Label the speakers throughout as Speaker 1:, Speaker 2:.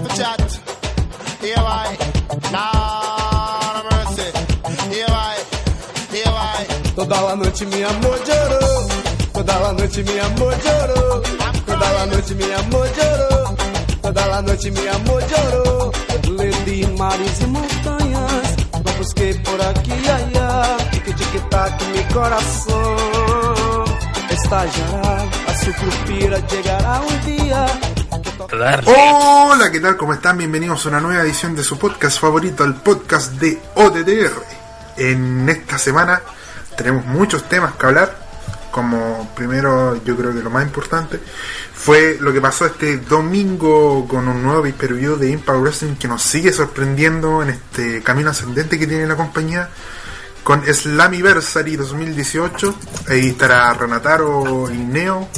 Speaker 1: have to chat. Here why? Nah, no mercy. Here why? Here why?
Speaker 2: Toda la noite mi amor llorou. Toda la noite mi amor llorou. Toda la noite mi amor llorou. Toda la noite mi amor llorou. Le di mares e montanhas. Lo busquei por aqui e allá. Tic tic tac mi coração. Estallará, a su crupira llegará un
Speaker 3: Hola, ¿qué tal? ¿Cómo están? Bienvenidos a una nueva edición de su podcast favorito, el podcast de OTTR. En esta semana tenemos muchos temas que hablar. Como primero, yo creo que lo más importante fue lo que pasó este domingo con un nuevo pay de Impact Wrestling que nos sigue sorprendiendo en este camino ascendente que tiene la compañía con Slammiversary 2018. Ahí estará Renataro y Neo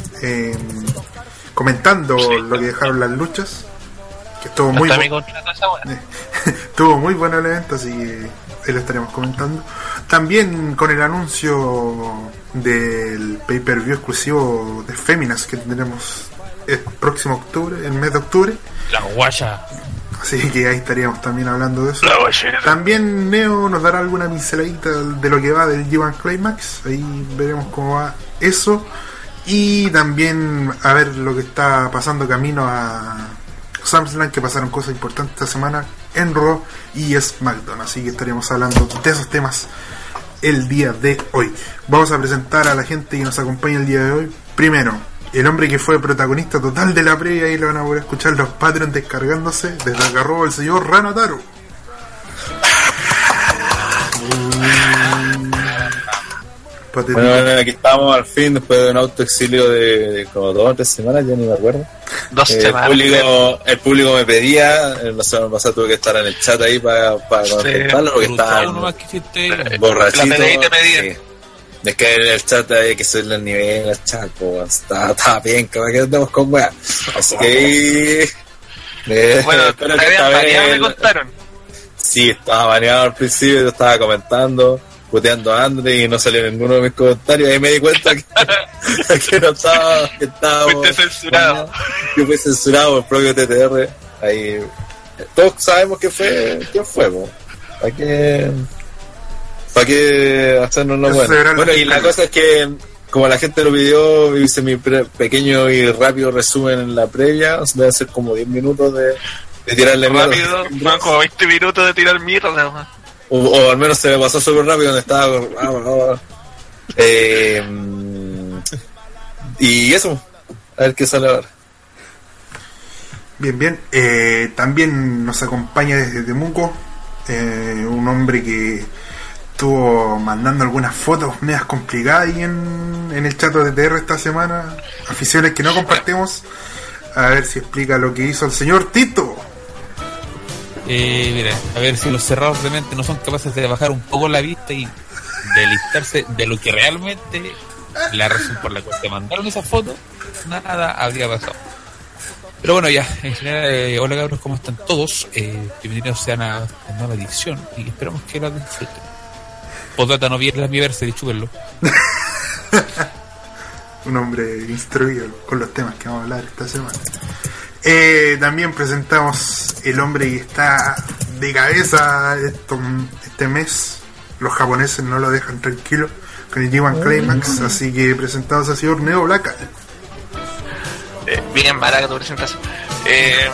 Speaker 3: comentando lo que dejaron las luchas. Que estuvo muy,
Speaker 4: Hasta
Speaker 3: bu-
Speaker 4: mi contrato esa buena.
Speaker 3: estuvo muy bueno el evento, así que ahí lo estaremos comentando. También con el anuncio del pay-per-view exclusivo de Féminas que tendremos el próximo octubre, el mes de octubre.
Speaker 4: La guaya.
Speaker 3: Así que ahí estaríamos también hablando de eso.
Speaker 4: La.
Speaker 3: También Neo nos dará alguna pinceladita de lo que va del G1 Climax. Ahí veremos cómo va eso. Y también a ver lo que está pasando camino a SummerSlam, que pasaron cosas importantes esta semana en Raw y SmackDown. Así que estaríamos hablando de esos temas el día de hoy. Vamos a presentar a la gente que nos acompaña el día de hoy. Primero, el hombre que fue protagonista total de la previa, ahí lo van a poder escuchar los Patreon descargándose desde agarró el señor
Speaker 5: Bueno, bueno, aquí estamos al fin, después de un autoexilio de, de como dos o tres semanas, ya ni me acuerdo.
Speaker 4: Dos
Speaker 5: Eh, el,
Speaker 4: semanas.
Speaker 5: público, el público me pedía, eh, la semana pasada tuve que estar en el chat ahí para, para contestarlo porque estaba borrachito.
Speaker 4: La PDI te pedía.
Speaker 5: sí. Es que en el chat hay que subirle el nivel al chat, está, está bien, que que andemos con weá. Así que ahí, eh,
Speaker 4: Bueno,
Speaker 5: espero que esta
Speaker 4: me contaron.
Speaker 5: Sí, estaba baneado al principio, yo estaba comentando, puteando a Andre y no salió ninguno de mis comentarios. Ahí me di cuenta que, que no estaba, que estaba.
Speaker 4: Fuiste censurado.
Speaker 5: Yo fui censurado por el propio TTR. Ahí, todos sabemos que fue, quién fue, po. ¿Para qué, para qué hacernos lo bueno? Bueno, y la cosa es que, como la gente lo pidió, hice mi pre- pequeño y rápido resumen en la previa, debe ser como 10 minutos de, de tirarle mierda.
Speaker 4: Rápido, como 20 minutos de tirar mierda.
Speaker 5: O, al menos se me pasó súper rápido donde estaba. ah. Eh, y eso, a ver qué sale ahora.
Speaker 3: Bien, bien. Eh, también nos acompaña desde Temuco eh, un hombre que estuvo mandando algunas fotos medias complicadas ahí en, en el chat de TR esta semana. Aficiones que no compartimos. A ver si explica lo que hizo el señor Tito.
Speaker 6: Eh, mira, a ver si los cerrados de mente no son capaces de bajar un poco la vista y delistarse de lo que realmente la razón por la cual te mandaron esa foto, nada habría pasado. Pero bueno, ya, en general, eh, hola cabros, ¿cómo están todos? Eh, bienvenidos sean a esta nueva edición y esperamos que la disfruten. Podata no viene la mi verse, chúpenlo.
Speaker 3: un hombre instruido con los temas que vamos a hablar esta semana. Eh, también presentamos el hombre que está de cabeza esto- este mes. Los japoneses no lo dejan tranquilo con el G1 Climax, así que presentamos al señor Neo Black.
Speaker 4: Eh, bien mala tu presentación. Eh,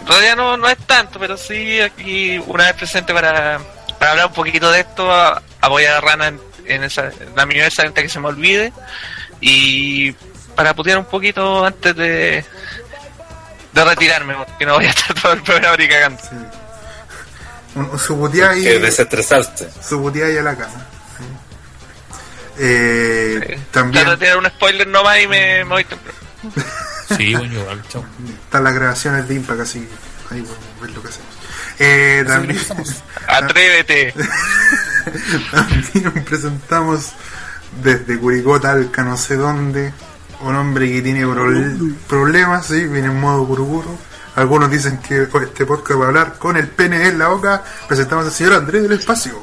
Speaker 4: en realidad no, no es tanto, pero sí aquí una vez presente para, para hablar un poquito de esto, a- apoyar a Rana en, en esa, en la antes que se me olvide y para putear un poquito antes de, de retirarme, porque no voy a estar todo el programa ni cagando.
Speaker 3: Un, un subutea y,
Speaker 5: Que desestresarte.
Speaker 3: subutea y a la cama. Eh, también
Speaker 4: Trato de tirar un spoiler nomás y me, me voy temprano.
Speaker 6: Sí, bueno, igual, chao.
Speaker 3: están las grabaciones de Impact, así ahí podemos ver lo que hacemos. Eh, también,
Speaker 4: Atrévete.
Speaker 3: También presentamos desde Curicó, Talca, no sé dónde, un hombre que tiene pro- problemas, ¿sí? viene en modo curuguro. Algunos dicen que este podcast va a hablar con el pene en la boca. Presentamos al señor Andrés del Espacio.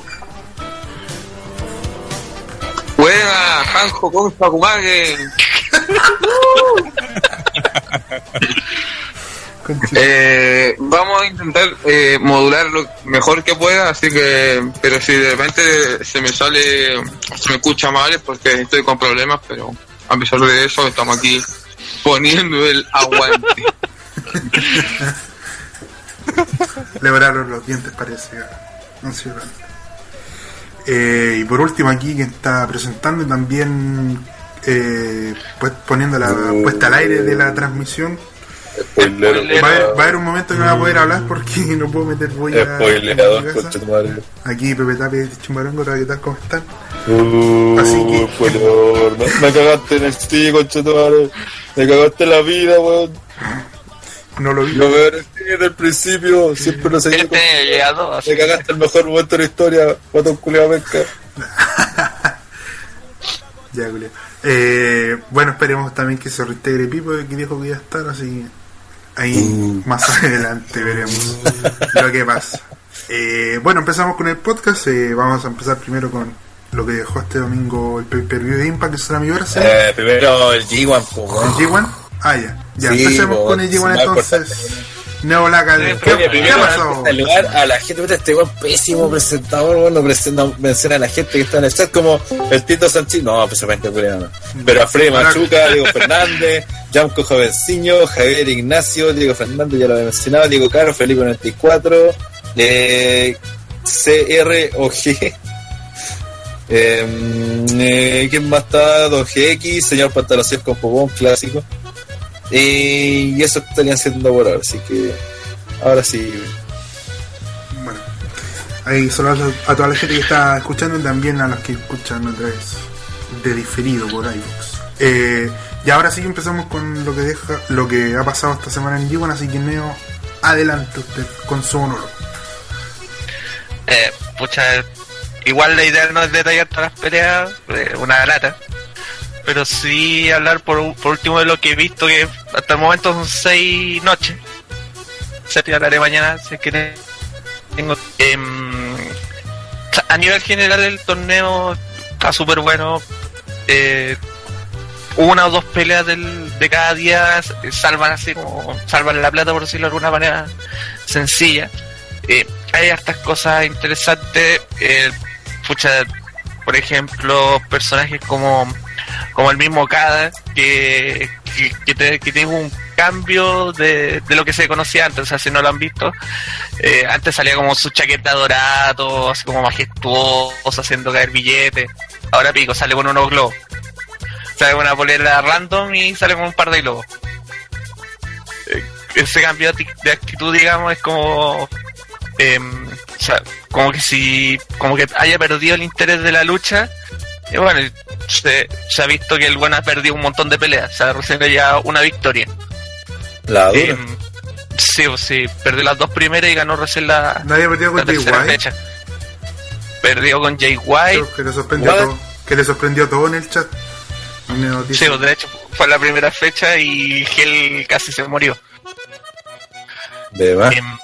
Speaker 7: Buena, Hanjo, con Pakumage.
Speaker 3: Conchito.
Speaker 7: Eh, vamos a intentar eh, modular lo mejor que pueda, así que, pero si de repente se me sale, se me escucha mal es porque estoy con problemas, pero a pesar de eso estamos aquí poniendo el aguante.
Speaker 3: Le volaron los dientes, parece. Bueno. Eh, y por último, aquí quien está presentando y también eh, pues, poniendo la puesta al aire de la transmisión.
Speaker 5: Spoiler.
Speaker 3: Va a, haber, va a haber un momento que no va a poder hablar porque no puedo meter bulla
Speaker 5: Spoileador, madre.
Speaker 3: Aquí Pepe Tapia y Chumbarongo, ¿qué tal? ¿Cómo están?
Speaker 5: Uh,
Speaker 3: Así que-
Speaker 5: spoileador. Me, me cagaste en el sí, concha tu madre. Me cagaste en la vida, weón.
Speaker 3: No lo vi.
Speaker 5: Lo veo en el sí desde el principio. Siempre lo seguí. con-
Speaker 4: Este llegado, así
Speaker 5: Me cagaste el mejor momento de la historia. Botón culiado pesca.
Speaker 3: Ya, Julio. Eh, bueno, esperemos también que se reintegre Pipo, que dijo que iba a estar, así ahí
Speaker 5: Mm.
Speaker 3: más adelante veremos lo que pasa. Eh, bueno, empezamos con el podcast. eh, vamos a empezar primero con lo que dejó este domingo el pay-per-view de Impact, que será mi.
Speaker 5: Eh, primero el G1, po,
Speaker 3: ¿El
Speaker 5: weón.
Speaker 3: G1? Ah, ya. Ya,
Speaker 5: Sí,
Speaker 3: empecemos con el G1
Speaker 5: más
Speaker 3: entonces. Neo Laca,
Speaker 4: Sí,
Speaker 3: ¿qué, ¿qué
Speaker 5: primer lugar, a la gente, este weón pésimo presentador, weón, no presenta, menciona a la gente que está en el chat como el Tito Sanchís, no, pues solamente no. Pero a Freddy Machuca, Diego Fernández, Jamco Jovenciño, Javier Ignacio, Diego Fernández, ya lo había mencionado, Diego Caro, Felipe 94, eh, CROG, eh, eh, ¿quién más está? 2GX, señor Pantaloncillos con Popón, clásico. Eh, y eso estarían siendo por ahora, así que ahora sí.
Speaker 3: Bueno, ahí saludos a toda la gente que está escuchando y también a los que escuchan otra vez de diferido por iVoox. Eh, y ahora sí que empezamos con lo que deja, lo que ha pasado esta semana en G1, así que Neo, adelante usted con su monólogo.
Speaker 4: Eh, pucha, igual la idea no es detallar todas las peleas, eh, una lata. Pero sí hablar por, por último de lo que he visto, que hasta el momento son seis noches. Se te hablaré mañana, si es tengo... em, a nivel general el torneo está súper bueno. Eh, una o dos peleas del, de cada día salvan así como salvan la plata por decirlo de alguna manera sencilla. Eh, hay hartas cosas interesantes. eh, pucha, por ejemplo, personajes como, como el mismo Kada, que, que, tiene un cambio de, de lo que se conocía antes. O sea, si no lo han visto, eh, antes salía como su chaqueta dorada, así como majestuoso, haciendo caer billetes. Ahora pico, sale con unos globos. Sale con una polera random y sale con un par de globos. Eh, ese cambio de actitud, digamos, es como em, o sea, como que si como que haya perdido el interés de la lucha y bueno se, se ha visto que el bueno ha perdido un montón de peleas o sea recién ya una victoria
Speaker 5: La dura.
Speaker 4: Sí sí perdió las dos primeras y ganó recién la,
Speaker 3: Nadie perdió con Jay
Speaker 4: tercera
Speaker 3: White,
Speaker 4: fecha perdió con Jay White
Speaker 3: que le sorprendió
Speaker 5: What?
Speaker 3: todo, que le sorprendió todo en el chat.
Speaker 4: Sí de hecho fue la primera fecha y Gel casi se murió
Speaker 5: De más.
Speaker 4: Em,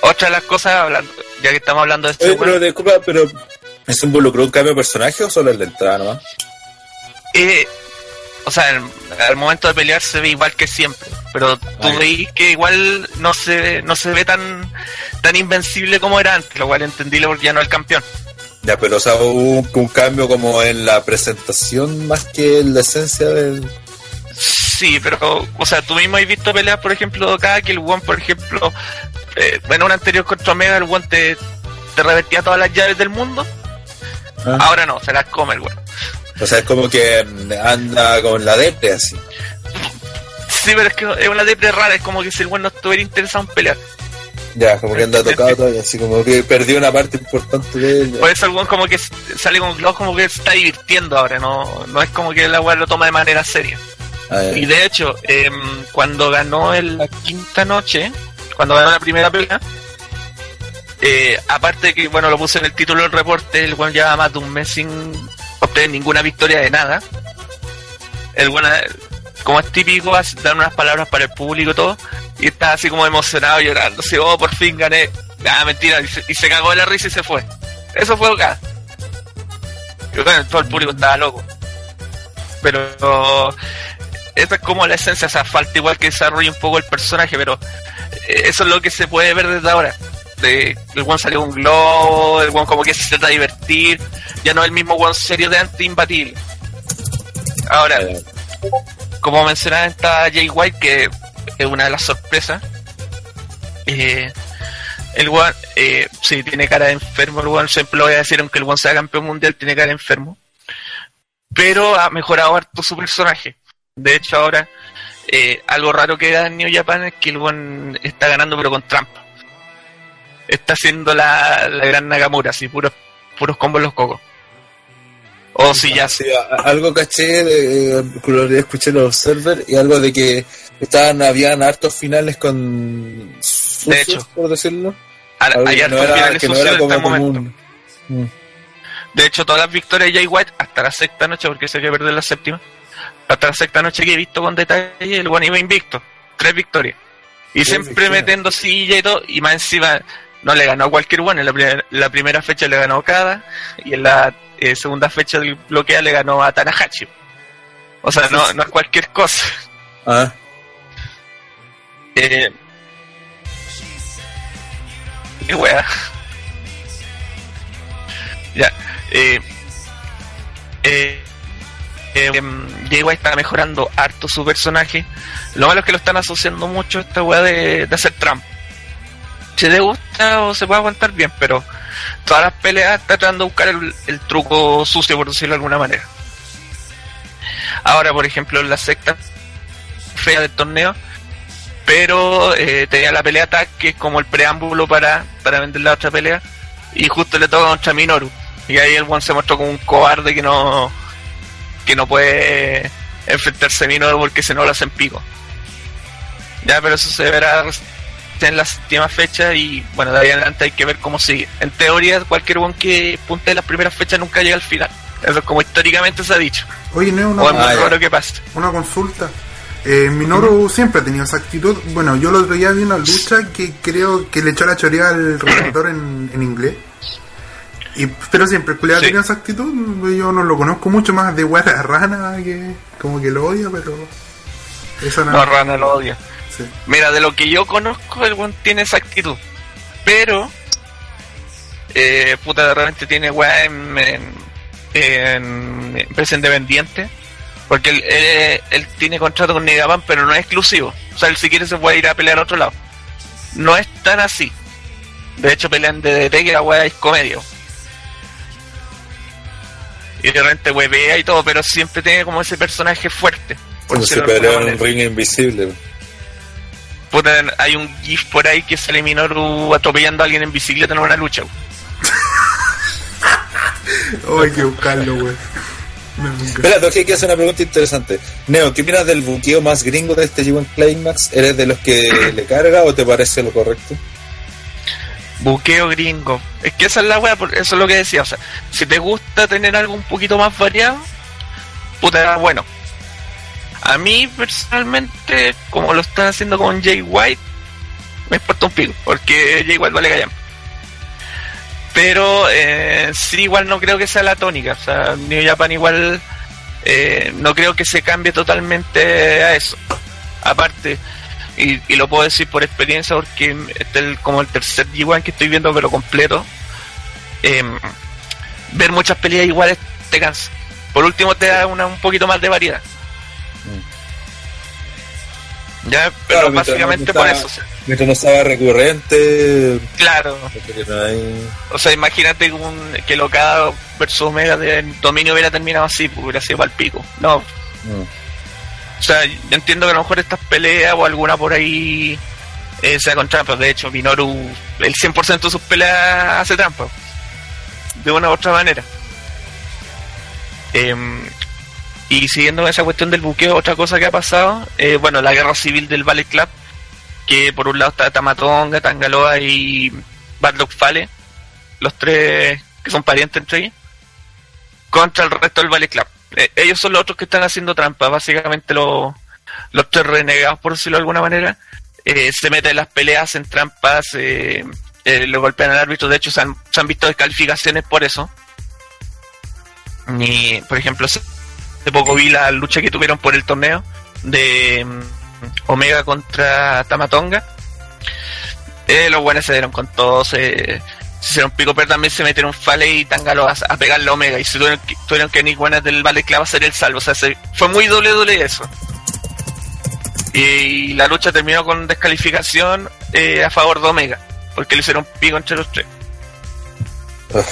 Speaker 4: otra de las cosas hablando ya que estamos hablando de este
Speaker 5: Oye, pero disculpa, pero ¿eso involucró un cambio de personaje o solo el de entrada nomás?
Speaker 4: Eh, o sea, al, al momento de pelear se ve igual que siempre, pero tú
Speaker 5: Ay.
Speaker 4: veis que igual no se no se ve tan tan invencible como era antes, lo cual entendible porque ya no es el campeón.
Speaker 5: Ya, pero o sea, hubo un, un cambio como en la presentación más que en la esencia del...
Speaker 4: Sí, pero, o sea, tú mismo has visto peleas, por ejemplo, cada que el One, por ejemplo, eh, en un anterior contra Omega, el One te, te revertía todas las llaves del mundo,
Speaker 5: Ah.
Speaker 4: ahora no, se las come el One.
Speaker 5: O sea, es como que mm, anda con la depre así.
Speaker 4: Sí, pero es que es una depre rara, es como que si el One no estuviera interesado en pelear.
Speaker 5: Ya, como que anda tocado todavía, así como que perdió una parte importante de él.
Speaker 4: Por eso el como que sale con gloss como que se está divirtiendo ahora, no, no es como que el agua lo toma de manera seria.
Speaker 5: Ah.
Speaker 4: Y de hecho, em, cuando ganó en la quinta noche, cuando ganó la primera pelea, eh, aparte que, bueno, lo puse en el título del reporte, el buen lleva más de un mes sin obtener ninguna victoria de nada. El buen, eh, como es típico, dan unas palabras para el público todo, y está así como emocionado, llorando, así, oh, por fin gané. Ah, mentira, y se, y se cagó de la risa y se fue. Eso fue acá. Y bueno, todo el público estaba loco. Pero esa es como la esencia, o sea, falta igual que desarrolle un poco el personaje, pero eh, eso es lo que se puede ver desde ahora. De, el one salió un globo, el one como que se trata de divertir, ya no es el mismo one serio de antes imbatible. Ahora,
Speaker 5: Eh,
Speaker 4: como mencionaba está Jay White, que es una de las sorpresas. Eh, el one, eh, sí, tiene cara de enfermo, el one siempre lo voy a decir, aunque el one sea campeón mundial, tiene cara de enfermo. Pero ha mejorado harto su personaje. De hecho, ahora, eh, algo raro que da en New Japan es que el one está ganando, pero con trampa. Está haciendo la, la gran Nakamura, así, puros, puros combos los cocos. O si ya
Speaker 5: sí, algo caché, de, eh, escuché los servers y algo de que estaban, habían hartos finales con sucios,
Speaker 4: hecho.
Speaker 5: por decirlo. Algo
Speaker 4: hay
Speaker 5: que
Speaker 4: hartos
Speaker 5: no era,
Speaker 4: finales
Speaker 5: que no
Speaker 4: en este
Speaker 5: como
Speaker 4: momento.
Speaker 5: común. Mm.
Speaker 4: De hecho, todas las victorias de Jay White, hasta la sexta noche, porque sé que perder la séptima, hasta la sexta noche que he visto con detalle, el one iba invicto. Tres victorias. Y siempre
Speaker 5: victorias.
Speaker 4: metiendo silla y todo, y más encima no le ganó a cualquier one. En la, primer- la primera fecha le ganó a Okada, y en la eh, segunda fecha del bloquea le ganó a Tanahashi. O sea, no, no es cualquier cosa.
Speaker 5: Ah,
Speaker 4: Eh, qué wea. Ya. Eh, eh, eh, em, Jay White está mejorando harto su personaje. Lo malo es que lo están asociando mucho a esta weá de, de hacer trampa. Se le gusta o se puede aguantar bien, pero todas las peleas está tratando de buscar el, el truco sucio, por decirlo de alguna manera. Ahora, por ejemplo, en la sexta fea del torneo, pero eh, tenía la pelea tag que es como el preámbulo para, para vender la otra pelea y justo le toca contra Minoru y ahí el one se mostró como un cobarde que no que no puede enfrentarse a Minoru porque se no lo hacen pico ya pero eso se verá en la séptima fecha y bueno de ahí adelante hay que ver cómo sigue en teoría cualquier one que punte en las primeras fechas nunca llega al final eso es como históricamente se ha dicho
Speaker 3: Oye, no,
Speaker 4: es
Speaker 3: una,
Speaker 4: muy
Speaker 5: Ah,
Speaker 4: que pase
Speaker 3: una consulta. Eh, Minoru siempre ha tenido esa actitud. Bueno, yo el otro día vi una lucha que creo que le echó la choría al relator en, en inglés. Y, pero siempre el culiao ha
Speaker 4: Sí.
Speaker 3: tenido esa actitud. Yo no lo conozco mucho más de Guara Rana, que como que lo odia, pero. Esa no.
Speaker 4: no Rana lo odia
Speaker 3: sí.
Speaker 4: Mira, de lo que yo conozco, el buen tiene esa actitud. Pero, eh, puta, de repente tiene weá en, en, en empresa independiente. Porque él, él- él tiene contrato con Negaban, pero no es exclusivo. O sea, él si quiere se puede ir a pelear a otro lado. No es tan así. De hecho, pelean de DDT que la weá es comedia. Y de repente huevea y todo, pero siempre tiene como ese personaje fuerte. de alguna
Speaker 5: peleara en un ring invisible.
Speaker 4: Puta, hay un GIF por ahí que sale Minoru atropellando a alguien en bicicleta en una lucha.
Speaker 3: Oh, hay que buscarlo, wey.
Speaker 5: Espera, tengo que hacer una pregunta interesante. Neo, ¿qué opinas del buqueo más gringo de este G1 Climax? ¿Eres de los que le carga o te parece lo correcto?
Speaker 4: Buqueo gringo. Es que esa es la wea, por- eso es lo que decía. O sea, si te gusta tener algo un poquito más variado, puta, bueno. A mí personalmente, como lo están haciendo con Jay White, me importa un pico, porque Jay White vale callar. Pero eh, sí, igual no creo que sea la tónica. O sea, New Japan igual eh, no creo que se cambie totalmente a eso. Aparte, y, y lo puedo decir por experiencia porque este es el- como el tercer G1 que estoy viendo pero completo. em, ver muchas peleas iguales te cansa. Por último te da una, un poquito más de variedad. Ya, pero
Speaker 5: Claro,
Speaker 4: básicamente
Speaker 5: no
Speaker 4: por
Speaker 5: está-
Speaker 4: eso. o sea,
Speaker 5: Mientras no sea recurrente,
Speaker 4: claro,
Speaker 5: porque no hay...
Speaker 4: o sea, imagínate un, que lo cada versus Omega de dominio hubiera terminado así, pues hubiera sido para el pico. No,
Speaker 5: no.
Speaker 4: O sea, yo entiendo que a lo mejor estas peleas o alguna por ahí eh, sea con trampas. De hecho, Minoru, el 100% de sus peleas hace trampa. De una u otra manera. Em, y siguiendo esa cuestión del buqueo, otra cosa que ha pasado, eh, bueno, la guerra civil del Ballet Club, que por un lado está Tamatonga, Tangaloa y Badlock Fale, los tres que son parientes entre ellos, contra el resto del Ballet Club. Eh, ellos son los otros que están haciendo trampa, básicamente los, los tres renegados, por decirlo de alguna manera, eh, se meten en las peleas, en trampas, eh, le golpean al árbitro, de hecho se han, se han visto descalificaciones por eso. Y, por ejemplo, hace hace poco vi la lucha que tuvieron por el torneo, de mm, Omega contra Tamatonga. Eh, los buenos se dieron con todo, se, se hicieron pico, pero también se metieron Fale y Tangalo a, a pegarle a Omega y se tuvieron que, tuvieron que ni buenas del Vale Clava hacer el salvo. O sea, se- fue muy doble doble eso. Y la lucha terminó con descalificación eh, a favor de Omega, porque le hicieron pico entre los tres.
Speaker 5: Ah.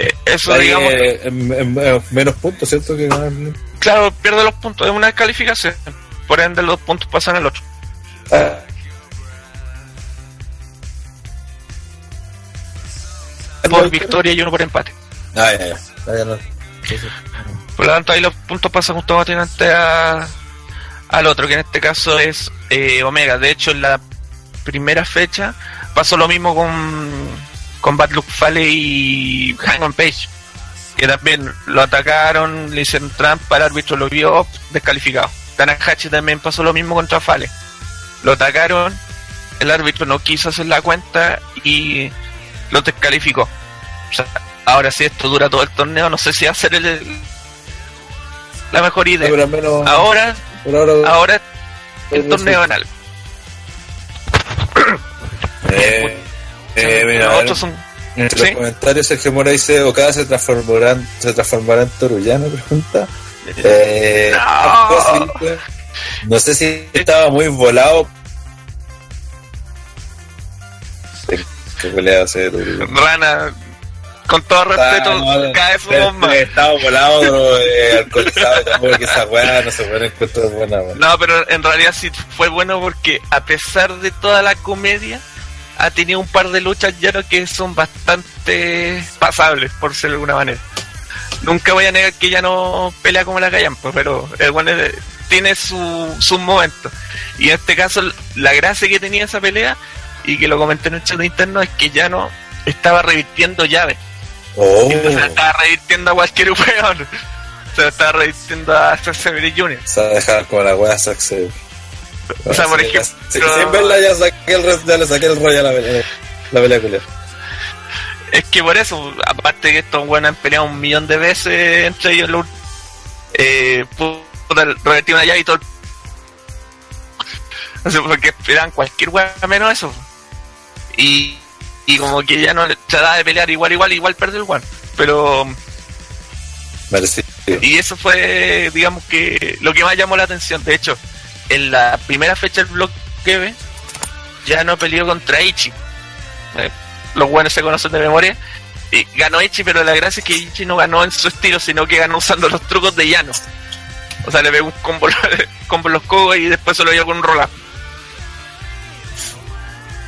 Speaker 4: Eh, eso,
Speaker 5: Ahí,
Speaker 4: digamos,
Speaker 5: eh, en menos puntos, ¿cierto? Que
Speaker 4: claro, pierde los puntos, es una descalificación. Por ende, los puntos pasan al otro.
Speaker 5: Ah.
Speaker 4: Por victoria y uno por empate.
Speaker 5: Ah, ya, ya.
Speaker 4: Por lo tanto, ahí los puntos pasan justo automáticamente a, al otro, que en este caso es eh, Omega. De hecho, en la primera fecha pasó lo mismo con, con Bad Luck Fale y Hangman Page. Que también lo atacaron, le hicieron trampa, el árbitro lo vio descalificado. Tanahashi también pasó lo mismo contra Fale. Lo atacaron, el árbitro no quiso hacer la cuenta y lo descalificó. O sea, ahora si esto dura todo el torneo, no sé si va a ser el- el- la mejor idea.
Speaker 5: Pero.
Speaker 4: Ahora,
Speaker 5: ahora.
Speaker 4: ahora el torneo
Speaker 5: sí. Eh, eh, mira,
Speaker 4: Los otros son
Speaker 5: entre
Speaker 4: ¿sí?
Speaker 5: los comentarios, Sergio Mora dice: Okada se transformará, en- se transformará en Torullano, pregunta. Eh,
Speaker 4: No.
Speaker 5: no sé si estaba muy volado. ¿Qué pelea hacer?
Speaker 4: Rana. Con todo respeto, cada vez más.
Speaker 5: Estaba volado, eh, alcoholizado, tampoco que esa weá no se puede encontrar buena, weón.
Speaker 4: No, pero en realidad sí fue bueno porque a pesar de toda la comedia, ha tenido un par de luchas ya no que son bastante pasables, por decirlo de alguna manera. Nunca voy a negar que ya no pelea como la callampa, pero el bueno tiene su, sus momentos. Y en este caso, la gracia que tenía esa pelea, y que lo comenté en el chat interno, es que ya no estaba revirtiendo llaves.
Speaker 5: Oh,
Speaker 4: Entonces estaba revirtiendo a cualquier weón. Se lo estaba revirtiendo a Zack Jr.
Speaker 5: se va a dejar como la weá Saxe.
Speaker 4: O sea, por ejemplo,
Speaker 5: sí, sin verla ya saqué el, ya le saqué el rollo a la pelea. La pelea culia.
Speaker 4: Es que por eso, aparte que estos buenos han peleado un millón de veces entre ellos, lo- eh, puta, revertir una llave y todo. O sea, porque esperaban cualquier weá menos eso. Y, y como que ya no le- trataba de pelear igual, igual, igual perdió el one. Pero,
Speaker 5: Merecido.
Speaker 4: y eso fue, digamos que, lo que más llamó la atención. De hecho, en la primera fecha del bloque B, ya no peleó contra Ichi. Eh, los buenos se conocen de memoria. Y ganó Ichi, pero la gracia es que Ichi no ganó en su estilo, sino que ganó usando los trucos de Llano. O sea, le pegó un combo, combo los cogos y después se lo dio con un roll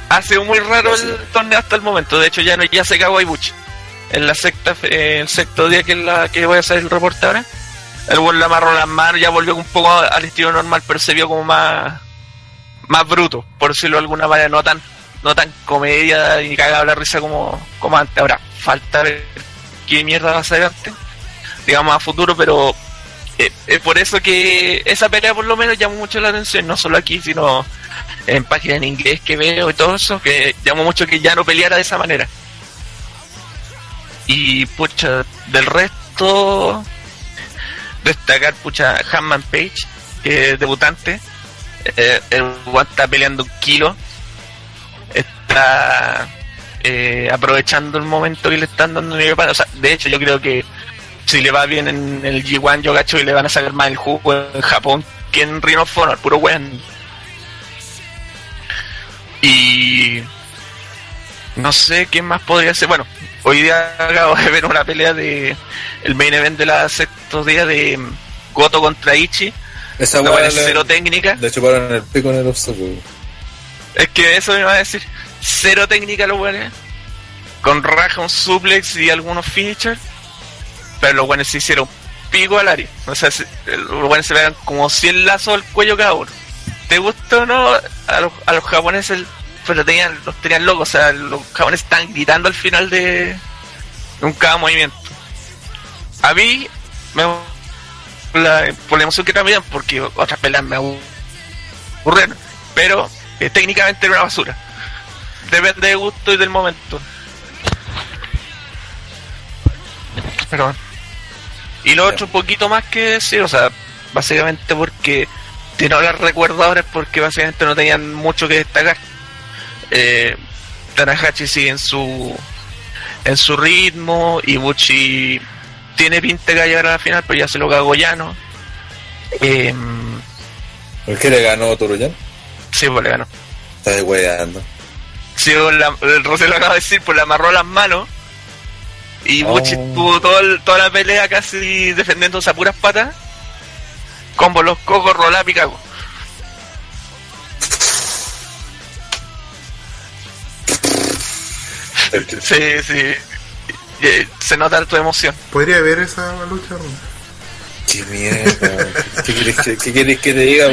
Speaker 4: Ha sido muy raro el torneo hasta el momento. De hecho, ya no ya se cagó a Ibuchi. En la sexta, eh, el sexto día que, la, que voy a hacer el reporte ahora, el buen le amarró las manos, ya volvió un poco al estilo normal, pero se vio como más más bruto, por decirlo de alguna manera, no tan no tan comedia y cagado la risa como, como antes. Ahora, falta ver qué mierda va a ser antes, digamos a futuro, pero eh, es por eso que esa pelea por lo menos llamó mucho la atención, no solo aquí, sino en páginas en inglés que veo y todo eso, que llamó mucho que ya no peleara de esa manera. Y pucha, del resto, destacar pucha Hanman Page, que es debutante, eh, el weón está peleando un kilo, está eh, aprovechando el momento que le están dando. O sea, de hecho, yo creo que si le va bien en el G1, yo cacho y le van a sacar más el jugo en Japón que en Ring of Honor, puro weón. Y no sé qué más podría ser. Bueno, hoy día acabo de ver una pelea de el main event de la sexto día de Goto contra Ichi.
Speaker 5: Esa weá
Speaker 4: es cero técnica.
Speaker 5: Le chuparon el pico en el obstáculo.
Speaker 4: Es que eso me iba a decir. Cero técnica los weones. Con raja, un suplex y algunos finishers. Pero los weones se hicieron pico al área. O sea, se- los weones se pegan como 100 lazos al cuello cada uno. ¿Te gusta o no? A los, a los japoneses pero tenían, los tenían locos. O sea, los japoneses están gritando al final de, un cada movimiento. A mí me la, por la emoción que también, porque otras peleas me aburrieron. Pero eh, técnicamente era una basura. Depende de gusto y del momento. Perdón. Y lo otro, un poquito más que decir, o sea, básicamente porque si no las recuerdo ahora es porque básicamente no tenían mucho que destacar. Eh, Tanahashi sigue en su en su ritmo, Ibuchi tiene pinta de llegar a la final, pero ya se lo cagó Llano. Eh,
Speaker 5: ¿Por qué le ganó Toruyan?
Speaker 4: sí, pues le ganó.
Speaker 5: Está de weando.
Speaker 4: Sí, pues, la, el Rosé lo acaba de decir, pues le amarró las manos. Y
Speaker 5: Oh.
Speaker 4: tuvo todo el- toda la pelea casi defendiéndose a puras patas. Combo los cocos, rola, picago. Sí, sí. Eh, Se nota tu emoción.
Speaker 3: ¿Podría haber esa lucha? Ron?
Speaker 5: Qué mierda. ¿Qué quieres que, qué quieres que te diga,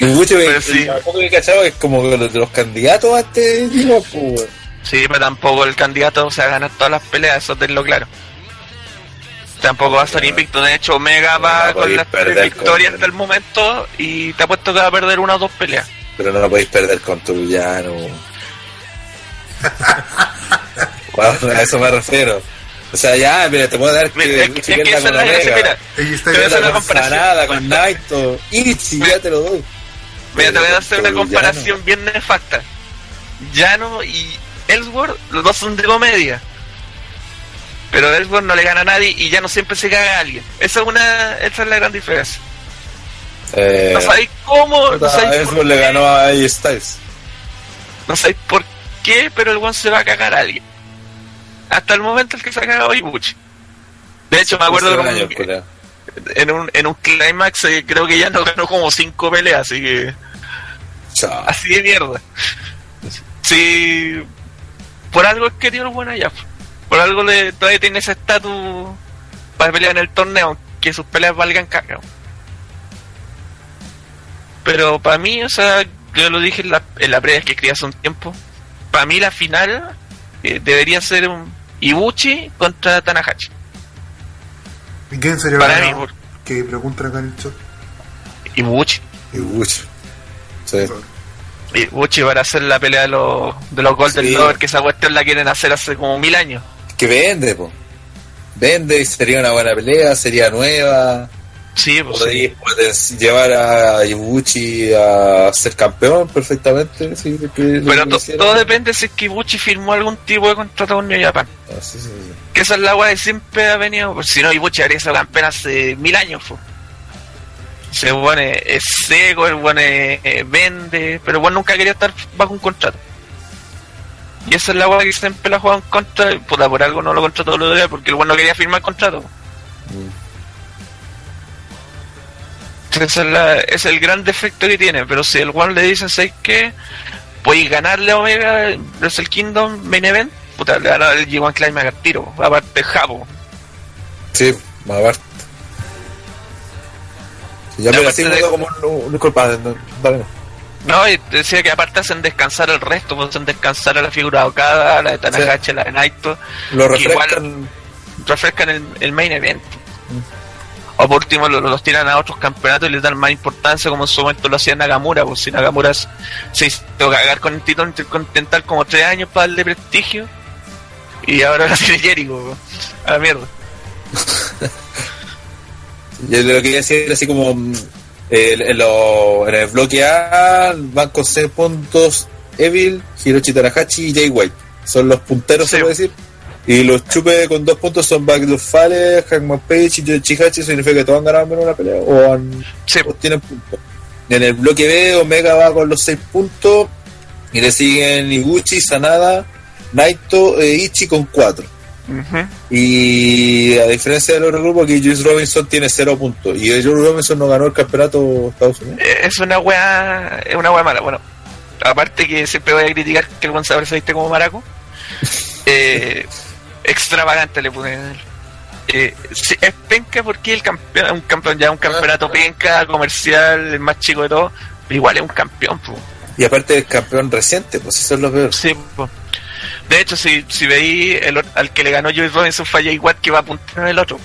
Speaker 5: mucho que
Speaker 4: Pero sí.
Speaker 5: tampoco que he cachado es como que los de los candidatos a este tipo, po, weón.
Speaker 4: Sí, pero tampoco el candidato se va a ganar todas las peleas, eso tenlo claro. Tampoco va a ser invicto. De hecho, Omega
Speaker 5: No,
Speaker 4: va
Speaker 5: no
Speaker 4: con las tres victorias hasta el momento y te apuesto que va a perder una o dos peleas.
Speaker 5: Pero no lo podéis perder con Torullano. Bueno, a eso me refiero. O sea, ya, mira, te puedo dar que
Speaker 4: Mira, es que- es
Speaker 5: con
Speaker 4: la
Speaker 5: Omega.
Speaker 4: mira.
Speaker 3: Ahí está
Speaker 4: Te voy a hacer
Speaker 3: ya
Speaker 4: una comparación.
Speaker 5: Con Naito. Ichi, ya te lo doy.
Speaker 4: Mira, te voy a hacer una comparación bien nefasta. Llano y Ellsworth, los dos son de comedia. Pero Ellsworth no le gana a nadie y Llano siempre se caga a alguien. Esa es una, esa es la gran diferencia.
Speaker 5: Eh,
Speaker 4: No sabéis cómo, no sabéis por
Speaker 5: le
Speaker 4: qué,
Speaker 5: ganó a AJ Styles.
Speaker 4: no sabéis por qué, pero el one se va a cagar a alguien. Hasta el momento el que se ha cagado Ibuchi. De hecho, me acuerdo como
Speaker 5: años,
Speaker 4: que
Speaker 5: culiao.
Speaker 4: en un, en un climax eh, creo que ya no ganó como cinco peleas, así que
Speaker 5: Chao.
Speaker 4: así de mierda. Sí, por algo es que tiene el bueno allá. Por algo le, todavía tiene ese estatus para pelear en el torneo, que sus peleas valgan caca. Pero para mí, o sea, yo lo dije en la, en la previa que escribí hace un tiempo, para mí la final eh, debería ser un Ibuchi contra Tanahashi.
Speaker 3: ¿Y quién sería
Speaker 4: Para mí, por-
Speaker 3: Que preguntan acá en el chat.
Speaker 4: Ibuchi.
Speaker 5: Y mucho. Sí.
Speaker 4: Ibuchi para hacer la pelea de los, de los Golden
Speaker 5: Sí.
Speaker 4: Lovers, que esa cuestión la quieren hacer hace como mil años.
Speaker 5: Que vende, po. Vende y sería una buena pelea, sería nueva.
Speaker 4: Sí, pues sí.
Speaker 5: Poten- llevar a Ibuchi a ser campeón perfectamente.
Speaker 4: Pero to-
Speaker 5: hiciera.
Speaker 4: todo depende si es que Ibuchi firmó algún tipo de contrato con New Japan.
Speaker 5: Ah, sí, sí, sí.
Speaker 4: Que esa es la weá que siempre ha venido. Pues si no, Ibuchi habría sido campeón hace mil años. fue. Se pone es seco, el bueno vende, pero bueno nunca quería estar bajo un contrato. Y esa es la weá que siempre la ha jugado en contra. y, Puta, por algo no lo contrató lo de porque el bueno no quería firmar contrato. Es, la- es el gran defecto que tiene. Pero si el One le dicen, ¿sabes qué? Podéis ganarle a Omega el Kingdom Main Event. Puta, le a dar el G1 Climax al tiro. Aparte, Jabo.
Speaker 5: Sí, aparte. Ya
Speaker 4: Y
Speaker 5: me así
Speaker 4: de-
Speaker 5: como un disculpa, no, dale, no.
Speaker 4: No, y decía que aparte hacen descansar el resto. pues hacen descansar a la figura Okada, la de Tanahashi, la de Naito.
Speaker 5: Lo
Speaker 4: Que igual-
Speaker 5: refrescan.
Speaker 4: refrescan el, el main event. O por último lo- los tiran a otros campeonatos y les dan más importancia como en su momento lo hacía Nakamura, pues si Nakamura s- se hizo cagar con el título intercontinental como tres años para darle prestigio y ahora lo tiene Jericho, pues. a la mierda.
Speaker 5: Yo lo quería decir así como mm, en, lo- en el bloque A van con 6 puntos Evil, Hiroshi Tanahashi y Jay White. Son los punteros,
Speaker 4: Sí.
Speaker 5: se puede decir. Y los chupes con 2 puntos son Backlund Fale, Hangman Page y Yoshihachi. Significa que todos han ganado menos una pelea o, han,
Speaker 4: Sí,
Speaker 5: o tienen puntos. En el bloque B, Omega va con los 6 puntos. Y le siguen Iguchi, Sanada, Naito e Ichi con 4.
Speaker 4: ujú.
Speaker 5: Y a diferencia del otro grupo, aquí Juice Robinson tiene 0 puntos. Y Juice Robinson no ganó el campeonato Estados Unidos.
Speaker 4: Eh, es una wea, es una wea mala. Bueno, aparte que siempre voy a criticar que el Gonzalo se viste como maraco. Eh, extravagante le puse. Eh, sí, es penca porque el campeón, un campeón ya un campeonato penca, comercial, el más chico de todo, pero igual es un campeón. po.
Speaker 5: Y aparte es campeón reciente, pues eso es lo peor.
Speaker 4: Sí, po. De hecho, si, si veí el, al que le ganó Joey Robinson fue a Jay Watt que va a apuntar en el otro.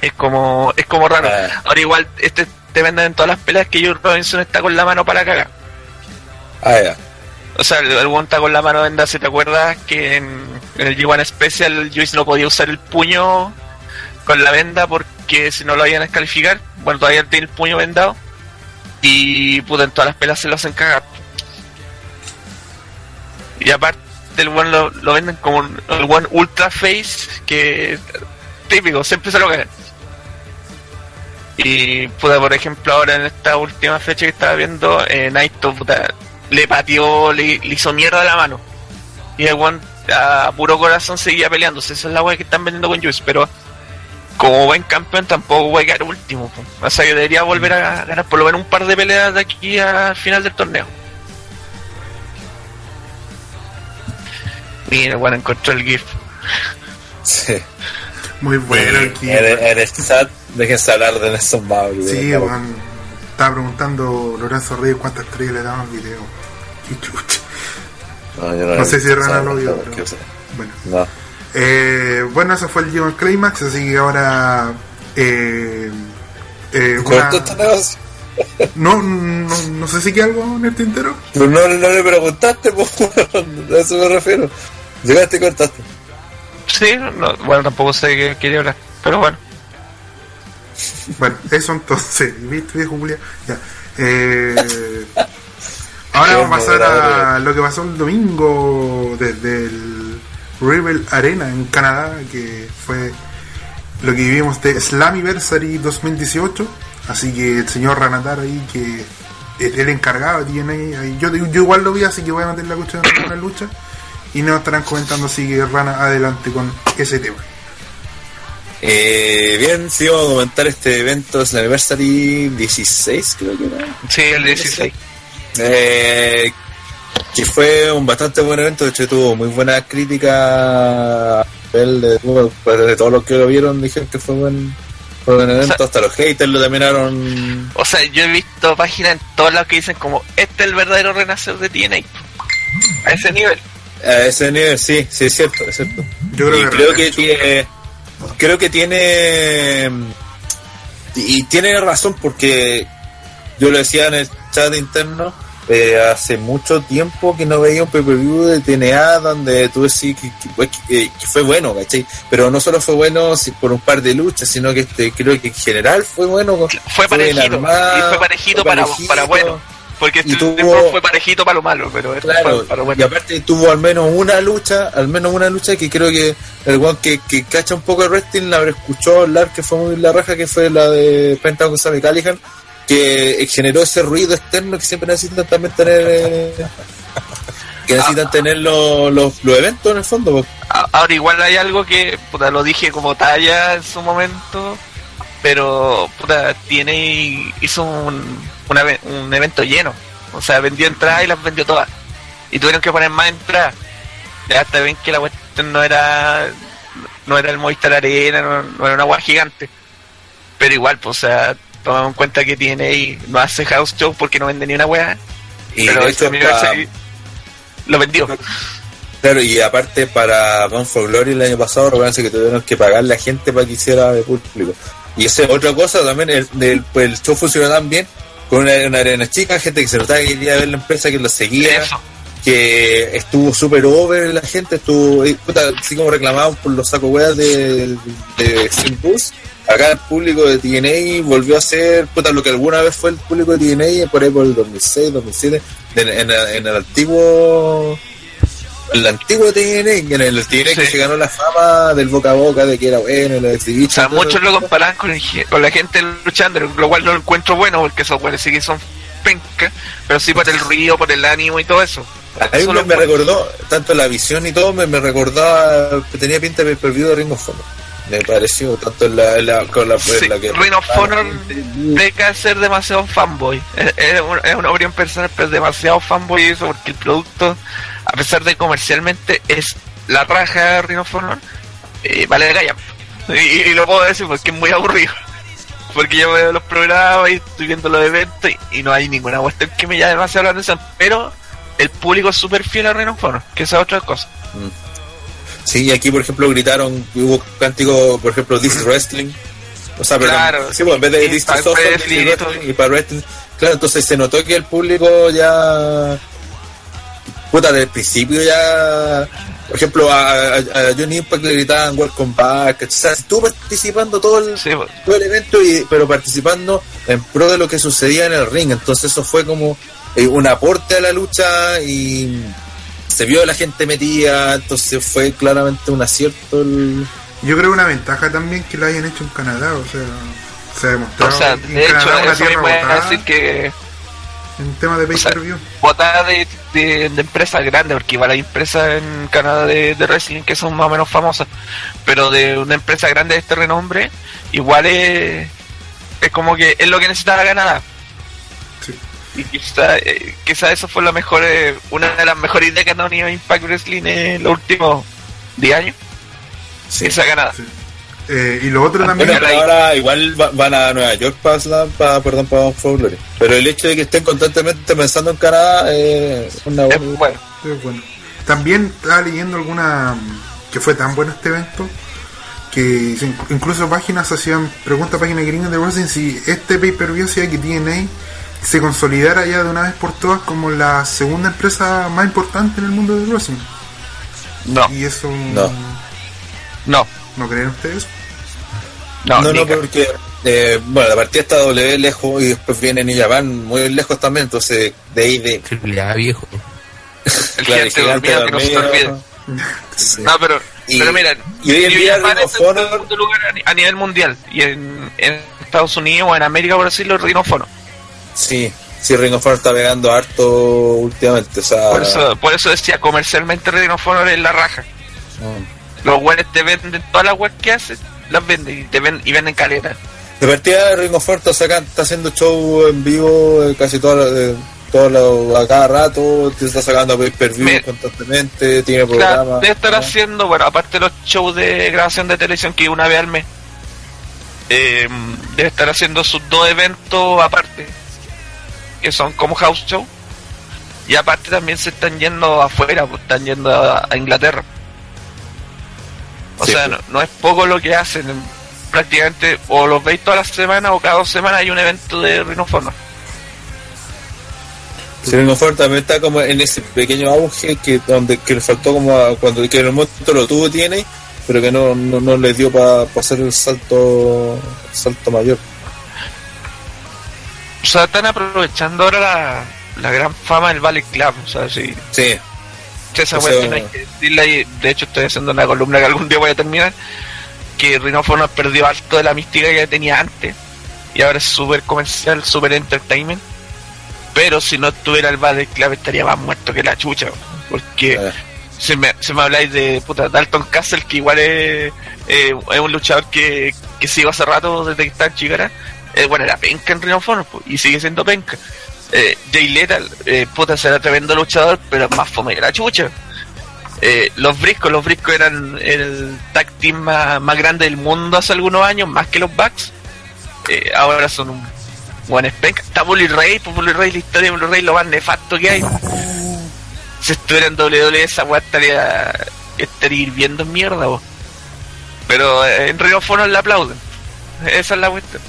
Speaker 4: Es como, es como raro.
Speaker 5: Ah.
Speaker 4: Ahora igual este te venden en todas las peleas que Joey Robinson está con la mano para cagar.
Speaker 5: Ah, ya.
Speaker 4: O sea, el, el está con la mano venda, si te acuerdas que en, en el G1 Special Joyce no podía usar el puño con la venda porque si no lo vayan a descalificar, bueno, todavía tiene el puño vendado. Y puta, en todas las pelas se lo hacen cagar. Y aparte, el one lo, venden como el one ultra face, que típico, siempre se lo cagan. Y puta, por ejemplo, ahora en esta última fecha que estaba viendo, eh, Naito puta, le pateó, le, le hizo mierda a la mano. Y el one a puro corazón seguía peleándose. Esa es la wea que están vendiendo con Juice, pero como buen campeón tampoco voy a quedar último. po. O sea, yo debería volver a ganar por lo menos un par de peleas de aquí al final del torneo. Mira, bueno, encontró el GIF.
Speaker 5: Sí.
Speaker 3: Muy bueno
Speaker 5: Y
Speaker 3: aquí.
Speaker 5: en, en el chat, déjense hablar de Nelson Mauri.
Speaker 3: Sí, weón. Estaba preguntando Lorenzo Reyes cuántas estrellas le daban al video. Y chucha.
Speaker 5: No, yo
Speaker 3: No sé si Rana
Speaker 5: no,
Speaker 3: lo vio,
Speaker 5: no,
Speaker 3: pero-. Bueno.
Speaker 5: No.
Speaker 3: Eh, bueno, eso fue el G1 Climax, así que ahora. Eh, eh, una- no, no, no sé si queda algo en el tintero.
Speaker 5: Pero no, no le preguntaste, po, a eso me refiero. Llegaste y cortaste.
Speaker 4: Sí, no, bueno, tampoco sé de qué quería hablar, pero bueno.
Speaker 3: Bueno, eso entonces, ¿viste, viejo Julia? Ya. Eh, ahora vamos a pasar a lo que pasó el domingo desde el Rebel Arena en Canadá, que fue lo que vivimos de Slammiversary 2018. Así que el señor Ranatar ahí, que es el encargado, tiene ahí. Yo, yo igual lo vi, así que voy a meter la cuchara en la lucha. Y nos estarán comentando, así que Rana, adelante con ese tema.
Speaker 5: Eh, bien, sí, vamos a comentar este evento, Anniversary 16, creo que era.
Speaker 4: Sí, el 16.
Speaker 5: Eh, que fue un bastante buen evento, de hecho tuvo muy buena crítica a nivel de, bueno, pues, de todos los que lo vieron dijeron que fue buen, fue buen evento,
Speaker 4: O sea-
Speaker 5: hasta los haters lo terminaron
Speaker 4: O sea, yo he visto páginas en todas las que dicen como, este es el verdadero renacer de TNA. A ese nivel.
Speaker 5: a ese nivel, sí, sí, es cierto, es cierto.
Speaker 3: Yo creo
Speaker 5: y
Speaker 3: que
Speaker 5: creo que tiene creo que tiene y tiene razón porque yo lo decía en el chat interno eh, hace mucho tiempo que no veía un pay-per-view de TNA donde tú decís que, que- que- que fue bueno, ¿cachai? Pero no solo fue bueno por un par de luchas, sino que este, creo que en general fue bueno.
Speaker 4: Fue parejito.
Speaker 5: armado,
Speaker 4: y fue parejito,
Speaker 5: fue
Speaker 4: para,
Speaker 5: parejito.
Speaker 4: para bueno. Porque
Speaker 5: Y
Speaker 4: este
Speaker 5: tuvo-
Speaker 4: fue parejito para lo malo, pero esto
Speaker 5: Claro,
Speaker 4: fue para lo
Speaker 5: y
Speaker 4: bueno.
Speaker 5: aparte tuvo al menos una lucha, al menos una lucha que creo que el one que, que cacha un poco de wrestling la escuchó hablar que fue muy la raja, que fue la de Pentagon Sammy Callihan, que generó ese ruido externo que siempre necesitan también tener, eh, que necesitan tener los, los, los eventos en el fondo.
Speaker 4: Ahora igual hay algo que, puta, lo dije como talla en su momento, pero, puta, tiene, hizo un, una un evento lleno. O sea, vendió entradas y las vendió todas. Y tuvieron que poner más entradas. Ya está bien que la cuestión no era, no era el Movistar Arena, no, no era una agua gigante. Pero igual, pues, o sea, tomamos en cuenta que tiene y no hace house show porque no vende ni una weá.
Speaker 5: Y
Speaker 4: pero este lo vendió.
Speaker 5: Claro, y aparte para Bound for Glory el año pasado, recuerden que tuvieron que pagarle a gente para que hiciera de público. Y esa es otra cosa también, el, del- pues el show funcionó tan bien, con una, una arena chica, gente que se notaba que quería ver la empresa, que lo seguía,
Speaker 4: Eso.
Speaker 5: que estuvo súper over la gente, estuvo, puta, así como reclamaban por los sacos weas de, de Steam Bus. Acá el público de TNA volvió a ser puta, lo que alguna vez fue el público de TNA por ahí por el 2006, 2007, en, en, en el antiguo el antiguo TNA, en el TNA que se ganó la fama del boca a boca de que era bueno, el
Speaker 4: O
Speaker 5: exhibition.
Speaker 4: sea, muchos lo comparan con, el ge- con la gente luchando, lo cual no lo encuentro bueno porque esos güeyes sí que son penca, pero sí por el ruido, por el ánimo y todo eso.
Speaker 5: A mí me, me recordó, tanto la visión y todo, me, me recordaba que tenía pinta de pay-per-view de Ring of Honor. Me pareció, tanto en la, en la- con la, en
Speaker 4: Sí,
Speaker 5: la que...
Speaker 4: Ring of Honor deja de ser demasiado fanboy. Es, es un- es una opinión personal, pero es demasiado fanboy eso porque el producto, a pesar de comercialmente es la raja de Ring of Honor, eh, vale de calla. Y, y lo puedo decir porque es muy aburrido. Porque yo veo los programas y estoy viendo los eventos y, y no hay ninguna cuestión que me llame demasiado la atención. Pero el público es súper fiel a Ring of Honor, que esa es otra cosa.
Speaker 5: Sí, y aquí, por ejemplo, gritaron, hubo cántico, por ejemplo, This is Wrestling. O sea, perdón,
Speaker 4: Claro,
Speaker 5: sí, pues, en vez de This Software,
Speaker 4: y
Speaker 5: y para Wrestling. Claro, entonces se notó que el público ya. Puta, desde el principio ya. por ejemplo, a, a, a Johnny Impact le gritaban Welcome Back, o sea, estuvo participando todo el,
Speaker 4: Sí, pues.
Speaker 5: todo el evento, y, pero participando en pro de lo que sucedía en el ring. Entonces eso fue como eh, un aporte a la lucha y se vio la gente metida, entonces fue claramente un acierto. El...
Speaker 3: Yo creo una ventaja también que lo hayan hecho en Canadá, o sea, se ha demostrado
Speaker 4: O sea,
Speaker 3: en
Speaker 4: de hecho,
Speaker 3: Canadá una
Speaker 4: eso
Speaker 3: tierra
Speaker 4: decir que
Speaker 3: en tema de pay
Speaker 4: o sea,
Speaker 3: per view.
Speaker 4: botada de, de, de empresas grandes, porque igual hay empresas en Canadá de, de wrestling que son más o menos famosas, pero de una empresa grande de este renombre, igual es, es como que es lo que necesitaba Canadá. Y quizá, eh, quizá eso fue la mejor, eh, una de las mejores ideas que ha tenido Impact Wrestling en los últimos 10 años.
Speaker 5: Sí.
Speaker 4: Esa Canadá.
Speaker 3: Sí. Eh, y lo otro también,
Speaker 5: Bueno, pero ahora igual va- van a Nueva York para, Slam- para perdón, para For Glory. Pero el hecho de que estén constantemente pensando en Canadá eh, es una
Speaker 4: Es
Speaker 5: buena.
Speaker 4: bueno.
Speaker 3: Sí, bueno. También estaba leyendo alguna mm, que fue tan bueno este evento que incluso páginas hacían preguntas a páginas gringas de wrestling si este pay per view hacía que TNA se consolidara ya de una vez por todas como la segunda empresa más importante en el mundo del wrestling.
Speaker 4: No,
Speaker 3: Y eso
Speaker 5: No.
Speaker 4: no,
Speaker 3: ¿no creen ustedes?
Speaker 4: no,
Speaker 5: No, no, porque eh, bueno, la partida está W lejos y después viene New Japan muy lejos también, entonces de ahí de
Speaker 6: Triple A, viejo.
Speaker 4: el
Speaker 5: claro,
Speaker 4: gigante dormido que no se te olvide.
Speaker 5: Sí.
Speaker 4: No, pero,
Speaker 5: Y-
Speaker 4: pero mira,
Speaker 5: y hoy en día
Speaker 4: Japan es el segundo lugar a ni- a nivel mundial y en, en Estados Unidos o en América por decirlo Ring of Honor.
Speaker 5: Sí, sí, Ring of Honor está pegando harto últimamente, o sea,
Speaker 4: Por eso, por eso decía comercialmente Ring of Honor es la raja.
Speaker 5: mm.
Speaker 4: Los buenos te venden todas las webs que hacen, las venden y te ven, y venden caleta.
Speaker 5: de partida Ring of Honor está, sacan- está haciendo show en vivo eh, casi todo, eh, todo lo- a cada rato, te está sacando pay per view
Speaker 4: Me-
Speaker 5: constantemente, tiene
Speaker 4: Claro,
Speaker 5: programas.
Speaker 4: debe estar
Speaker 5: ¿no?
Speaker 4: haciendo, bueno, aparte de los shows de grabación de televisión que una vez al mes, eh, debe estar haciendo sus dos eventos aparte, que son como house show, y aparte también se están yendo afuera, pues, están yendo a, a Inglaterra. O
Speaker 5: Sí,
Speaker 4: sea,
Speaker 5: pues.
Speaker 4: no, no es poco lo que hacen, prácticamente o los veis todas las semanas o cada dos semanas hay un evento de Rhino of Honor.
Speaker 5: Sí, Ring of Honor también está como en ese pequeño auge que donde que le faltó como a- cuando que en el momento lo tuvo tiene, pero que no, no, no le dio para hacer el salto el salto mayor.
Speaker 4: O sea, están aprovechando ahora la, la gran fama del Ballet Club, o sea, sí.
Speaker 5: Sí,
Speaker 4: esa no hay que decirla y de hecho estoy haciendo una columna que algún día voy a terminar que Rhinophone perdió harto de la mística que tenía antes y ahora es súper comercial, súper entertainment pero si no estuviera el Ballet Club estaría más muerto que la chucha porque
Speaker 5: Eh.
Speaker 4: si, me, si me habláis de puta, Dalton Castle que igual es, eh, es un luchador que, que sigo hace rato desde que está en Chigara eh, bueno era penca en Rhinophone y sigue siendo penca eh, Jay Lethal, eh, puta, será tremendo luchador, pero más fome que la chucha. Eh, los Briscos, los Briscos eran el tag team más, grande del mundo hace algunos años, más que los Bucks. Eh, ahora son un buen penca. Está Bully Ray, pues Bully Ray, la historia de Bully Ray, lo más nefasto que hay. Si estuviera en WWE, esa weá estaría, estaría hirviendo en mierda, vos. Pero eh, en Río Fono le aplauden. Esa es la cuestión.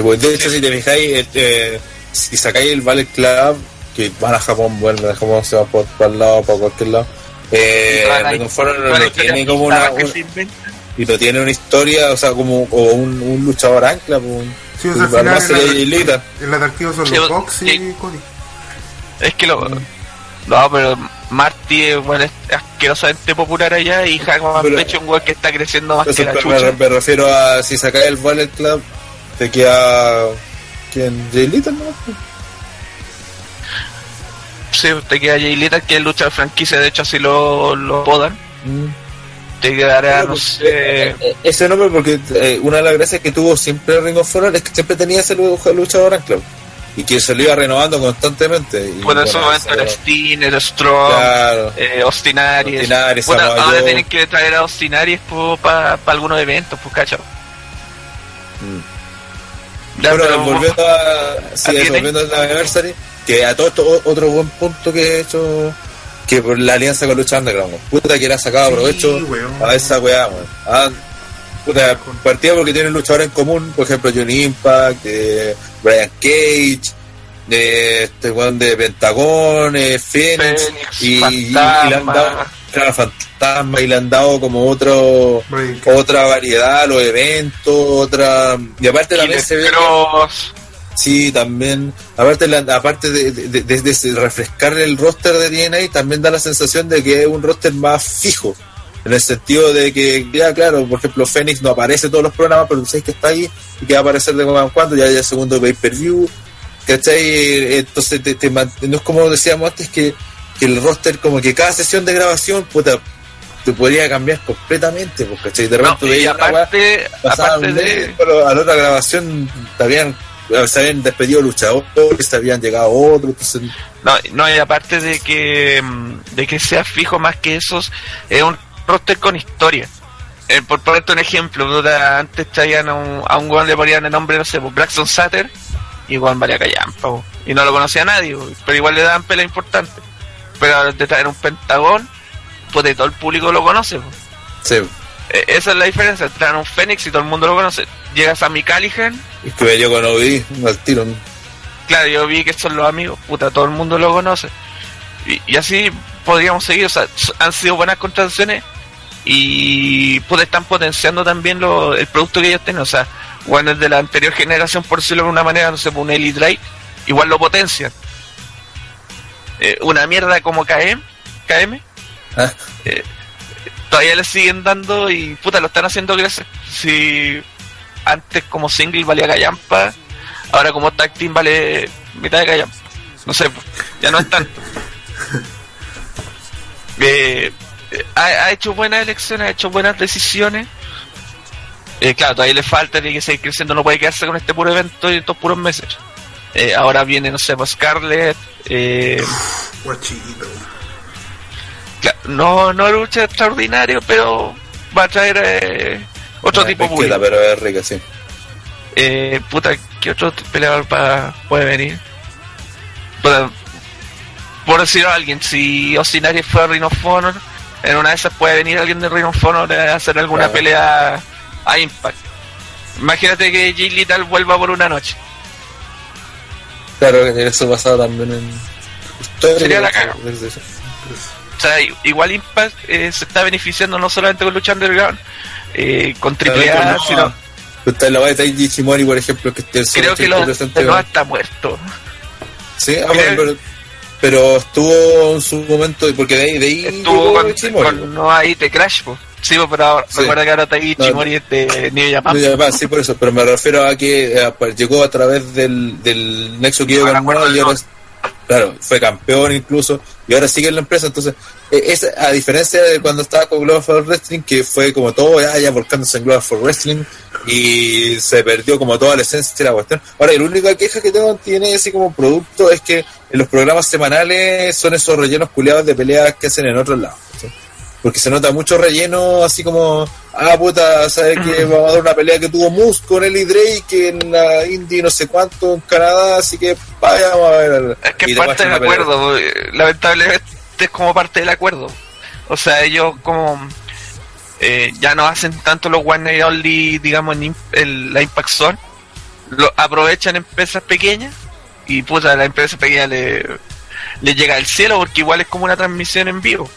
Speaker 5: Sí, pues, de hecho, si te fijáis, eh, eh, si sacáis el Ballet Club, que van a Japón, bueno, de Japón se va por, para el lado, para cualquier lado. Eh, no tiene como una, un- y no tiene una historia, o sea, como un, un luchador ancla, pues,
Speaker 3: Sí, o sea, al
Speaker 5: además
Speaker 3: final
Speaker 5: sería
Speaker 3: el-. El atractivo son
Speaker 4: Sí,
Speaker 3: los Box y
Speaker 4: sí.
Speaker 3: Cody.
Speaker 4: Es que lo. No, pero Marty es bueno, es asquerosamente popular allá y Hackman Pecho es un weón que está creciendo más que la
Speaker 5: me,
Speaker 4: chucha.
Speaker 5: me refiero a si sacáis el Ballet Club, te queda. ¿Quién? Jay Lita, ¿no?
Speaker 4: Sí, te queda Jay Lethal, que es luchador franquicia, de hecho así lo, lo podan. Te quedará, no sé.
Speaker 5: Eh, eh, Ese nombre, porque eh, una de las gracias que tuvo siempre Ring of Honor es que siempre tenía ese lu- luchador ancla. Y que se lo iba renovando constantemente. Y,
Speaker 4: Por eso
Speaker 5: bueno,
Speaker 4: momento era
Speaker 5: ese-
Speaker 4: Steen, era Strong,
Speaker 5: Claro.
Speaker 4: eh, Austin Aries.
Speaker 5: Austin Aries,
Speaker 4: Puta,
Speaker 5: Samoa
Speaker 4: ahora tienen que traer a Austin Aries para algunos eventos, pues cacho.
Speaker 5: Mm.
Speaker 4: Ya,
Speaker 5: Bueno,
Speaker 4: pero-
Speaker 5: volviendo a, sí,
Speaker 4: ¿a
Speaker 5: eso, volviendo a Anniversary, que a todo esto, otro buen punto que he hecho, que por la alianza con Lucha Underground, puta que le ha sacado
Speaker 3: Sí,
Speaker 5: provecho
Speaker 3: weón.
Speaker 5: a esa weá, weón. Ah, puta, partida porque tienen luchadores en común, por ejemplo, Johnny Impact, eh, Brian Cage, de este weón de Pentagón, eh, Fénix, y, y- y le han dado, claro, Fantasma, y le han dado como otro,
Speaker 3: Break.
Speaker 5: otra variedad, los eventos, otra, y aparte también se ve. Sí, también. Aparte, la- aparte de, de- de- de refrescar el roster de DNA, también da la sensación de que es un roster más fijo. En el sentido de que, ya claro, por ejemplo, Fénix no aparece en todos los programas, pero tú sabes que está ahí y que va a aparecer de cuando en cuando, ya haya segundo pay-per-view. ¿Cachai? Entonces, te, te no es como decíamos antes que, que el roster, como que cada sesión de grabación, puta, te podría cambiar completamente, ¿cachai? De
Speaker 4: No,
Speaker 5: repente
Speaker 4: y
Speaker 5: veías una weá,
Speaker 4: aparte, aparte de,
Speaker 5: pero a la otra grabación te habían, se habían despedido luchadores, se habían llegado otros, entonces,
Speaker 4: No, no, y aparte de que mm, de que sea fijo más que esos, es un roster con historia. Eh, por ponerte un ejemplo, antes traían a un, a un weón le ponían el nombre, no sé, pues, Braxton Sutter, y Juan María Callampa, y no lo conocía nadie, pero igual le daban pelea importante. Pero de traer un Pentagón, pues de todo el público lo conoce.
Speaker 5: sí,
Speaker 4: Eh, esa es la diferencia, traen un Fénix y todo el mundo lo conoce. Llegas a mi
Speaker 5: es que yo cuando vi al tiro, ¿no?
Speaker 4: Claro, yo vi que son los amigos, puta, todo el mundo lo conoce. Y, y así podríamos seguir, o sea, han sido buenas contrataciones y pues están potenciando también lo, el producto que ellos tienen, o sea, bueno, el de la anterior generación, por decirlo de una manera, no sé, pues, un Elite Drake, igual lo potencian. Eh, una mierda como KM, KM,
Speaker 5: Ah,
Speaker 4: todavía le siguen dando y puta, lo están haciendo crecer. Si antes como single valía callampa, ahora como tag team vale mitad de callampa. No sé, ya no es tanto. Eh, eh, ha, ha hecho buenas elecciones, ha hecho buenas decisiones. Eh, claro, todavía le falta, tiene que seguir creciendo, no puede quedarse con este puro evento y estos puros meses. Eh, ahora viene, no sé, Scarlett, eh, no, no lucha extraordinario, pero va a traer eh, otro
Speaker 5: ah,
Speaker 4: tipo muy.
Speaker 5: que la pero es rica, sí.
Speaker 4: Eh, puta, ¿qué otro peleador pa- puede venir? Puta, por decir a alguien, si Osinari fue a Ring of Honor, en una de esas puede venir alguien de Ring of Honor a hacer alguna
Speaker 5: Claro.
Speaker 4: pelea a Impact. Imagínate que Jay Little vuelva por una noche.
Speaker 5: Claro, que eso pasaba también en.
Speaker 4: Sería la caga.
Speaker 5: Sí.
Speaker 4: O sea, igual Impact eh, se está beneficiando no solamente con lucha underground, eh, con Triple A,
Speaker 5: no,
Speaker 4: sino
Speaker 5: Está en la de Taiji Ishimori, por ejemplo, que esté
Speaker 4: creo que lo no está muerto.
Speaker 5: Sí, ah, bueno, pero, pero estuvo en su momento, porque de ahí, de ahí
Speaker 4: Estuvo con, no ahí te Crash. Sí, po, pero ahora,
Speaker 5: Sí.
Speaker 4: recuerda que ahora Taichi
Speaker 5: No,
Speaker 4: Mori es de New Japan.
Speaker 5: No, va, sí, por eso, pero me refiero a que eh, pues, llegó a través del, del nexo que yo
Speaker 4: bueno,
Speaker 5: y ahora,
Speaker 4: no.
Speaker 5: claro, fue campeón incluso, y ahora sigue en la empresa. Entonces, eh, es, a diferencia de cuando estaba con Global for Wrestling, que fue como todo ya, ya volcándose en Global for Wrestling y se perdió como toda la esencia de la cuestión. Ahora, la única queja que tengo tiene así como producto es que en los programas semanales son esos rellenos culiados de peleas que hacen en otros lados. Porque se nota mucho relleno, así como, ah, puta, ¿sabes que Vamos a dar una pelea que tuvo Moose con Eli Drake en la Indie no sé cuánto en Canadá, así que vaya, vamos a ver.
Speaker 4: Es que es
Speaker 5: te
Speaker 4: parte del acuerdo, eh, lamentablemente es como parte del acuerdo. O sea, ellos como eh, ya no hacen tanto los One Night Only, digamos, en, la Impact Zone, lo aprovechan empresas pequeñas y puta, a la empresa pequeña le, le llega al cielo porque igual es como una transmisión en vivo.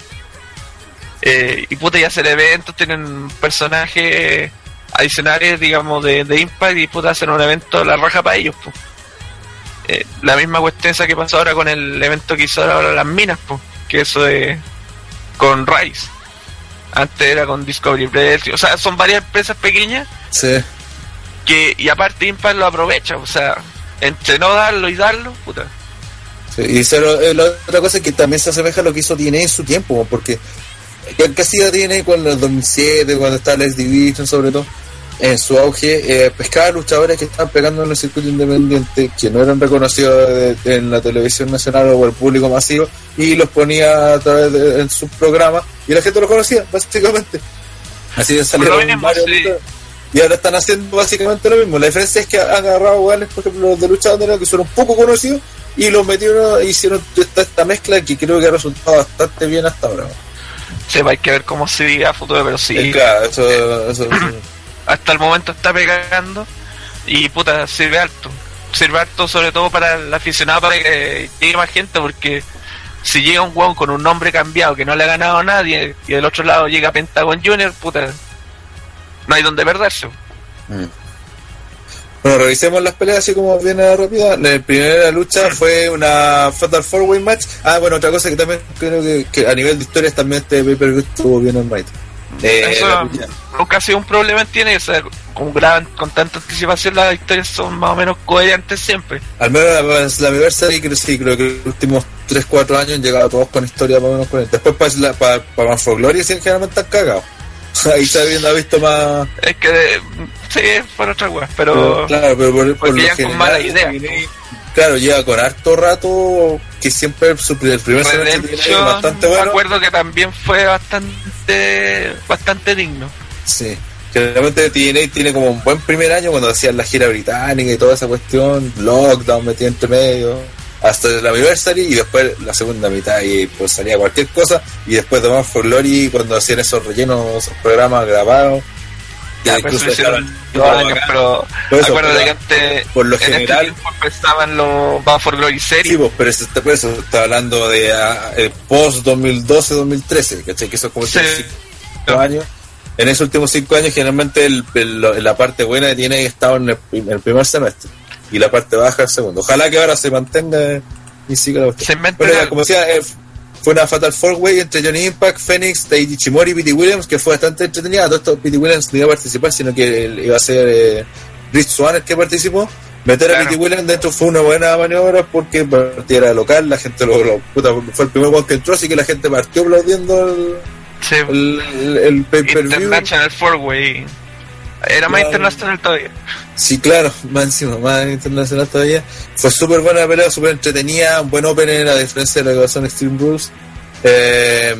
Speaker 4: Eh, y puta, y hacen eventos, tienen personajes adicionales, digamos, de, de Impact y puta, hacen un evento la raja para ellos. pues eh, la misma cuestión que pasó ahora con el evento que hizo ahora las minas, pues, que eso de con Rise. Antes era con Discovery Press, o sea, son varias empresas pequeñas
Speaker 5: Sí.
Speaker 4: que, y aparte Impact lo aprovecha, o sea, entre no darlo y darlo, puta.
Speaker 5: Sí, y eh, la otra cosa es que también se asemeja a lo que hizo TNA en su tiempo, porque ¿qué hacía TNA cuando en el 2007, cuando estaba Les Division sobre todo, en su auge, eh, pescaba luchadores que estaban pegando en el circuito independiente, que no eran reconocidos de- de- en la televisión nacional o por el público masivo, y los ponía a través de en sus programas, y la gente los conocía, básicamente. Así de luchadores. Y ahora están haciendo básicamente lo mismo. La diferencia es que han agarrado weones, por ejemplo, los de lucha underground, que son un poco conocidos y los metieron, hicieron esta, esta mezcla que creo que ha resultado bastante bien hasta ahora.
Speaker 4: Sepa, hay que ver cómo se diga a futuro, pero sí,
Speaker 5: Eh, Claro, eso, eso,
Speaker 4: hasta el momento está pegando y puta, sirve alto. sirve harto sobre todo para el aficionado para que llegue más gente porque si llega un weón con un nombre cambiado que no le ha ganado a nadie y del otro lado llega Pentagon Junior, puta, no hay donde perderse.
Speaker 5: Mm. Bueno, revisemos las peleas así como viene rápida. La primera lucha fue una Fatal Four Way Match. Ah, bueno, otra cosa que también creo que, que a nivel de historias también este pay estuvo bien en right. Eh,
Speaker 4: Eso
Speaker 5: lucha-
Speaker 4: nunca ha sido un problema, tiene, o sea, con, gran, con tanta anticipación las historias son más o menos coherentes siempre.
Speaker 5: Al menos la, Anniversary, creo, sí, creo que los últimos 3-4 años han llegado todos con historia más o menos coherente. Después para la, para, para Man for Glory sí, generalmente han cagado. Ahí se ha visto- ha visto más...
Speaker 4: Es que, de- sí, por otra weá,
Speaker 5: Pero,
Speaker 4: pero...
Speaker 5: claro, pero por, por
Speaker 4: porque
Speaker 5: lo
Speaker 4: con
Speaker 5: general,
Speaker 4: mala idea.
Speaker 5: TNA, Claro, lleva con harto rato, que siempre su, el primer semestre de TNA es
Speaker 4: Redemption,
Speaker 5: bastante
Speaker 4: me
Speaker 5: bueno.
Speaker 4: acuerdo que también fue bastante bastante digno.
Speaker 5: Sí. Generalmente TNA tiene como un buen primer año cuando hacían la gira británica y toda esa cuestión, lockdown metido entre medio, hasta la anniversary y después la segunda mitad y pues salía cualquier cosa y después de más for Glory cuando hacían esos rellenos, esos programas grabados.
Speaker 4: Ya,
Speaker 5: que
Speaker 4: pues
Speaker 5: incluso
Speaker 4: hicieron dos años, pero
Speaker 5: Por eso,
Speaker 4: acuérdate
Speaker 5: pero
Speaker 4: que antes
Speaker 5: por lo
Speaker 4: en este
Speaker 5: general-
Speaker 4: empezaban los Bound for Glory
Speaker 5: Sí,
Speaker 4: Series.
Speaker 5: pues, pero eso, por eso está hablando de eh, post 2012-2013, ¿cachai? Que eso es como
Speaker 4: Sí.
Speaker 5: cinco años. En esos últimos cinco años, generalmente el, el- la parte buena que tiene estado en el, prim- el primer semestre y la parte baja el segundo. Ojalá que ahora se mantenga y siga la cuestión.
Speaker 4: Se algo.
Speaker 5: como decía, eh, fue una Fatal Four Way entre Johnny Impact, Phoenix, Taiji Chimori y Pete Williams, que fue bastante entretenida. Todo esto Williams no iba a participar, sino que él iba a ser eh, Rich Swan el que participó. Meter a. Pete Williams dentro fue una buena maniobra porque partía era local, la gente lo, lo- puta, fue el primer one que entró, así que la gente partió aplaudiendo el,
Speaker 4: Sí,
Speaker 5: el, el, el pay-per-view.
Speaker 4: International Four Way. Era más
Speaker 5: Claro.
Speaker 4: internacional todavía.
Speaker 5: Sí, claro, más encima, más internacional todavía. Fue súper buena pelea, súper entretenida, un buen opener a diferencia de la que pasó en Extreme Rules. Eh,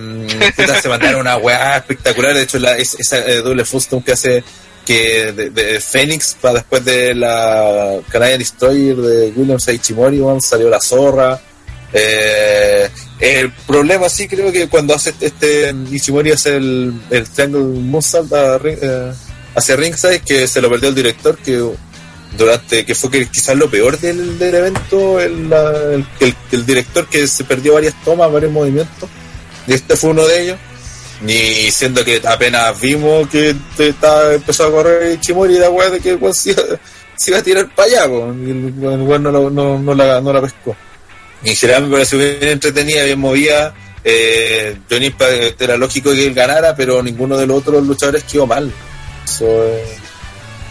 Speaker 5: se mandaron una weá espectacular, de hecho la, es- esa eh, doble Fuston que hace que de, de Phoenix para después de la Canadian Destroyer de Williams Ichimori salió la zorra. Eh, el problema sí creo que cuando hace este Ichimori hace el, el Triangle Moonsault a eh, hacia ringside que se lo perdió el director que durante que fue que quizás lo peor del, del evento el, el, director que se perdió varias tomas varios movimientos y este fue uno de ellos. Ni siendo que apenas vimos que estaba, empezó a correr Chimori la weá de que weón se, iba, a tirar para allá el weón no, lo- no, no la, no la pescó. Y en general me pareció bien entretenida bien movida. Eh, Johnny era lógico que él ganara pero ninguno de los otros luchadores quedó mal eso eh,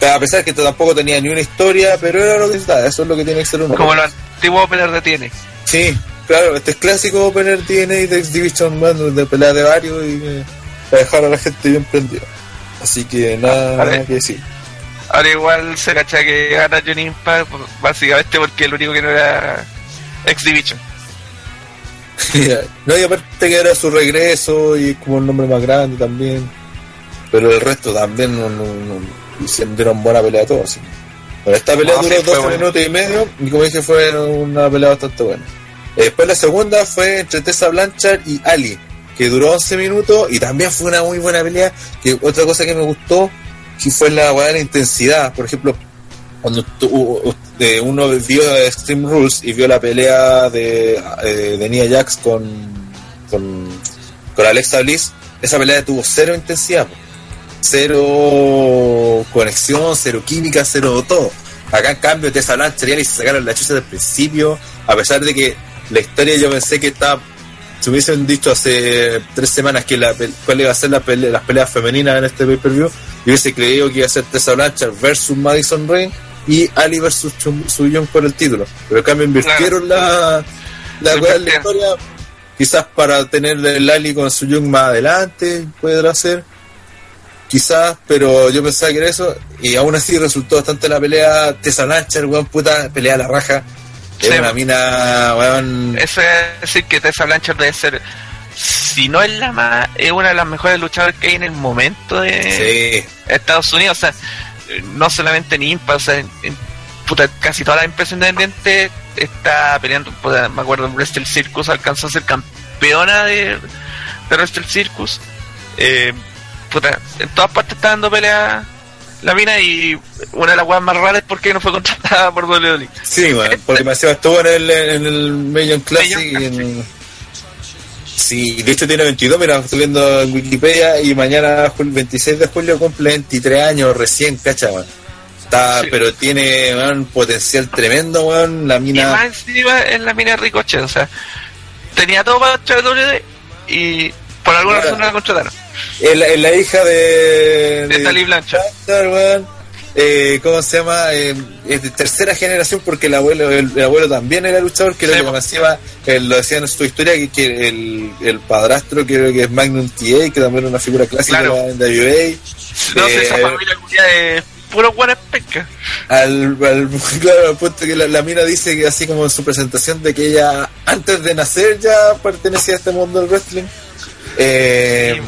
Speaker 5: a pesar de que tampoco tenía ni una historia, pero era lo que estaba, eso es lo que tiene que ser uno.
Speaker 4: Como los antiguos openers de TN.
Speaker 5: Sí, claro, este es clásico opener TNA de X Division de pelea de varios y eh, para dejar a la gente bien prendida. Así que nada, nada que decir.
Speaker 4: Ahora igual se cacha que gana Johnny Impact, pues, básicamente porque el único que no era X Division.
Speaker 5: no, y aparte que era su regreso y como el nombre más grande también. Pero el resto también no, no, no hicieron dieron buena pelea a todos. sí. Esta pelea
Speaker 4: No,
Speaker 5: duró
Speaker 4: sí, fue
Speaker 5: 12
Speaker 4: buena.
Speaker 5: minutos y medio y como dije fue una pelea bastante buena. Después la segunda fue entre Tessa Blanchard y Ali, que duró 11 minutos y también fue una muy buena pelea. Que otra cosa que me gustó que fue la buena intensidad. Por ejemplo, cuando uno vio Extreme Rules y vio la pelea de, eh, de Nia Jax con, con, con Alexa Bliss, esa pelea tuvo cero intensidad. Cero conexión, cero química, cero todo. Acá en cambio Tessa Blanchard y Ali se sacaron la chucha del principio, a pesar de que la historia yo pensé que estaba si hubiesen dicho hace tres semanas que la, cuál iba a ser la las peleas femeninas en este pay-per-view, yo hubiese creído que iba a ser Tessa Blanchard versus Madison Rain y Ali versus Chum- Su Young por el título. Pero en cambio invirtieron la, la, la
Speaker 4: invirtieron.
Speaker 5: historia, quizás para tener el Ali con Su Young más adelante, podrá ser. Quizás, pero yo pensaba que era eso, y aún así resultó bastante la pelea. Tessa Blanchard, weón, puta, pelea a la raja.
Speaker 4: Sí.
Speaker 5: una mina, weón,
Speaker 4: Eso es decir que Tessa Blanchard debe ser, si no es la más, es una de las mejores luchadoras que hay en el momento de
Speaker 5: sí,
Speaker 4: Estados Unidos. O sea, no solamente en Impact, o sea, en, en puta, casi toda la empresa independiente está peleando. puta, me acuerdo, Wrestle Circus alcanzó a ser campeona de, de Wrestle Circus. Eh, puta, en todas partes está dando pelea la mina y una de las weas más raras es porque no fue contratada por WWE.
Speaker 5: Sí, weón, porque Maceo estuvo en el, en el Million Classic. y en- Sí, de hecho tiene 22, mira, estoy viendo en Wikipedia y mañana, jul- 26 de julio, cumple 23 años recién, cacha, weón. Está,
Speaker 4: Sí.
Speaker 5: pero tiene un potencial tremendo, weón. La
Speaker 4: Y
Speaker 5: mina.
Speaker 4: más encima es la mina o sea, tenía todo para WWE y por alguna
Speaker 5: Claro.
Speaker 4: razón no la contrataron.
Speaker 5: Es la, hija de.
Speaker 4: De Tali Blanchard.
Speaker 5: Eh, ¿Cómo se llama? Eh, es de tercera generación porque el abuelo el, el abuelo también era luchador, creo
Speaker 4: Sí,
Speaker 5: que más encima, eh, lo decían en su historia, que, que el, el padrastro creo que es Magnum TA, que también era una figura clásica
Speaker 4: Claro.
Speaker 5: en WA.
Speaker 4: No sé, esa
Speaker 5: Eh,
Speaker 4: familia de puros buenas pescas.
Speaker 5: al, al- claro, al punto que la, la mina dice que así como en su presentación de que ella antes de nacer ya pertenecía a este mundo del wrestling Eh,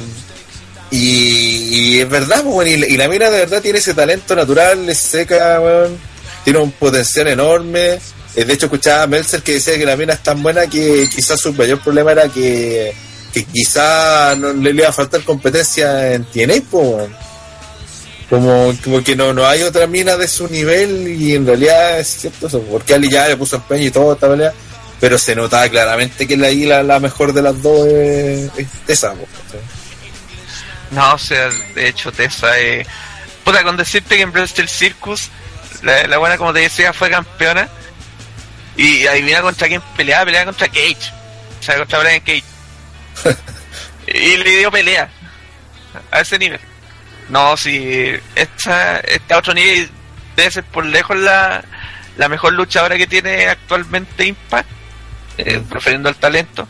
Speaker 5: y, es verdad pues, weón, y, la- y la mina de verdad tiene ese talento natural es seca weón, tiene un potencial enorme Eh, de hecho escuchaba a Meltzer que decía que la mina es tan buena que quizás su mayor problema era que, que quizás no le, iba a faltar competencia en TNA pues. Como, como que no, no hay otra mina de su nivel y en realidad es cierto eso, porque Ali ya le puso empeño y todo esta pelea, pero se notaba claramente que la, la, la mejor de las dos es, es esa. ¿cachai?
Speaker 4: No, o sea, de hecho, Tessa, eh, puta, con decirte que en Bristol Circus, la, la buena, como te decía, fue campeona. Y adivina contra quién peleaba, peleaba contra Cage. O sea, contra Brian Cage. y le dio pelea. A ese nivel. No, si esta, este a otro nivel debe ser por lejos la, la mejor luchadora que tiene actualmente Impact, eh, prefiriendo el talento.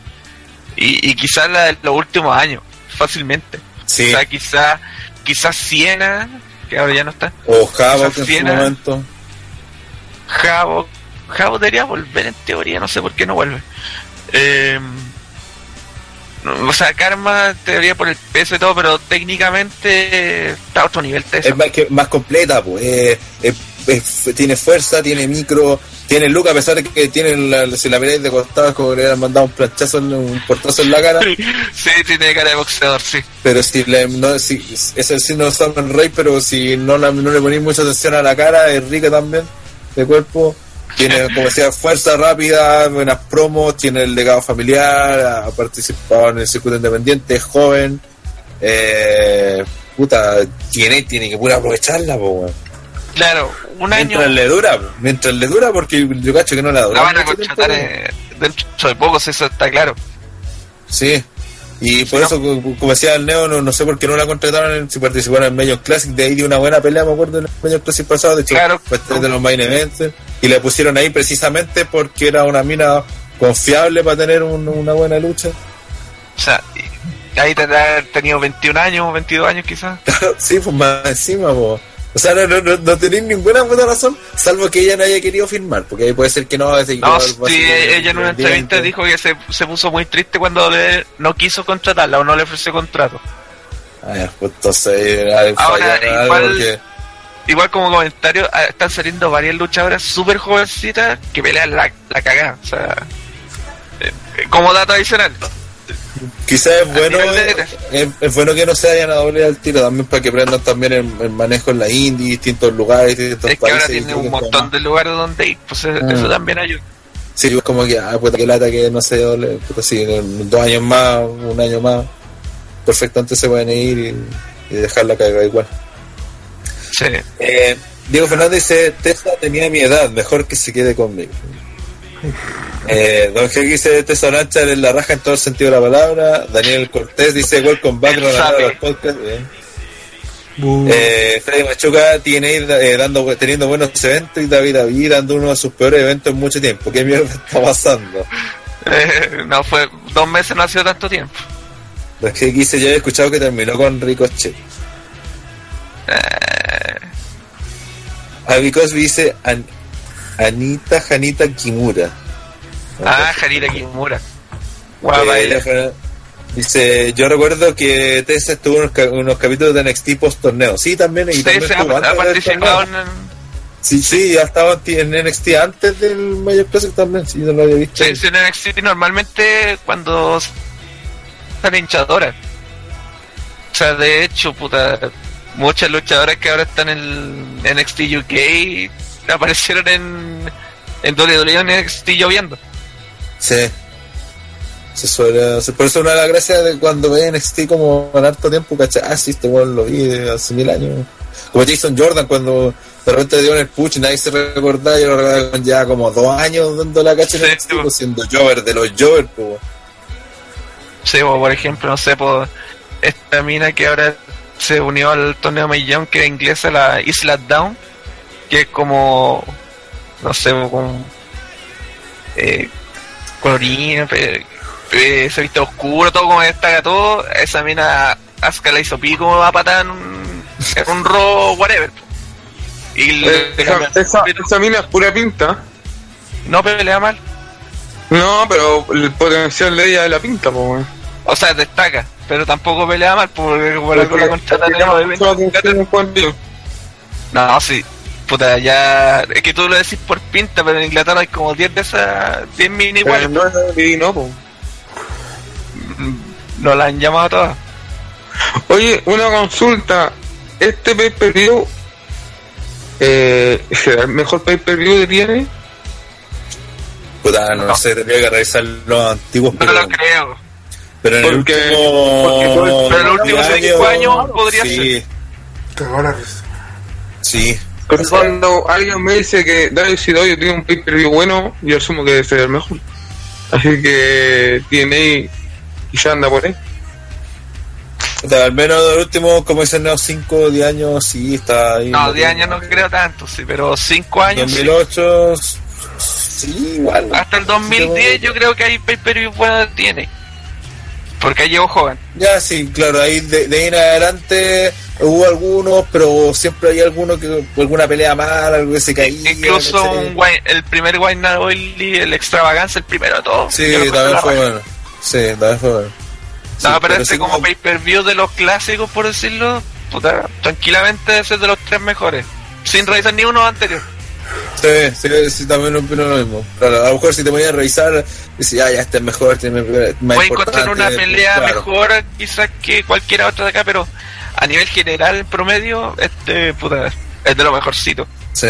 Speaker 4: Y, y quizás la de los últimos años, fácilmente.
Speaker 5: Sí,
Speaker 4: O sea, quizás quizás Siena, que ahora ya no está.
Speaker 5: o Havoc en su
Speaker 4: Siena.
Speaker 5: momento.
Speaker 4: Javo, Javo debería volver en teoría, no sé por qué no vuelve. Eh, o sea, Karma en teoría por el peso y todo, pero técnicamente está a otro nivel Tessa.
Speaker 5: Es más, que, más completa, pues. eh, eh, es- tiene fuerza, tiene micro, tiene look, a pesar de que tiene la, si la miráis de costado, es como que le hubieran mandado un planchazo, un portazo en la cara.
Speaker 4: Sí, tiene cara de boxeador, sí.
Speaker 5: Pero si le, no, si, es el signo de Summer Rey, pero si no, la- no le ponéis mucha atención a la cara, es rica también de cuerpo. Tiene, como decía, fuerza rápida, buenas promos, tiene el legado familiar, ha participado en el circuito independiente, es joven. Eh, puta, tiene, tiene que pura aprovecharla, weón.
Speaker 4: Claro, un año
Speaker 5: Mientras le dura, mientras le dura, porque yo cacho que no la dura.
Speaker 4: la van a contratar eh, dentro de pocos, eso está claro.
Speaker 5: Sí. Y por eso, co- como decía el Neo, no, no sé por qué no la contrataron si participaron en Major Classic. De ahí dio una buena pelea, me acuerdo, en el Major Classic pasado. De hecho,
Speaker 4: Claro.
Speaker 5: fue de los main events. Y le pusieron ahí precisamente porque era una mina confiable para tener un- una buena lucha.
Speaker 4: O sea, ahí tendrá tenido 21 años, 22 años quizás.
Speaker 5: sí, pues más encima, po. O sea, no, no, no, no tenéis ninguna buena razón, salvo que ella no haya querido firmar, porque ahí puede ser que no. ese-
Speaker 4: No, sí, ella en una entrevista dijo que se, se puso muy triste cuando le- no quiso contratarla o no le ofreció contrato.
Speaker 5: Ah, ya, pues entonces, hay
Speaker 4: Ahora, igual-
Speaker 5: porque-
Speaker 4: Igual como comentario, ah, están saliendo varias luchadoras súper jovencitas que pelean la, la cagada. O sea, eh, como dato adicional.
Speaker 5: Quizás es bueno, eh, es, es bueno que no se vayan a doble al tiro también para que aprendan también el, el manejo en la indie, distintos lugares, distintos
Speaker 4: Es que ahora tiene un montón de lugares donde ir, pues eh,
Speaker 5: Ah.
Speaker 4: eso también ayuda.
Speaker 5: Sí, es como que, ah, puta que lata que no se doble, puta, sí, dos años más, un año más, perfectamente se pueden ir y, y dejarla caer igual.
Speaker 4: Sí.
Speaker 5: Eh, Diego Fernández dice, Tessa tenía mi edad, mejor que se quede conmigo. Eh, Don G dice, Tessa Blanchard es la raja en todo el sentido de la palabra. Daniel Cortés dice, welcome back, al podcast. Bien. Eh, Freddy Machuca tiene eh, dando, teniendo buenos eventos y David David dando uno de sus peores eventos en mucho tiempo. ¿Qué mierda está pasando?
Speaker 4: Eh, no fue, dos meses no ha sido tanto tiempo.
Speaker 5: Don G dice, yo he escuchado que terminó con Ricochet.
Speaker 4: Eh,
Speaker 5: Abby Cosby dice, An- Anita Janita Kimura.
Speaker 4: ah, Jarira Kimura. Guapa ella.
Speaker 5: Dice, yo recuerdo que Tessa estuvo en unos, ca- unos capítulos de NXT post torneo. Sí, también. Y también estuvo
Speaker 4: ha,
Speaker 5: antes
Speaker 4: ha en,
Speaker 5: Sí, sí, ya estaba en NXT antes del Mayor Classic también. Sí, yo lo había visto.
Speaker 4: Sí, sí, en NXT normalmente cuando sale hinchadora. O sea, de hecho, puta, muchas luchadoras que ahora están en NXT UK aparecieron en, en WWE en NXT lloviendo.
Speaker 5: Sí. Se suele hacer. Por eso una de las gracias de cuando ve NXT como en harto tiempo, ¿cachai? Ah, sí, este weón lo vi hace mil años. Como Jason Jordan cuando de repente dio en el push y nadie se recordaba, yo lo recordaba con ya como dos años dando la cacha en
Speaker 4: Sí,
Speaker 5: NXT,
Speaker 4: po.
Speaker 5: pues, siendo Jover de los Jover, pues.
Speaker 4: Sí, o por ejemplo, no sé, por esta mina que ahora se unió al torneo Millón, que es inglesa, la Isla Down, que es como, no sé, con eh, colorina, se viste oscuro, todo como destaca todo. Esa mina, Asuka la hizo pico a patada en un, un ro whatever. Y le-
Speaker 7: Eh, esa, esa, esa mina es pura pinta.
Speaker 4: no pelea mal,
Speaker 7: No, pero el potencial de ella es la pinta, po, weón.
Speaker 4: o sea, destaca, pero tampoco pelea mal porque por la en
Speaker 7: cuanto-
Speaker 4: No, sí. Puta, ya. Es que tú lo decís por pinta, pero en Inglaterra hay como 10 de esas. 10 mini
Speaker 7: Pero
Speaker 4: iguales.
Speaker 7: no es de no, po.
Speaker 4: No la han llamado todas.
Speaker 7: Oye, una consulta. ¿Este pay per view eh, será el mejor pay per view que tiene?
Speaker 5: Puta, no,
Speaker 4: No.
Speaker 5: sé, tendría que revisar los antiguos,
Speaker 4: No
Speaker 5: pero,
Speaker 4: lo creo.
Speaker 5: pero en el
Speaker 7: Porque-
Speaker 5: último.
Speaker 7: porque el-
Speaker 4: pero en los últimos cinco años podría
Speaker 5: sí,
Speaker 3: Cagó la
Speaker 5: Sí,
Speaker 7: Pero cuando alguien me dice que WCW tiene un pay per view bueno, yo asumo que debe ser el mejor. Así que tiene quizá anda por ahí.
Speaker 5: Al menos los últimos, como dicen, no, 5 o 10 años, sí, está ahí.
Speaker 4: No, 10 años no creo tanto, sí, pero 5 años. sí.
Speaker 5: 2008, sí, igual.
Speaker 4: Hasta el 2010 yo creo que hay pay per view bueno tiene. Porque ahí llegó joven.
Speaker 5: Ya, sí, claro, ahí de, de ahí en adelante hubo algunos, pero siempre hay alguno que, alguna pelea mala, algo que se caía.
Speaker 4: Incluso un Wine- el primer Wine Night Oily, el extravaganza, el primero de todos.
Speaker 5: Sí, también fue bueno. Sí, también fue bueno.
Speaker 4: No,
Speaker 5: Sí,
Speaker 4: pero, este
Speaker 5: sí
Speaker 4: como pay per view de los clásicos, por decirlo, puta, tranquilamente debe ser de los tres mejores. Sin revisar ni uno anterior.
Speaker 5: Sí, sí, sí, también opino lo mismo. Claro, a lo mejor si te ponías a revisar, dices, ya, ya, este es mejor, tiene más
Speaker 4: Puede encontrar una pelea
Speaker 5: claro.
Speaker 4: mejor quizás que cualquiera otra de acá, pero a nivel general, en promedio, este, puta, es de lo mejorcito.
Speaker 5: Sí.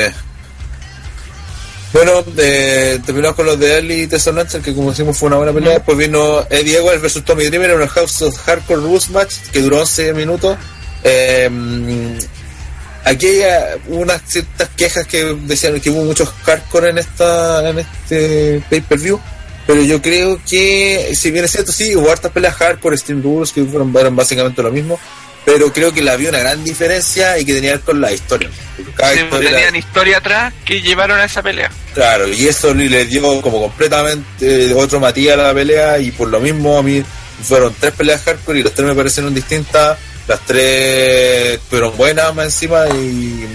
Speaker 5: Bueno, eh, terminamos con los de Early y Tesson Lancer, que como decimos fue una buena pelea. Después vino Eddie Edwards versus Tommy Dreamer en un House of Hardcore Rules match que duró 11 minutos. Eh, aquí hay eh, unas ciertas quejas que decían que hubo muchos hardcore en esta en este pay-per-view. Pero yo creo que, si bien es cierto, sí, hubo hartas peleas hardcore, Stream Rules, que fueron, eran básicamente lo mismo. Pero creo que la había una gran diferencia y que tenía que ver con la historia. Cada
Speaker 4: Sí,
Speaker 5: historia era-
Speaker 4: tenían historia atrás que llevaron a esa pelea.
Speaker 5: Claro, y eso le le dio como completamente otro matiz a la pelea y por lo mismo a mí fueron tres peleas hardcore y los tres me parecieron distintas, las tres fueron buenas más encima y,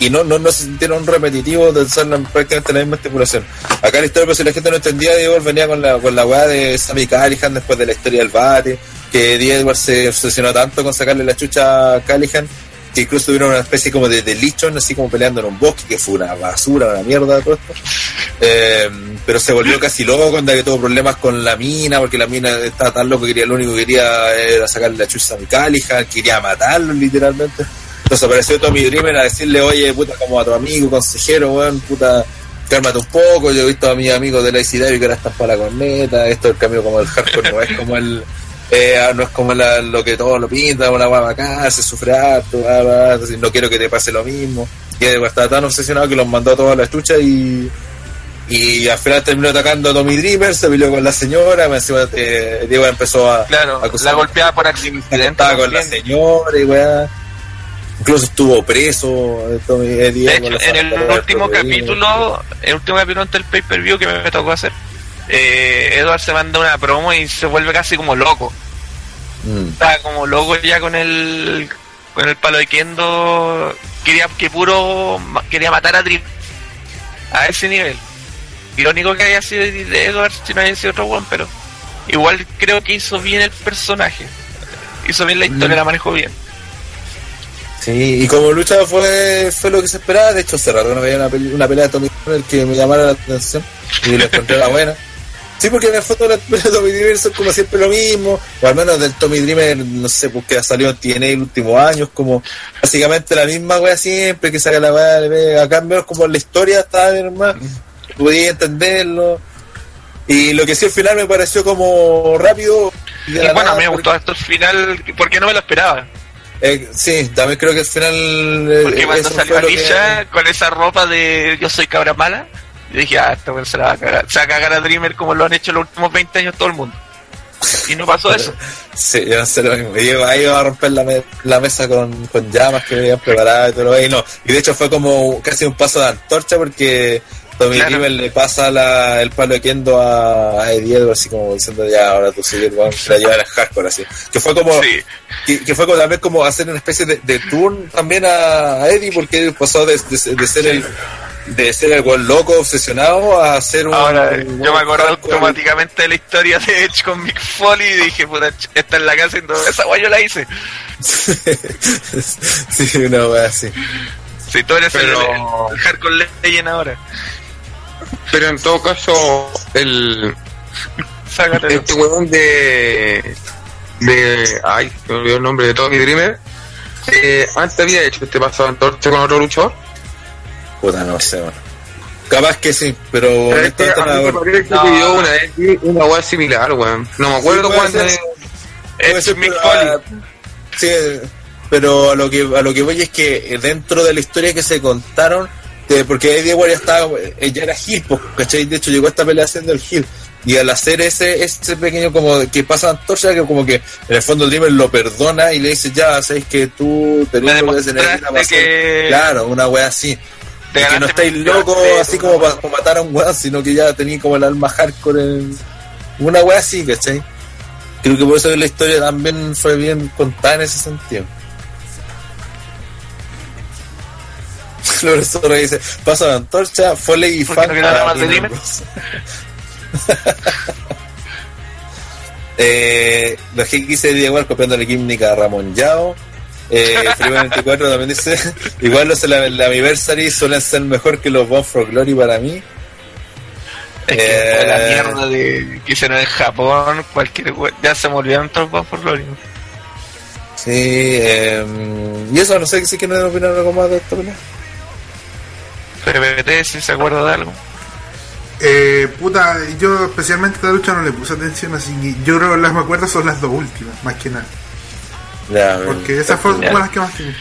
Speaker 5: y, no, no, no se sintieron repetitivos de ser prácticamente la misma estipulación. Acá la historia, pero si la gente no entendía, Diego venía con la, con la weá de Sammy Callihan después de la historia del bate, que Eddie Edwards se obsesionó tanto con sacarle la chucha a Callihan que incluso tuvieron una especie como de, de lichón, así como peleando en un bosque, que fue una basura, una mierda todo esto. Eh, pero se volvió casi loco cuando tuvo problemas con la mina, porque la mina estaba tan loco que quería, lo único que quería era sacarle la chucha a mi Callihan, quería matarlo literalmente. Entonces apareció Tommy Dreamer a decirle, oye, puta, como a tu amigo, consejero, weón, puta, cálmate un poco, yo he visto a mis amigos de la ICW que ahora están para la corneta, esto el camino como el hardcore no es como el eh, no es como la- lo que todos lo pintan, una guapa bacán, se sufre harto, bla, bla, no quiero que te pase lo mismo. Y estaba tan obsesionado que los mandó a todos a la estucha y, y al final terminó atacando a Tommy Dreamer, se peleó con la señora, encima eh, Diego empezó a,
Speaker 4: Claro,
Speaker 5: a
Speaker 4: la golpeaba por accidente.
Speaker 5: estaba con la señora y weá. Incluso estuvo preso eh, Tommy eh,
Speaker 4: De
Speaker 5: Diego,
Speaker 4: hecho, en el último capítulo, el último capítulo del pay per view que me tocó hacer, eh, Edward se manda una promo y se vuelve casi como loco.
Speaker 5: Mm.
Speaker 4: Estaba como loco ya con el con el palo de Kendo. Quería que puro quería matar a Dream a ese nivel. Irónico que haya sido de Edward si no haya sido otro one, pero igual creo que hizo bien el personaje. Hizo bien la historia, la manejó bien.
Speaker 5: Sí, y como lucha fue, fue lo que se esperaba. De hecho, veía una, pele- una pelea de Tommy Dreamer que me llamara la atención y la encontré la buena. Sí, porque en el fondo de Tommy Dreamer son como siempre lo mismo, o al menos del Tommy Dreamer, no sé, porque ha salido en TNA en los últimos años, como básicamente la misma wea siempre, que saca la wea, acá menos como la historia está bien más, podía entenderlo. Y lo que sí al final me pareció como rápido.
Speaker 4: Y
Speaker 5: la
Speaker 4: bueno,
Speaker 5: nada,
Speaker 4: me
Speaker 5: porque-
Speaker 4: gustó esto el final porque no me lo esperaba.
Speaker 5: eh, sí, también creo que al final. eh,
Speaker 4: Porque cuando salió
Speaker 5: que-
Speaker 4: Alicia con esa ropa de yo soy cabra mala, yo dije, ah, esta weón se la va a cagar. Se va a cagar a Dreamer como lo han hecho los últimos 20 años todo el mundo. Y no pasó eso.
Speaker 5: Sí, yo no sé lo mismo. Yo ahí iba a romper la, me- la mesa con, con llamas que me habían preparado y todo lo y no. Y de hecho fue como casi un paso de antorcha porque Tommy
Speaker 4: Claro.
Speaker 5: Dreamer le pasa la, el palo de Kendo a, a Eddie Edwards así como diciendo ya ahora tú sigues, weón, se la lleva al hardcore así. Que fue como,
Speaker 4: Sí.
Speaker 5: que, que fue como también como hacer una especie de, de turn también a, a Eddie porque pasó de, de- de ser el de ser el weón loco obsesionado a ser un
Speaker 4: Ahora,
Speaker 5: un
Speaker 4: yo me acordé
Speaker 5: hardcore.
Speaker 4: automáticamente de la historia de Edge con Mick Foley y dije, puta, esta en la casa y todo. Esa guay yo la hice.
Speaker 5: sí, una wea así.
Speaker 4: Si tú eres
Speaker 7: Pero-
Speaker 4: el, el Hardcore Legend ahora.
Speaker 7: Pero en todo caso, el
Speaker 4: Sácate.
Speaker 7: este weón de de ay, me olvidó el nombre de Tommy Dreamer. Eh, antes había hecho este paso de antorcha con otro luchador.
Speaker 5: Puta, no sé, bueno. Capaz que sí, pero
Speaker 7: Pero es
Speaker 5: honestamente
Speaker 7: a
Speaker 5: no me
Speaker 7: mí me
Speaker 5: acuerdo.
Speaker 7: parece
Speaker 4: No.
Speaker 7: que dio una vez una weá similar, weón. No me acuerdo
Speaker 5: puede
Speaker 7: cuándo. es.
Speaker 4: Edge
Speaker 5: ser,
Speaker 4: Mick
Speaker 5: pero,
Speaker 4: Foley.
Speaker 5: ah, Sí, pero a lo que a lo que voy es que dentro de la historia que se contaron, de- porque Eddie ya estaba, eh, ya era pues, ¿cachai? De hecho llegó a esta pelea haciendo el heel. Y al hacer ese, ese pequeño como que pasa antorcha, que como que en el fondo Dreamer lo perdona y le dice, ya, sabes que tú lo que se necesita
Speaker 4: demostraste
Speaker 5: para hacer".
Speaker 4: que-
Speaker 5: Claro, una wea así.
Speaker 4: Te
Speaker 5: que no estáis locos así como para matar a un weón, sino que ya tenéis como el alma hardcore en una wea así, ¿cachai? Creo que por eso la historia también fue bien contada en ese sentido. Lorenzo dice, paso de antorcha, Foley y
Speaker 4: ¿Por qué
Speaker 5: Funk
Speaker 4: no
Speaker 5: eh, los que dice igual copiando la química a Ramón Yao. Eh, Felipe 24 también dice, igual los el anniversary suelen ser mejor que los Born for Glory para mí.
Speaker 4: Es que la
Speaker 5: Eh.
Speaker 4: mierda de que hicieron en Japón, cualquier ya se me olvidaron todos los por Glory.
Speaker 5: Sí, eh, y eso no sé si quieren opinar algo más de esto. ¿no?
Speaker 4: PPT, si se acuerda de algo.
Speaker 3: Eh, puta, yo especialmente a esta lucha no le puse atención, así que yo creo que las me acuerdo son las dos últimas, más que nada.
Speaker 5: Ya,
Speaker 3: Porque esas fueron
Speaker 4: Ya.
Speaker 3: las que más tienen.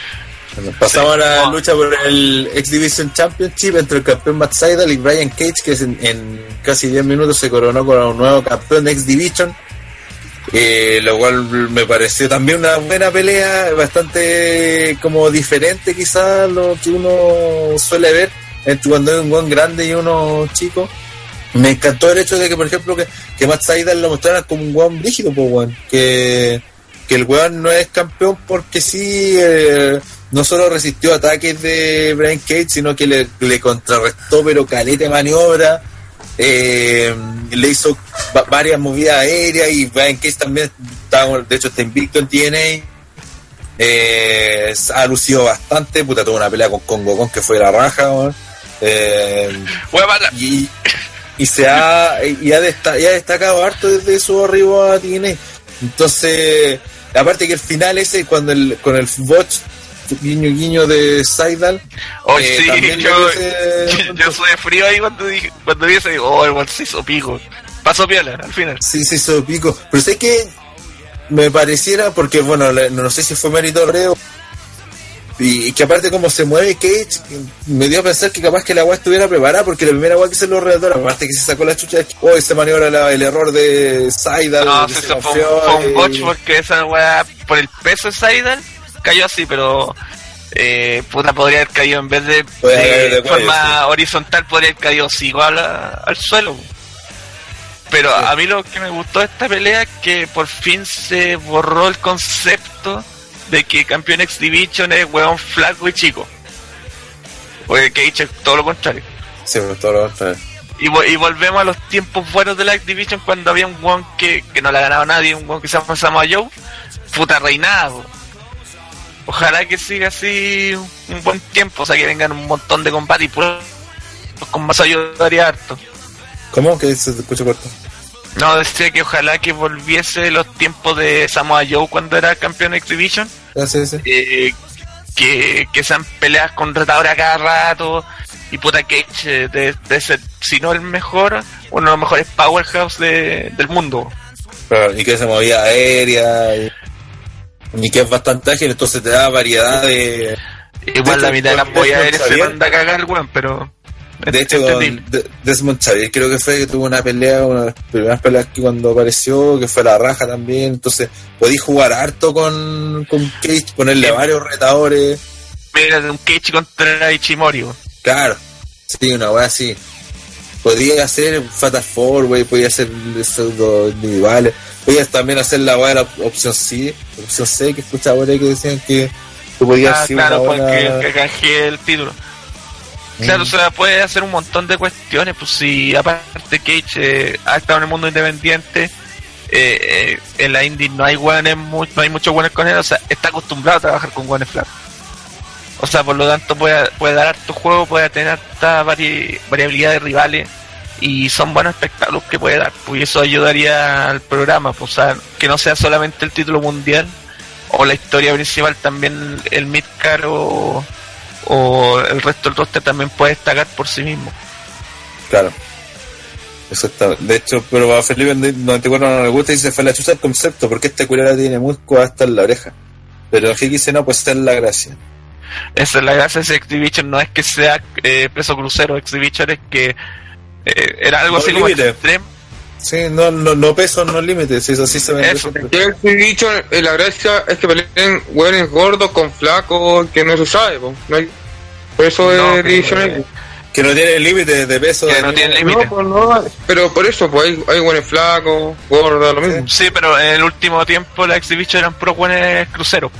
Speaker 5: Bueno, pasamos
Speaker 4: Sí.
Speaker 5: a la
Speaker 4: Oh.
Speaker 5: lucha por el X Division Championship entre el campeón Matt Sydal y Brian Cage, que es en, en casi 10 minutos se coronó con un nuevo campeón de X Division. Eh, lo cual me pareció también una buena pelea, bastante como diferente quizás lo que uno suele ver entre cuando hay un buen grande y uno chico. Me encantó el hecho de que, por ejemplo, que, que Matt Sydal lo mostraran como un weón rígido, pues. Que, que el weón no es campeón porque sí, eh, no solo resistió ataques de Brian Cage, sino que le, le contrarrestó, pero caleta maniobra. Eh, le hizo va- varias movidas aéreas y Brian Cage también, está, de hecho, está invicto en TNA. Eh, ha lucido bastante, puta, tuvo una pelea con Congo Con que fue la raja, weón. Eh, y, y se ha y ha, desta- y ha destacado harto desde su arribo a TNA entonces aparte que el final ese cuando el con el botch guiño guiño de Seidal
Speaker 4: Oh,
Speaker 5: eh,
Speaker 4: sí, yo, soy frío ahí cuando dije, cuando vi eso, digo, oh, weón se hizo pico. Pasó piola al final.
Speaker 5: sí se hizo pico pero sé que me pareciera porque bueno no sé si fue mérito Reo y, que aparte como se mueve Cage me dio a pensar que capaz que la agua estuviera preparada porque la primera agua que se lo redor aparte que se sacó la chucha hoy se maniobra la- el error de Seidal
Speaker 4: No,
Speaker 5: se
Speaker 4: eso fue,
Speaker 5: confió
Speaker 4: un- fue un
Speaker 5: y-
Speaker 4: botch porque esa weá, por el peso de Seidel, cayó así, pero eh, puta, podría haber caído en vez de,
Speaker 5: cuello,
Speaker 4: forma horizontal, podría haber caído así igual a- al suelo. Pero a mí lo que me gustó de esta pelea es que por fin se borró el concepto de que campeón X Division es weón flaco y chico. Porque Cage es todo lo contrario.
Speaker 5: Sí, pues, todo lo contrario.
Speaker 4: Y, vo- y volvemos a los tiempos buenos de la Activision cuando había un one que, que no le ha ganado a nadie, un one que se llama Samoa Joe, puta reinado. Ojalá que siga así un, buen tiempo, o sea que vengan un montón de combates y pues, con más ayudaría harto.
Speaker 5: ¿Cómo? Que se te escucha corto.
Speaker 4: No, decía que ojalá que volviese los tiempos de Samoa Joe cuando era campeón de Exhibition.
Speaker 5: Ah, sí, sí.
Speaker 4: eh, que, que sean peleas con retadores a cada rato. Y puta Cage de, de ser, si no el mejor, uno de los mejores powerhouse de, del mundo.
Speaker 5: Claro, y que se movía aérea y, y que es bastante ágil, entonces te da variedad de...
Speaker 4: Igual
Speaker 5: De
Speaker 4: la mitad de las pollas aéreas se manda a cagar weón, pero.
Speaker 5: De hecho, con Desmond Xavier creo que fue que tuvo una pelea, una de las primeras peleas que cuando apareció, que fue la raja también. Entonces, podí jugar harto con, con Cage, ponerle
Speaker 4: Sí.
Speaker 5: varios retadores.
Speaker 4: Mira, un Cage contra Ichimori.
Speaker 5: Claro, sí, una wea así. Podía hacer Fatal Four, wey, podía hacer pseudo individuales. Podías también hacer la wea de la opción C, opción C, que escuchaba ahí que decían que tú podías
Speaker 4: Ah,
Speaker 5: hacer
Speaker 4: claro,
Speaker 5: una
Speaker 4: porque
Speaker 5: buena-
Speaker 4: que el título. Claro, o sea, puede hacer un montón de cuestiones, pues si aparte Cage eh, ha estado en el mundo independiente, eh, eh, en la indie no hay guanes, no hay muchos guanes con él, o sea, está acostumbrado a trabajar con guanes flacos. O sea, por lo tanto puede, puede dar harto juego, puede tener harta vari- variabilidad de rivales y son buenos espectáculos que puede dar, pues eso ayudaría al programa, pues, o sea, que no sea solamente el título mundial o la historia principal, también el midcar o, o el resto del roster también puede destacar por sí mismo.
Speaker 5: Claro. Eso está. De hecho, pero a Felipe 94 no le gusta y se fue la chucha el concepto, porque este culera tiene músculo hasta en la oreja. Pero aquí dice no, pues esta es la gracia.
Speaker 4: Esa es la gracia de Exhibition, no es que sea eh, preso crucero, Exhibition es que eh, era algo
Speaker 5: No
Speaker 4: así como
Speaker 5: límite.
Speaker 4: extreme.
Speaker 5: Sí, no, no, no peso, no límites, eso sí se ve.
Speaker 7: Dicho, eh, la gracia es que peleen hueones gordos con flacos que no se sabe, po. No hay, eso
Speaker 4: No,
Speaker 7: es X.
Speaker 5: Que no tiene límite de peso.
Speaker 4: Que
Speaker 5: de
Speaker 4: no tiene límite.
Speaker 7: No, pues no, pero por eso, pues hay, hay hueones flacos, gordos, lo mismo.
Speaker 4: Sí, pero en el último tiempo la Exhibition eran puros buenos cruceros.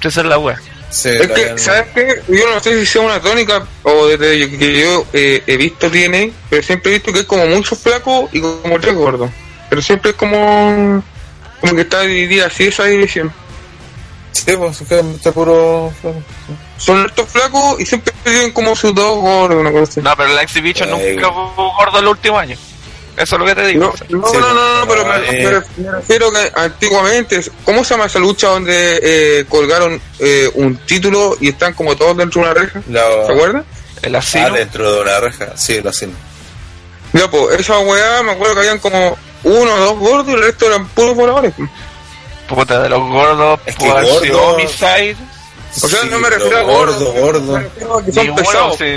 Speaker 4: Esa es la wea.
Speaker 5: Sí,
Speaker 7: Es que. ¿sabes qué? Yo no sé si sea una tónica o desde que yo eh, he visto tiene, pero siempre he visto que es como mucho flaco y como tres gordos. Pero siempre es como, como que está dividida así esa división.
Speaker 5: Sí, pues es que está puro.
Speaker 7: Son estos flacos y siempre tienen como sus dos gordos, una cosa así.
Speaker 4: No, pero la Exhibition
Speaker 5: Ay,
Speaker 4: nunca fue gordo en los últimos años. Eso es lo que te digo.
Speaker 7: No, no,
Speaker 5: Sí,
Speaker 7: no, no, no,
Speaker 5: pues,
Speaker 7: pero me,
Speaker 5: eh.
Speaker 7: me ref- me refiero que antiguamente, ¿cómo se llama esa lucha donde eh, colgaron eh, un título y están como todos dentro de una reja?
Speaker 5: La,
Speaker 7: ¿Se acuerdan?
Speaker 4: El
Speaker 5: ah,
Speaker 4: asilo.
Speaker 5: dentro de una reja. Sí, el asilo.
Speaker 7: Ya, pues, esa weá, me acuerdo que habían como uno o dos gordos y el resto eran puros voladores.
Speaker 4: Puta, de los gordos,
Speaker 5: Es que gordo-
Speaker 4: Homicide.
Speaker 7: O sea,
Speaker 5: Sí,
Speaker 7: no me refiero a
Speaker 5: gordo, gordo.
Speaker 7: me refiero a que son pesados.
Speaker 4: sí.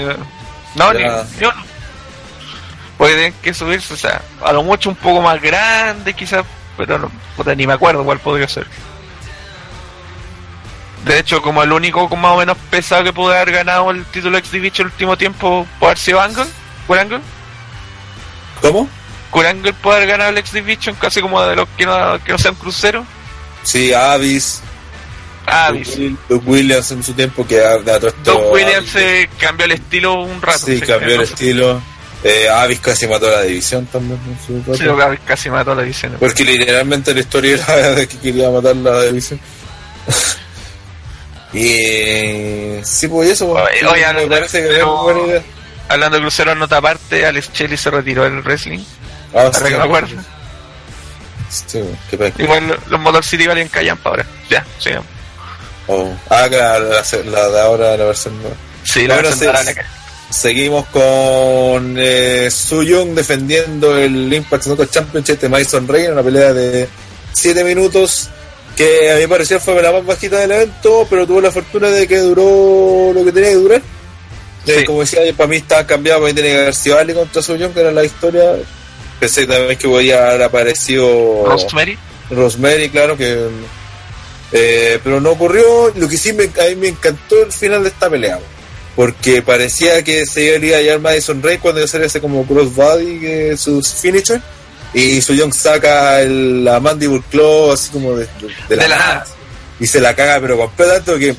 Speaker 4: No, ni,
Speaker 5: Ya.
Speaker 4: ni uno. Porque tienen que subirse, o sea, a lo mucho un poco más grande quizás, pero no, puta, ni me acuerdo cuál podría ser. De hecho, como el único con más o menos pesado que pudo haber ganado el título Exhibition el último tiempo, puede haber sido Angle, Curangle.
Speaker 5: ¿Cómo?
Speaker 4: Curangle puede haber ganado el Exhibition casi como de los que no, que no sean cruceros.
Speaker 5: Sí, Avis.
Speaker 4: Ah,
Speaker 5: Williams en su tiempo que ha de otro
Speaker 4: Doug Williams se cambió el estilo un rato.
Speaker 5: Sí, cambió el estilo. Eh, Avis casi mató a la división también. en su.
Speaker 4: Sí, que casi mató la edición.
Speaker 5: Porque literalmente la historia era de que quería matar la división. y eh, sí, pues eso. pues,
Speaker 4: Oye,
Speaker 5: sí,
Speaker 4: oye,
Speaker 5: me parece que una buena idea.
Speaker 4: Hablando de crucero, nota aparte, Alex Shelley se retiró del wrestling.
Speaker 5: Ah,
Speaker 4: Ahora que me acuerdo.
Speaker 5: Sí, qué.
Speaker 4: Igual los Motor City valen callampa ahora. Ya, sigamos.
Speaker 5: Oh. Ah, claro, la, la de ahora, la versión nueva.
Speaker 4: Sí, la
Speaker 5: Ahora
Speaker 4: versión de cae.
Speaker 5: Seguimos con eh, Su Young defendiendo el Impact Knockout Championship de Mason Rey en una pelea de 7 minutos que a mi parecer fue la más bajita del evento, pero tuvo la fortuna de que duró lo que tenía que durar. Eh,
Speaker 4: Sí.
Speaker 5: como decía, para mí estaba cambiado, para mí tenía que haber sido Ali contra Su Young, que era la historia. Pensé también que podía haber aparecido
Speaker 4: Rosemary.
Speaker 5: Rosemary, claro que. Eh, pero no ocurrió. Lo que sí me, a mí me encantó el final de esta pelea. Porque parecía que se iba a llevar Madison Rey cuando iba a hacer ese como crossbody, que es su finisher. Y Su Young saca el, la Mandible Claw así como de, de- de la,
Speaker 4: De la
Speaker 5: nada.
Speaker 4: nada.
Speaker 5: Y se la caga, pero completamente que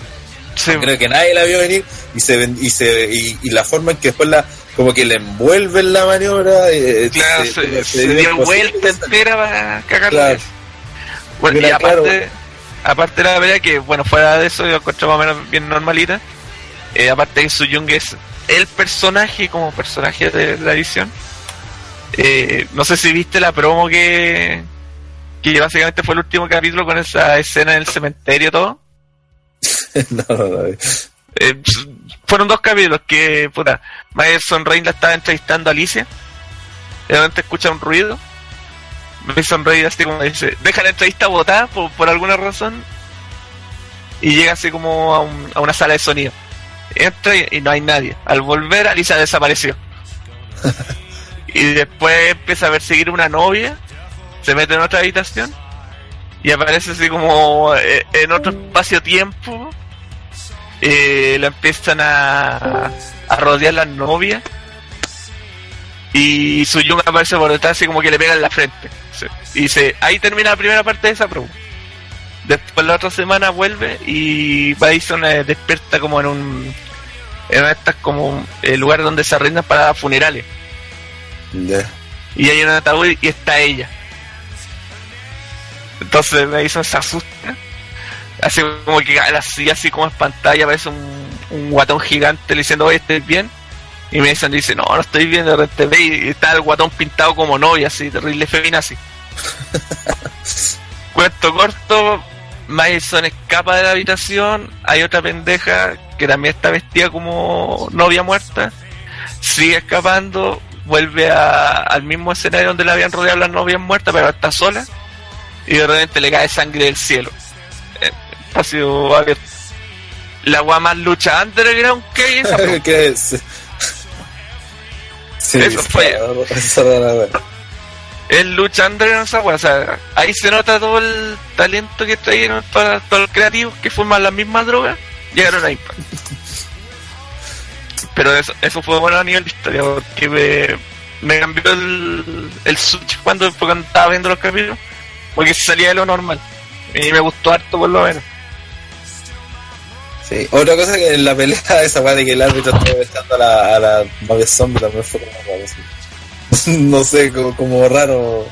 Speaker 4: Sí,
Speaker 5: creo que nadie la vio venir y se y se y, y la forma en que después la como que le envuelven la maniobra eh,
Speaker 4: claro,
Speaker 5: se-
Speaker 4: dio vuelta entera para cagarla.
Speaker 5: Claro.
Speaker 4: Bueno, y aparte,
Speaker 5: claro.
Speaker 4: Aparte de la pelea que, bueno, fuera de eso, yo encuentro más o menos bien normalita. Eh, aparte de Su Young es el personaje como personaje de la edición. Eh, no sé si viste la promo que, que básicamente fue el último capítulo con esa escena en el cementerio todo.
Speaker 5: no, no, no.
Speaker 4: Eh, fueron dos capítulos que, puta, Madison Rain la estaba entrevistando a Alicia. De repente escucha un ruido. Madison Rain así como dice, deja la entrevista botada por, por alguna razón. Y llega así como a, un- a una sala de sonido. Entra y, y no hay nadie. Al volver, Alicia desapareció. y después empieza a perseguir una novia. Se mete en otra habitación. Y aparece así como eh, en otro espacio-tiempo eh, la empiezan a, a rodear las novias y su Jung aparece por detrás así como que le pega en la frente Y dice ahí termina la primera parte de esa promo después la otra semana vuelve y Bison eh, despierta como en un en estas como el lugar donde se arrendan para funerales
Speaker 5: Ya.
Speaker 4: y hay un ataúd y está ella. Entonces Madison se asusta. Así como que así, así como en pantalla aparece un, un guatón gigante le diciendo, oye, ¿estás bien? Y Madison dice, no, no estoy bien, de repente y está el guatón pintado como novia, así, terrible femina así. Cuento corto, Madison escapa de la habitación, hay otra pendeja que también está vestida como novia muerta, sigue escapando, vuelve a- al mismo escenario donde la habían rodeado las novias muertas, pero está sola, y de repente le cae sangre del cielo. Eh, ha sido a ver, la gua más lucha underground que esa
Speaker 5: ¿Qué es? Sí,
Speaker 4: Eso fue.
Speaker 5: era.
Speaker 4: Es lucha underground esa wea, o sea, ahí se nota todo el talento que trajeron para todos los creativos que forman las mismas drogas, llegaron a Impact. Pero eso, eso fue bueno a nivel de historia, porque me, me cambió el, el switch cuando, cuando estaba viendo los capítulos, porque salía de lo normal. Y me gustó harto por lo menos.
Speaker 5: Sí. Otra cosa que en la pelea, esa weá de que el árbitro estaba besando a la, a la zombie también fue como. No sé, como, raro.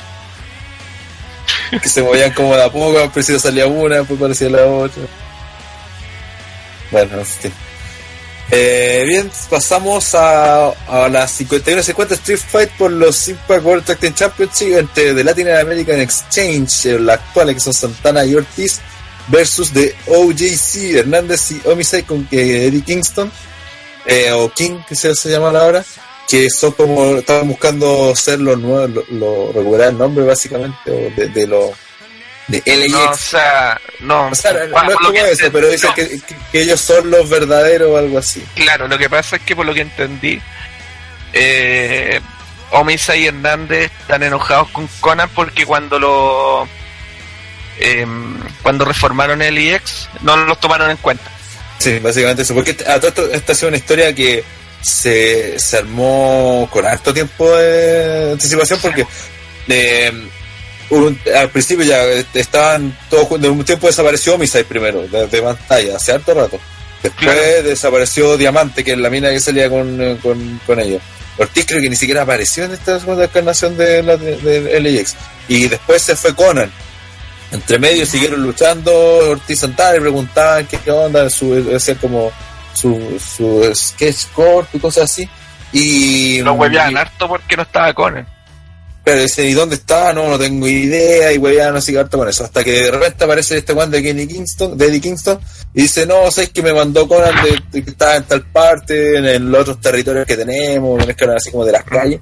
Speaker 5: Que se movían como de a poco, principio salía una, después parecía la otra. Bueno, en fin. Eh, bien, pasamos a, a la 51-50 Street Fight por los Impact World Tag Team Championship entre The Latin American Exchange, eh, la actual que son Santana y Ortiz, versus de OJC, Hernández y Homicide con que Eddie Kingston, eh, o King, que se, se llama ahora, que son como, estaban buscando ser los nuevos, lo, lo- recuperar el nombre básicamente, de, de los de LAX.
Speaker 4: No, o sea, no.
Speaker 5: O sea, no, es como eso, pero dicen
Speaker 4: no,
Speaker 5: que, que- que ellos son los verdaderos o algo así.
Speaker 4: Claro, lo que pasa es que por lo que entendí, eh, Omisa y Hernández están enojados con Conan porque cuando lo em, cuando reformaron el no los tomaron en cuenta.
Speaker 5: Sí, básicamente eso. Porque a todo esto, esta ha sido una historia que se, se armó con harto tiempo de anticipación porque eh, un- al principio ya estaban todos juntos. De un tiempo desapareció Homicide primero, de, de pantalla, hace harto rato. Después
Speaker 4: Claro.
Speaker 5: desapareció Diamante, que es la mina que salía con, con, con ellos. Ortiz creo que ni siquiera apareció en esta segunda encarnación de, la, de, de LAX. Y después se fue Conan. Entre medio siguieron luchando Ortiz Santana y preguntaban qué, qué onda, su, como su, su sketch corto y cosas así. Y
Speaker 4: Lo hueveaban harto porque no estaba Conan.
Speaker 5: pero dice, ¿y dónde está? No, no tengo idea, y hueveaban así harto con eso. Hasta que de repente aparece este Juan de Kenny Kingston, de Eddie Kingston, y dice, no, sabes que me mandó Conan de, que estaba en tal parte, en, el- los otros territorios que tenemos, en escala así como de las calles.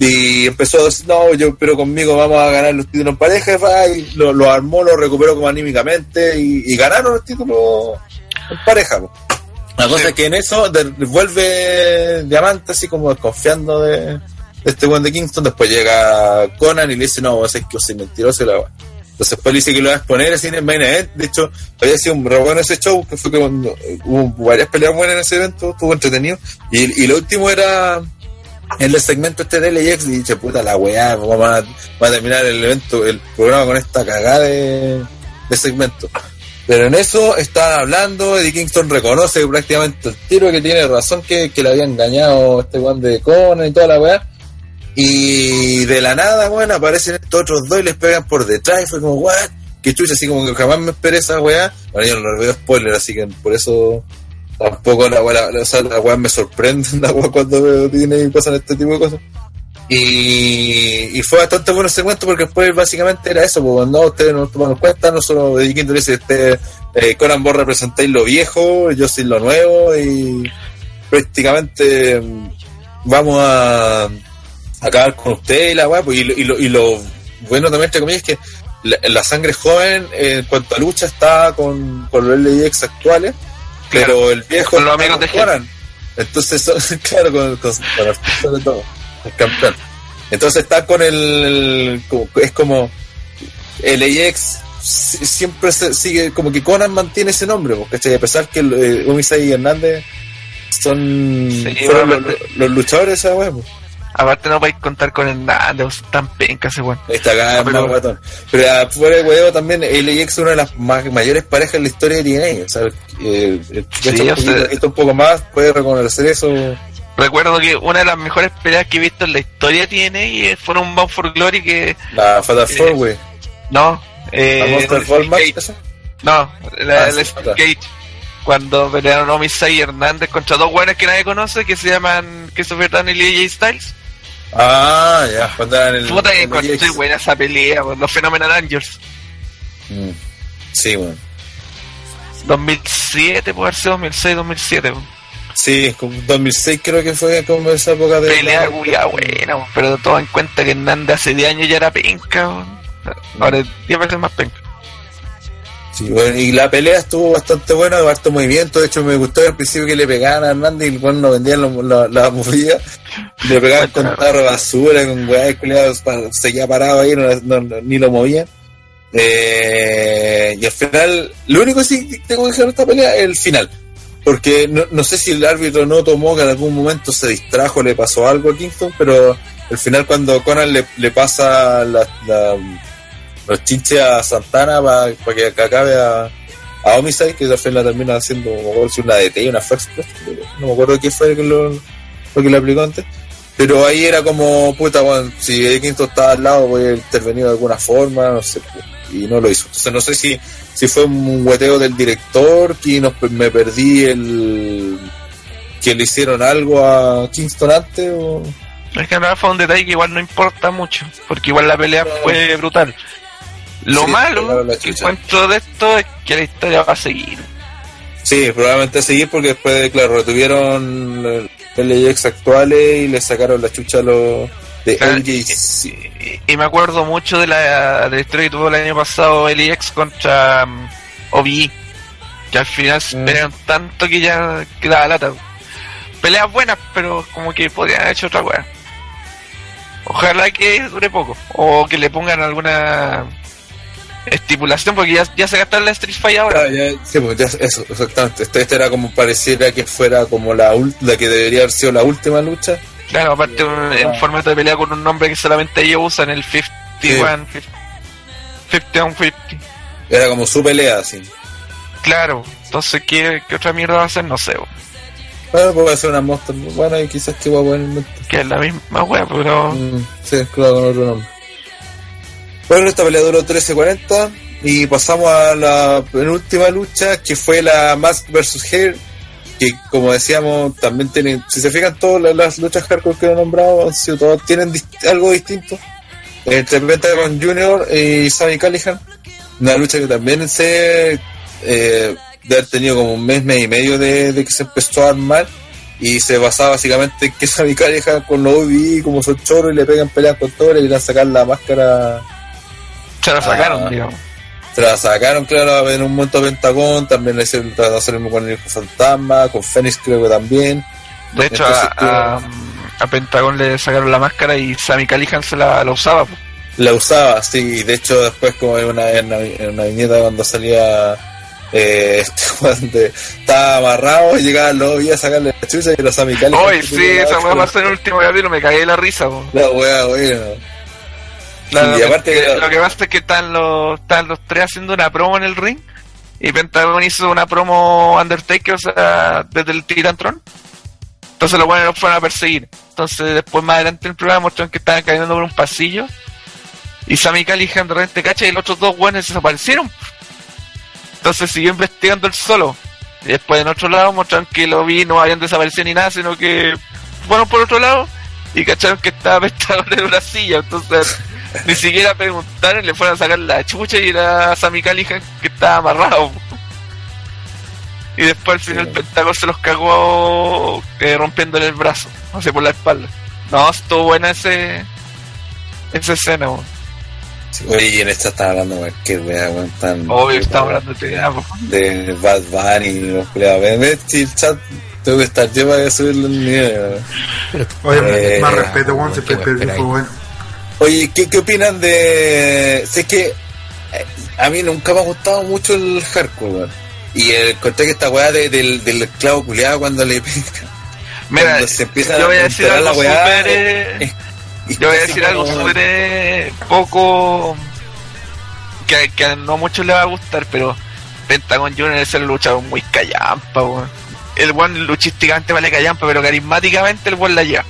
Speaker 5: Y empezó a decir, no, yo pero conmigo vamos a ganar los títulos en pareja, y lo, lo armó, lo recuperó como anímicamente, y, y ganaron los títulos en pareja. po. La cosa
Speaker 4: Sí.
Speaker 5: es que en eso vuelve Diamante así como desconfiando de, de este buen de Kingston. Después llega Conan y le dice, no, vos es que mentiroso y la. Entonces después le dice que lo va a exponer así en el main event. De hecho, había sido un re bueno ese show, que fue que cuando eh, hubo varias peleas buenas en ese evento, estuvo entretenido. Y, y lo último era en el segmento este de LAX y dice, puta la weá, vamos a, vamos a terminar el evento, el programa con esta cagada de, de segmento. Pero en eso está hablando, Eddie Kingston reconoce prácticamente el tiro que tiene razón que, que le había engañado este weón de Conan y toda la weá. Y de la nada, weón, aparecen estos otros dos y les pegan por detrás y fue como, what? Que chucha, así como que jamás me esperé esa weá. Bueno, yo no le veo spoiler, así que por eso tampoco la weá, la, o sea, la weá me sorprende la weá cuando veo tiene y pasan este tipo de cosas. Y, y fue bastante bueno ese cuento porque después básicamente era eso, porque no, ustedes no tomaron cuenta, nosotros de Quinto dice, este, eh, Conan vos representáis lo viejo, yo soy lo nuevo y prácticamente mm, vamos a acabar con usted y la weá, pues, y, lo- y lo, y lo bueno también entre comillas es que la, la sangre joven en cuanto a lucha está con, con los LX actuales, pero el viejo
Speaker 4: Con los amigos de
Speaker 5: con Conan. Entonces, son- claro, con, con, con sobre todo, el campeón. Entonces está con el, el- es como LAX si- siempre se sigue, como que Conan mantiene ese nombre, ¿cachai? A pesar que eh, Umisai y Hernández son
Speaker 4: Sí,
Speaker 5: fueron
Speaker 4: bueno,
Speaker 5: los, los luchadores de esa pues.
Speaker 4: Aparte no podéis contar con Hernández, tan penca ese weón.
Speaker 5: Está acá
Speaker 4: Ah, pero-
Speaker 5: más guatón. Pero ah, fuera de huevo también, LAX es una de las más, mayores parejas en la historia de TNA. O sea, eh, el que
Speaker 4: Sí, o sea-
Speaker 5: esto un poco más puede reconocer eso.
Speaker 4: Recuerdo que una de las mejores peleas que he visto en la historia tiene y fue un Bound for Glory que
Speaker 5: La Fatal
Speaker 4: Sí.
Speaker 5: Four, güey.
Speaker 4: no, eh,
Speaker 5: La Monster Match, esa.
Speaker 4: no, la,
Speaker 5: Ah,
Speaker 4: la
Speaker 5: sí.
Speaker 4: Cage cuando pelearon Omisai y Hernández contra dos buenos que nadie conoce que se llaman Christopher Daniel y AJ Styles.
Speaker 5: Ah, ya, cuando el.
Speaker 4: Puta que encontré buena esa pelea, por los Phenomenal Angels.
Speaker 5: Mm. Sí, bueno.
Speaker 4: 2007, puede sido 2006, 2007. po.
Speaker 5: Sí, como 2006 creo que fue como esa época de.
Speaker 4: Pelea cuya buena, pero todo en cuenta que Hernández hace 10 años ya era penca. Ahora es 10 veces más penca.
Speaker 5: Sí, bueno, y la pelea estuvo bastante buena, de harto movimiento. De hecho, me gustó al principio que le pegaban a Hernández y bueno, no vendían la, movida. Le pegaban con tarro de basura, con weá, seguía parado ahí, no, no- no- ni lo movían. Eh, y al final, lo único que sí que tengo que dejar de esta pelea es el final. Porque no, no sé si el árbitro no tomó que en algún momento se distrajo, le pasó algo a Kingston, pero el final cuando Conan le, pasa la, los chinches a Santana para que, que acabe a, a Homicide, que al final la termina haciendo una DT una First no me acuerdo qué fue lo, lo que le aplicó antes. Pero ahí era como, puta, bueno, si Kingston estaba al lado, voy a intervenir de alguna forma, no sé, y no lo hizo. Entonces no sé si, si fue un hueteo del director, que nos, me perdí el que le hicieron algo a Kingston antes, o...
Speaker 4: Es que en realidad fue un detalle que igual no importa mucho, porque igual la pelea fue brutal. Lo
Speaker 5: Sí,
Speaker 4: malo que encuentro de esto es que la historia va a seguir.
Speaker 5: Sí, probablemente a seguir porque después, claro, retuvieron LAX actuales y le sacaron la chucha a los de
Speaker 4: Claro. Y, y me acuerdo mucho de la, de la historia que tuvo el año pasado LX contra um, OBI, que al final se
Speaker 5: Mm.
Speaker 4: pelearon tanto que ya quedaba lata. Peleas buenas, pero como que podrían haber hecho otra wea. Ojalá que dure poco, o que le pongan alguna estipulación, porque ya, ya se gastaron la Street Fight ahora.
Speaker 5: Ah, ya, sí, pues ya, eso, exactamente. Este, este era como pareciera que fuera como la, la que debería haber sido la última lucha.
Speaker 4: Claro, aparte un- en formato de pelea con un nombre que solamente ellos usan, el 51, 51, 50.
Speaker 5: Era como su pelea, así.
Speaker 4: Claro, entonces, ¿qué, qué otra mierda va a hacer? No sé, bo.
Speaker 5: Bueno, puede ser una monster muy buena y quizás que va a poner
Speaker 4: que es la misma wea, pero
Speaker 5: Mm, sí, claro, con otro nombre. Bueno, esta pelea duró 13.40 y pasamos a la penúltima lucha que fue la Mask vs. Hair. Que como decíamos, también tienen, si se fijan, todas las, luchas hardcore que he nombrado han sido todas, tienen dist- algo distinto. Entre Pentagon Junior y Sammy Callihan. Una lucha que también se eh, de haber tenido como un mes, mes y medio de, de que se empezó a armar y se basaba básicamente en que Sammy Callihan con los OBI como son choros y le pegan peleas con todo, le querían sacar la máscara,
Speaker 4: se la sacaron, digamos.
Speaker 5: La sacaron, claro, en un momento Pentagón, también le hicieron hacer lo mismo con el Hijo Fantasma, con Fénix creo que también.
Speaker 4: De hecho,
Speaker 5: Entonces,
Speaker 4: a, a, a Pentagón le sacaron la máscara y Sammy Callihan se la, la usaba. po.
Speaker 5: La usaba, sí, y de hecho después como en una, en una, en una viñeta cuando salía eh, este estaba amarrado y llegaba el lobby a sacarle la chucha y los Sammy Callihan
Speaker 4: Hoy sí, esa wea pasó en el último capítulo, me cagué de la risa. po.
Speaker 5: La wea, bueno. Sí, aparte
Speaker 4: que- lo que pasa es que están los, están los tres haciendo una promo en el ring y Pentagon hizo una promo Undertaker, o sea, desde el Titantron. Entonces los buenos los fueron a perseguir. Entonces después más adelante en el programa mostraron que estaban caminando por un pasillo y Sammy Callihan de repente cacha y los otros dos buenos desaparecieron. Entonces siguió investigando el solo. Y después en otro lado mostraron que lo vi, no habían desaparecido ni nada, sino que fueron por otro lado y cacharon que estaba Pentagon en una silla, entonces ni siquiera preguntaron, le fueron a sacar la chucha y era Sammy Callihan que estaba amarrado. Y después al final
Speaker 5: Sí.
Speaker 4: Pentagon se los cagó eh, rompiéndole el brazo, o sea, por la espalda. No, estuvo buena ese esa escena, weón.
Speaker 5: Sí, Oye, y en esta está hablando cualquier wea, weón, tan.
Speaker 4: Obvio, hablando de
Speaker 5: de Bad Bunny y los culiados. Si el chat tengo que estar yo para subirle el nivel. weón.
Speaker 3: Oye,
Speaker 5: Eh,
Speaker 3: más respeto, weón, el
Speaker 6: espera
Speaker 3: fue bueno.
Speaker 5: Oye, ¿qué, ¿qué opinan de.? Sé que eh, a mí nunca me ha gustado mucho el hardcore, weón. Y el conté que esta weá de- del, del clavo culiado cuando le pega.
Speaker 4: Mira,
Speaker 5: Cuando se empieza
Speaker 4: yo voy a
Speaker 5: a
Speaker 4: decir algo
Speaker 5: la weá,
Speaker 4: súper... eh,
Speaker 5: y
Speaker 4: Yo voy a decir algo súper eh, poco que, que a no muchos le va a gustar, pero Pentagon Junior es el luchador muy callampa, weón. El one luchísticamente vale callampa, pero carismáticamente el buen la lleva.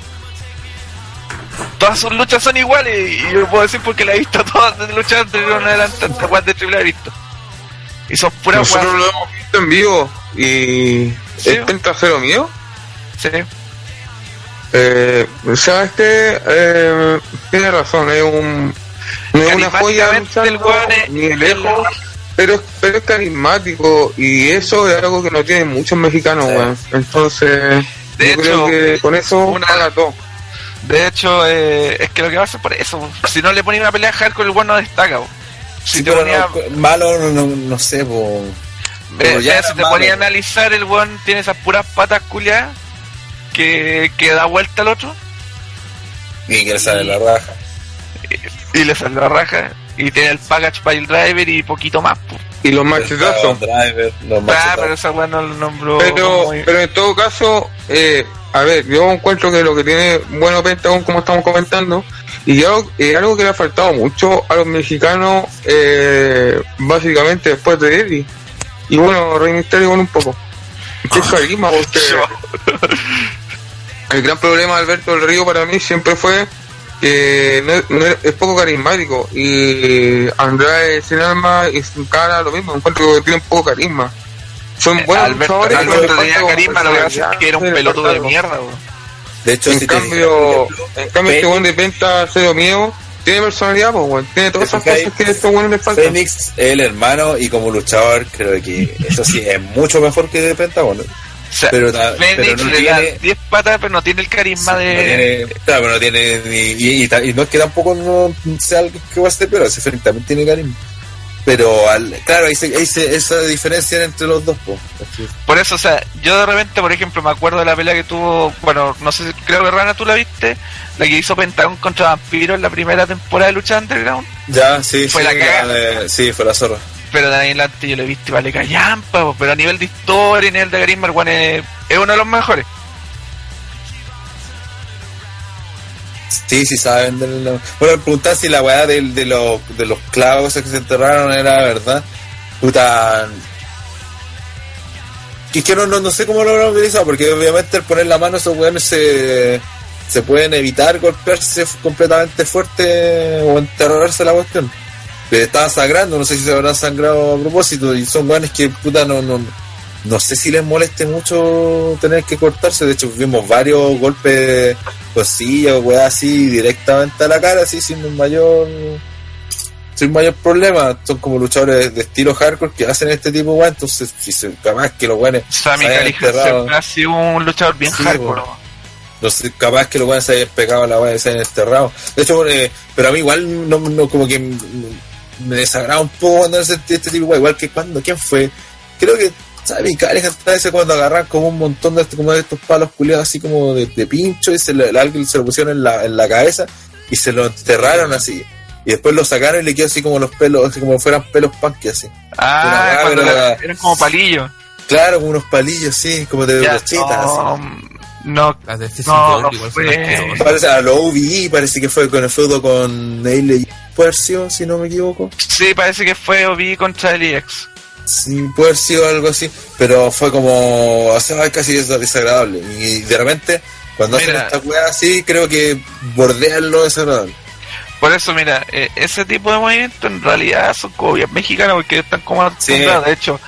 Speaker 4: Todas sus luchas son iguales y yo puedo decir porque la he visto todas desde luchar anterior en adelante, hasta weas de triple he visto. Y son puras
Speaker 7: Nosotros
Speaker 4: weas.
Speaker 7: lo hemos visto en vivo y
Speaker 4: Sí.
Speaker 7: es pentasero mío.
Speaker 4: Sí.
Speaker 7: Eh, ¿Sabes qué? Eh, tiene razón, es un. No es una joya
Speaker 4: el es-
Speaker 7: ni de lejos, pero, pero es carismático y eso es algo que no tienen muchos mexicanos,
Speaker 5: Sí.
Speaker 7: weón. Entonces,
Speaker 4: De
Speaker 7: yo
Speaker 4: hecho,
Speaker 7: creo que con eso
Speaker 4: una-
Speaker 7: todo.
Speaker 4: De hecho, eh, es que lo que va a hacer por eso. Si no le ponía una pelea hardcore, el weón no destaca. Si
Speaker 5: Sí,
Speaker 4: te ponía,
Speaker 5: no, malo, no, no, no sé,
Speaker 4: eh,
Speaker 5: pero
Speaker 4: eh,
Speaker 5: era
Speaker 4: si te
Speaker 5: malo.
Speaker 4: ponía a analizar, el weón tiene esas puras patas culiadas que, que da vuelta al otro
Speaker 5: Y que le sale la raja.
Speaker 4: y le sale la raja. Y tiene el package para el driver y poquito más. po.
Speaker 7: Y los machetazos.
Speaker 5: driver, los
Speaker 4: Ah, pero esa weón no lo nombró.
Speaker 7: Pero,
Speaker 4: muy-
Speaker 7: pero en todo caso, eh, a ver, yo encuentro que lo que tiene bueno Pentagon, como estamos comentando, y algo que le ha faltado mucho a los mexicanos, eh, básicamente después de Eddie. Y bueno, Rey Misterio con un poco. Que es carisma, porque el gran problema de Alberto del Río para mí siempre fue que no, no es, poco carismático. Y Andrade sin alma y sin cara, lo mismo, encuentro que tienen poco carisma. Son buenos
Speaker 4: Eh, Alberto,
Speaker 7: pero
Speaker 4: Alberto
Speaker 7: les
Speaker 4: tenía carisma, lo que pasa es que era un pelotudo de mierda. weón.
Speaker 5: De hecho,
Speaker 7: En
Speaker 5: si te
Speaker 7: cambio,
Speaker 5: fijas,
Speaker 7: en cambio este buen de venta cero miedo tiene personalidad, pues, weón. tiene todas
Speaker 5: Te
Speaker 7: esas cosas que estos buenos les faltan.
Speaker 5: Fénix es el hermano y como luchador creo que eso sí es mucho mejor que de Pentagon.
Speaker 4: O sea,
Speaker 5: Pero pero no
Speaker 4: le da
Speaker 5: tiene-
Speaker 4: 10 patas, pero no tiene el carisma
Speaker 5: No
Speaker 4: de.
Speaker 5: tiene- claro, pero no tiene ni, y, y ta- y no es que tampoco no sea algo que va a ser, pero ese Fénix también tiene carisma. Pero al, claro, ahí, se, ahí se- esa diferencia entre los dos. po.
Speaker 4: Por eso, o sea, yo de repente, por ejemplo, me acuerdo de la pelea que tuvo, bueno, no sé, si- creo que Rana tú la viste, la que hizo Pentagon contra Vampiro en la primera temporada de Lucha Underground,
Speaker 5: Ya, sí,
Speaker 4: Fue
Speaker 5: sí,
Speaker 4: la cagada.
Speaker 5: eh, sí, fue la zorra.
Speaker 4: pero de ahí en adelante yo visto y vale callampa, po, pero a nivel de historia y nivel de carisma, el es, es uno de los mejores.
Speaker 5: Sí, sí saben. del- Bueno, preguntar si la weá de, los, de los clavos que se enterraron era verdad. Puta. Y que no, no, no sé cómo lo habrán utilizado, porque obviamente al poner la mano esos weones se, se pueden evitar golpearse completamente fuerte o enterrarse la cuestión. Pero estaba sangrando, no sé si se habrán sangrado a propósito, y son weones que puta no, no, no sé si les moleste mucho tener que cortarse, de hecho vimos varios golpes cosillas o weas así directamente a la cara, así sin un mayor sin mayor problema. Son como luchadores de estilo hardcore que hacen este tipo de entonces si se, capaz que los weones
Speaker 4: Sammy siempre ha sido un luchador bien
Speaker 5: Sí,
Speaker 4: hardcore.
Speaker 5: no sé, capaz que los weones se hayan pegado a la wea y se hayan enterrado. De hecho, eh, pero a mí igual no, no como que me desagrada un poco cuando hacen este, este tipo de igual que cuando, ¿quién fue? Creo que ¿Sabes? Callihan a veces cuando agarran como un montón de, como de estos palos culiados así como de, de pincho y se le, se lo pusieron en la, en la cabeza y se lo enterraron así. Y después lo sacaron y le quedó así como los pelos, así como fueran pelos punky así.
Speaker 4: Ah, cuando
Speaker 5: pero-
Speaker 4: eran como palillos.
Speaker 5: Claro, como unos palillos así, como de así.
Speaker 4: no, no,
Speaker 6: Las de este
Speaker 4: No, no
Speaker 6: igual
Speaker 4: fue.
Speaker 5: Parece a lo OVE, parece que fue con el feudo con Neil sido, si no me equivoco.
Speaker 4: sí, parece que fue OB contra el EX.
Speaker 5: Sí, puede haber sido algo así, pero fue como, o sea, casi des- desagradable. Y de repente, cuando hacen esta weá así, creo que bordean lo desagradable.
Speaker 4: Por eso, mira, eh, ese tipo de movimientos en realidad son como bien mexicanos porque están como acostumbrados. De hecho,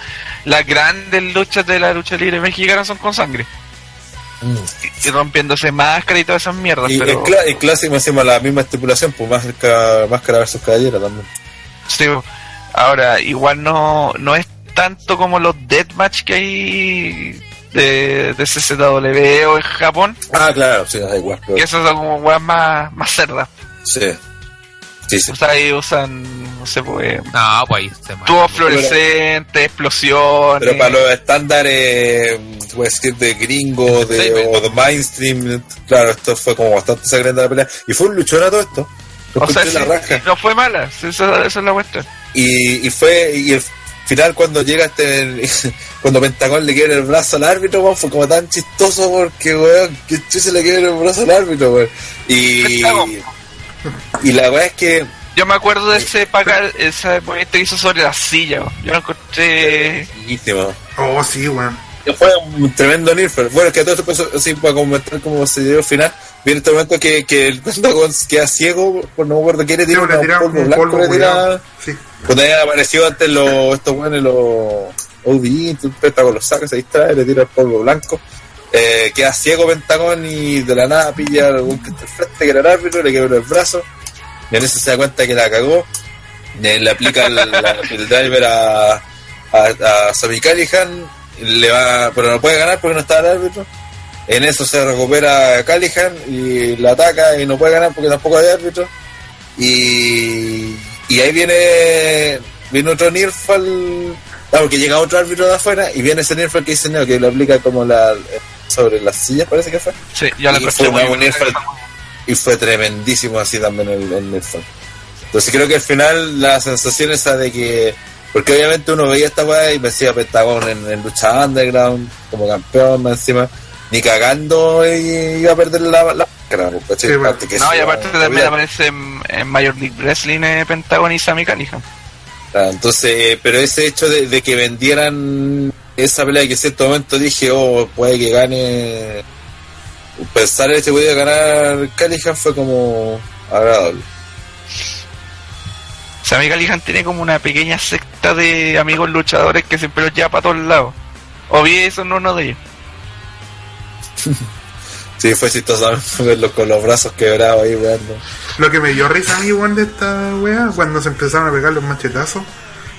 Speaker 4: las grandes luchas de la lucha libre mexicana son con sangre. y, y rompiéndose máscara y todas esas mierdas.
Speaker 5: Y
Speaker 4: pero,
Speaker 5: el, el clásico encima la misma estipulación, pues más ca- máscara versus caballera también.
Speaker 4: sí, ahora, igual no, no es tanto como los deathmatch que hay de, de CZW o en Japón,
Speaker 5: Ah, claro, sí, da igual. pero-
Speaker 4: que esos son como weas más, más cerdas.
Speaker 5: sí. Sí, sí.
Speaker 4: O sea, ahí usan, no sé, pues,
Speaker 6: No, pues ahí se
Speaker 4: tubos fluorescentes, explosiones.
Speaker 5: Pero para los estándares, puedes decir, de gringo de,
Speaker 6: Sí,
Speaker 5: o de mainstream, claro, esto fue como bastante sangrienta la pelea. Y fue un luchón a todo esto. Lo
Speaker 4: o sea, sí, no fue mala, esa, esa es la cuestión.
Speaker 5: Y, y fue, y el final cuando llega este, cuando Pentagón le quiebra el brazo al árbitro, weón, fue como tan chistoso porque, weón, que se le quiebra el brazo al árbitro, weón. Y, y la weá es que,
Speaker 4: Yo me acuerdo de ese pagar, ese movimiento que hizo sobre la silla. weón. Yo lo encontré.
Speaker 3: Oh, sí, weón.
Speaker 5: fue un tremendo Nilfer. Bueno, es que todo esto pasó así para comentar cómo se dio el final. Viene este momento que, que el Pentagón queda ciego, por no me acuerdo quién le
Speaker 3: Sí,
Speaker 5: tira
Speaker 3: le
Speaker 5: un polvo blanco, le tira-.
Speaker 3: Sí.
Speaker 5: Cuando había aparecido antes los, estos buenos, los ODI, el Pentagón los saca, se distrae, le tira el polvo blanco. Eh, queda ciego Pentagón y de la nada pilla al weón que está al frente, que era el árbitro, le quebra el brazo. Y en eso se da cuenta que la cagó. Le aplica el, driver a, a, a Sami Callihan, le va, pero no puede ganar porque no está el árbitro. En eso se recupera Callihan y la ataca y no puede ganar porque tampoco hay árbitro. Y, y ahí viene viene otro Nirfal, ah, porque llega otro árbitro de afuera y viene ese Nirfal que dice no, que lo aplica como la sobre las sillas parece que fue.
Speaker 4: Sí,
Speaker 5: Y fue
Speaker 4: muy
Speaker 5: una
Speaker 4: buena.
Speaker 5: Nirfal y fue tremendísimo así también el, el Nirfal. Entonces creo que al final la sensación esa de que porque obviamente uno veía esta weá y decía Pentagón en, en lucha underground como campeón encima ni cagando y iba a perder la, la máscara, pues, ¿cachai?
Speaker 3: Sí, bueno.
Speaker 5: Aparte que
Speaker 4: No, y aparte también
Speaker 5: olvídate.
Speaker 4: aparece en, en Major League Wrestling eh, Pentagon y Sammy Callihan.
Speaker 5: Claro, entonces, eh, pero ese hecho de, de que vendieran esa pelea que en cierto momento dije, oh, puede que gane. Pensar en que podía ganar Callihan fue como agradable.
Speaker 4: Sammy Callihan tiene como una pequeña secta de amigos luchadores que siempre los lleva para todos lados. O bien eso no uno de ellos.
Speaker 5: Sí, fue verlo con los brazos quebrados ahí, weando.
Speaker 3: Lo que me dio risa a mí, weón, de esta weá, cuando se empezaron a pegar los machetazos.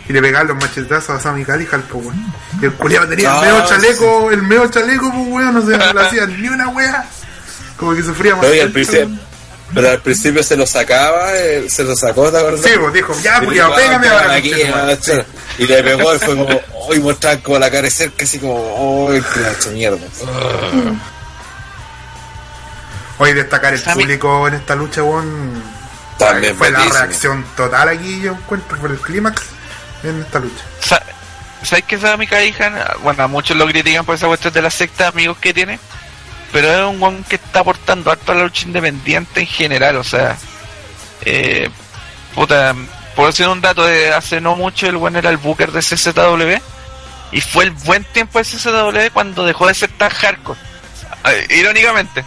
Speaker 3: Y le pegaban los machetazos a Sammy Callihan, pues weón. Y el culiado tenía
Speaker 5: Ah,
Speaker 3: el medio chaleco, el medio chaleco, pues weón, no se le hacían ni una weá. Como que sufría más.
Speaker 5: Pero, al
Speaker 3: mucho.
Speaker 5: principio, pero al principio se lo sacaba, eh, se lo sacó, ¿te acuerdas?
Speaker 3: Sí, pues dijo, ya, culiado, pégame
Speaker 5: ah,
Speaker 3: ahora.
Speaker 5: aquí, ah. Y le pegó y fue como, hoy mostraban como la cara de cerca, así como, ¡ay, qué la hecho mierda!
Speaker 3: Hoy destacar el público en esta lucha, weón.
Speaker 5: También
Speaker 3: fue la reacción total aquí, yo encuentro, por el clímax en esta lucha.
Speaker 4: Sa- ¿Sabes que Sammy Callihan? Bueno, a muchos lo critican por esa cuestión de la secta de amigos que tiene. Pero es un one que está aportando harto a la lucha independiente en general. O sea, eh, puta, por decir un dato de hace no mucho, el buen era el Booker de CZW. Y fue el buen tiempo de CZW cuando dejó de ser tan hardcore. Eh, irónicamente,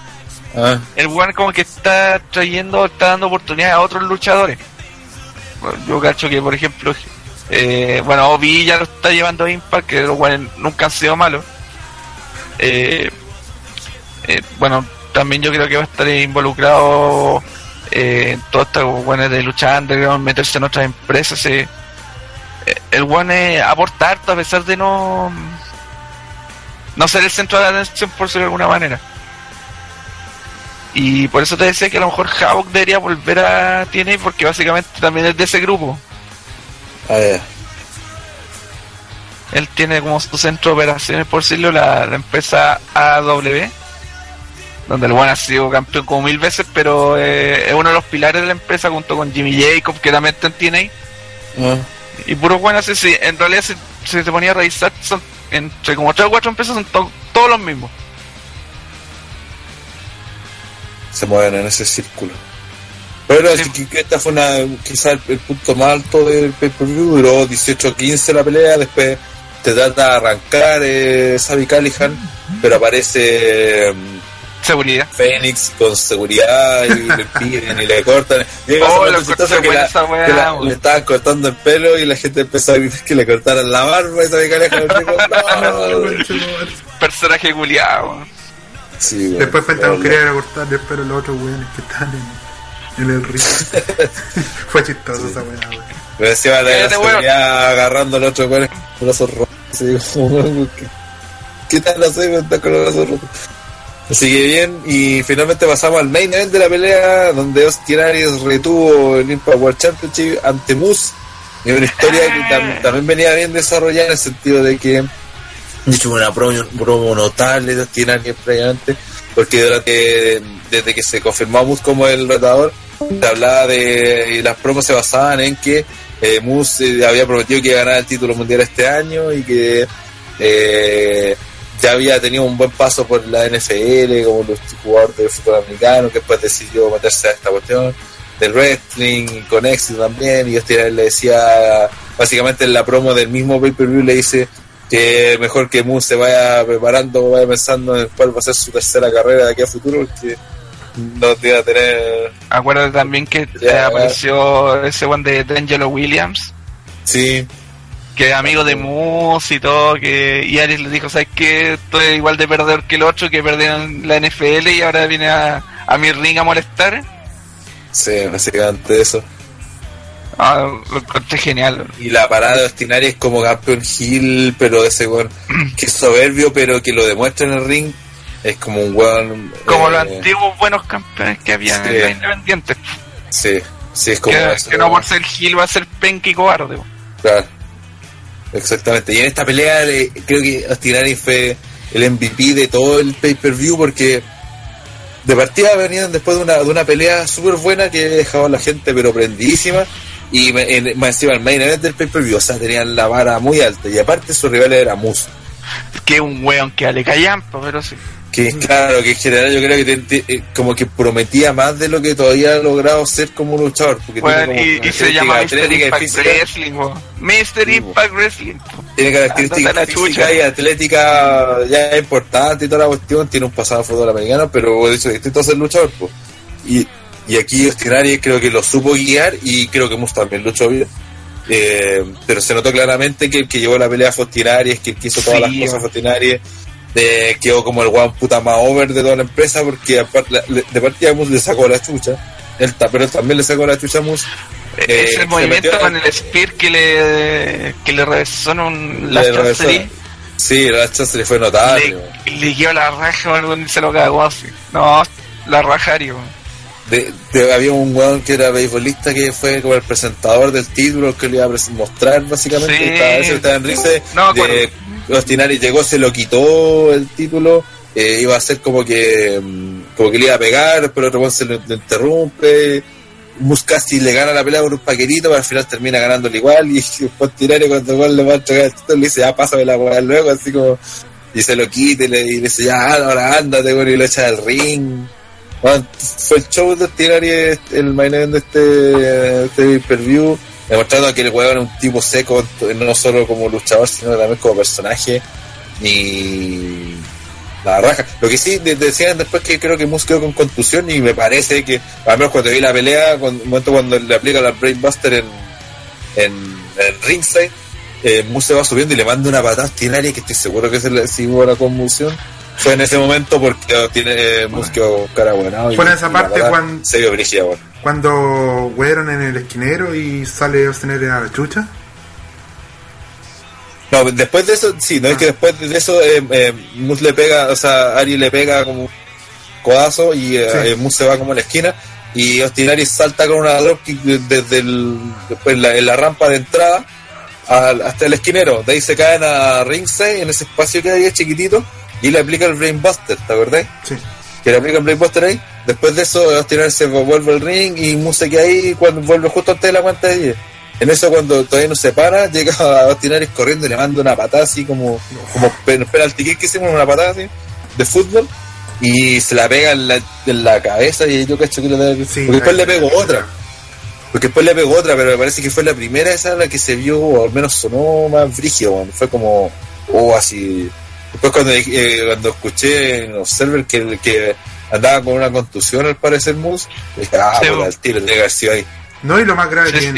Speaker 5: Ah,
Speaker 4: el buen como que está trayendo, está dando oportunidades a otros luchadores. Yo cacho que, por ejemplo, eh, bueno, Obi ya lo está llevando a Impact, que los buenos nunca han sido malos. Eh, eh, bueno, también yo creo que va a estar involucrado eh, en todo esto bueno, de lucha underground, meterse en otras empresas. eh. El one aporta harto a pesar de no no ser el centro de atención por decirlo de alguna manera. Y por eso te decía que a lo mejor Havoc debería volver a TNA porque básicamente también es de ese grupo.
Speaker 5: ah, ya.
Speaker 4: Él tiene como su centro de operaciones, por decirlo, la, la empresa AW, donde el buen ha sido campeón como mil veces, pero eh, es uno de los pilares de la empresa junto con Jimmy Jacob, que también está en TNA.
Speaker 5: Ah,
Speaker 4: Y puro bueno, así, sí, en realidad si, si se ponía a revisar, son entre como tres o cuatro empresas, son to- todos los mismos.
Speaker 5: Se mueven en ese círculo. Pero
Speaker 4: Sí.
Speaker 5: así que, que esta fue una quizás el, el punto más alto del pay-per-view, duró 18-15 la pelea, después te trata de arrancar eh, Sabi Callihan, pero aparece eh,
Speaker 4: Seguridad.
Speaker 5: Fénix con seguridad y le piden y le cortan. Llega
Speaker 4: Oh, lo
Speaker 5: que, la- que la- le estaban cortando el pelo y la gente empezó a gritar que le cortaran la barba y dijo, no.
Speaker 4: Personaje culiado.
Speaker 5: Sí, weón.
Speaker 3: Después Pentagon quería ir a cortar, pero los otros weones que están en, en el ring. Fue chistoso esa weá, weón.
Speaker 5: Pero encima de la
Speaker 4: weón.
Speaker 5: seguridad agarrando al otro con el brazo roto. Así como, weón, ¿qué, ¿qué tal hacer con estar con los brazos rotos? Así que bien, y finalmente pasamos al main event de la pelea, donde Austin Aries retuvo el Impact World Championship ante Moose. Y una historia que tam- también venía bien desarrollada en el sentido de que, hecho, una promo, promo notable de Austin previamente, porque durante, desde que se confirmó Moose como el retador, se hablaba de, las promos se basaban en que eh, Moose había prometido que iba a ganar el título mundial este año y que eh, ya había tenido un buen paso por la NFL como los jugadores del fútbol americano que después decidió meterse a esta cuestión del wrestling con éxito también y este le decía básicamente en la promo del mismo pay-per-view le dice que mejor que Moose se vaya preparando vaya pensando en cuál va a ser su tercera carrera de aquí a futuro porque no te iba a tener
Speaker 4: Acuérdate también que apareció ese one de D'Angelo Williams,
Speaker 5: sí
Speaker 4: que amigo de Moose y todo, que y Aries le dijo, ¿sabes qué? Estoy igual de perdedor que el otro, que perdieron la NFL y ahora viene a, a mi ring a molestar.
Speaker 5: sí básicamente eso
Speaker 4: Ah, lo encontré genial.
Speaker 5: Y la parada de Ostinari es como campeón Hill, pero ese weón que es soberbio, pero que lo demuestra en el ring. Es como un weón.
Speaker 4: Como
Speaker 5: eh,
Speaker 4: los antiguos buenos campeones que había
Speaker 5: sí.
Speaker 4: en la Independiente.
Speaker 5: Sí, sí, es como
Speaker 4: Que,
Speaker 5: eso,
Speaker 4: que no por ser Gil va a ser penca y cobarde.
Speaker 5: Claro. Exactamente. Y en esta pelea le- creo que Ostinari fue el MVP de todo el pay-per-view porque de partida venían después de una, de una pelea súper buena que dejaba a la gente pero prendidísima y me- en- más encima el main event del pay-per-view, o sea, tenían la vara muy alta y aparte su rival era Moose.
Speaker 4: Que es un weón que ale callampa, pero sí.
Speaker 5: Que claro, que en general yo creo que te- te- eh, como que prometía más de lo que todavía ha logrado ser como luchador. Porque
Speaker 4: Weón,
Speaker 5: tiene
Speaker 4: y,
Speaker 5: como
Speaker 4: y se llama Mr. Impact Wrestling. Mr. Impact Wrestling.
Speaker 5: Tiene características
Speaker 4: la
Speaker 5: físicas y atléticas ya importantes y toda la cuestión. Tiene un pasado de fútbol americano, pero de hecho distinto a ser luchador. pues. Y, y aquí Ostinari creo que lo supo guiar y creo que Mus también luchó bien. Eh, pero se notó claramente que el que llevó la pelea fue Ostinari, es que el que hizo todas
Speaker 4: Sí,
Speaker 5: las cosas Ostinari. Eh, quedó como el guan puta más over de toda la empresa porque la- de partida Mus le sacó la chucha. Él también le sacó la chucha a Mus. Eh,
Speaker 4: Ese
Speaker 5: se
Speaker 4: movimiento
Speaker 5: metió-
Speaker 4: con el Spear que le, que le revesó en un
Speaker 5: revesó.
Speaker 4: Chancery,
Speaker 5: Sí, la chance le fue notable.
Speaker 4: le, le guió la raja y se lo cagó así. No, la rajario.
Speaker 5: De, de- había un weón que era beisbolista que fue como el presentador del título que le iba a mostrar básicamente.
Speaker 4: Sí.
Speaker 5: Estaba, ese estaba en Rice.
Speaker 4: No
Speaker 5: de, Ostinari llegó, se lo quitó el título. eh, iba a ser como que mm, como que le iba a pegar, el otro weón se lo, lo interrumpe. Muscasi le gana la pelea por un paquerito, pero al final termina ganándole igual. Y después cuando le va a entregar el título le dice, ya pásame la weá luego, así como. Y se lo quita y le, y le dice, ya, ahora ándate, weón, y lo echa del ring. Bueno, fue el show de Ostinari el main event de este, este pay-per-view, demostrando que el weón es un tipo seco, no solo como luchador, sino también como personaje. Y la raja. Lo que sí de- decían después que creo que Moose quedó con contusión y me parece que, al menos cuando vi la pelea, cuando, un momento cuando le aplica la Brainbuster en, en, ringside, eh, Moose se va subiendo y le manda una patada a Ostinari que estoy seguro que se le hubo la conmoción. Fue en ese momento porque tiene eh, Moose quedó cara buena.
Speaker 3: Fue en esa parte cuando-
Speaker 5: Se vio brígida.
Speaker 3: Cuando hueron en el esquinero y sale Ostener a la chucha.
Speaker 5: No, después de eso, sí, no es que después de eso eh, eh, Moose le pega, o sea, Ari le pega como un codazo y eh,
Speaker 3: Sí.
Speaker 5: eh, Moose se va como a la esquina y Ostinari salta con una dropkick de- desde el, después en la, en la rampa de entrada al- hasta el esquinero. De ahí se caen a ringside en ese espacio que hay chiquitito y le aplica el Brainbuster, ¿te acordás?
Speaker 3: Sí.
Speaker 5: que le aplican Brainbuster ahí. Después de eso, Austin se vuelve al ring y Moose queda ahí cuando vuelve justo antes de la cuenta de 10. En eso, cuando todavía no se para, llega a Austin corriendo y le manda una patada así como, como pen- penalti que hicimos, una patada así de fútbol y se la pega en la, en la cabeza y yo cacho que le da.
Speaker 3: Sí,
Speaker 5: porque después le pegó otra. Porque después le pegó otra, pero me parece que fue la primera esa la que se vio, o al menos sonó más brígido, weón. fue como, oh, así. Después cuando, eh, cuando escuché en los servers que, que andaba con una contusión al parecer Moose, dije, ah,
Speaker 4: Sí,
Speaker 5: bueno, el tiro haber sido ahí.
Speaker 3: No, y lo más grave
Speaker 4: Se
Speaker 3: que en,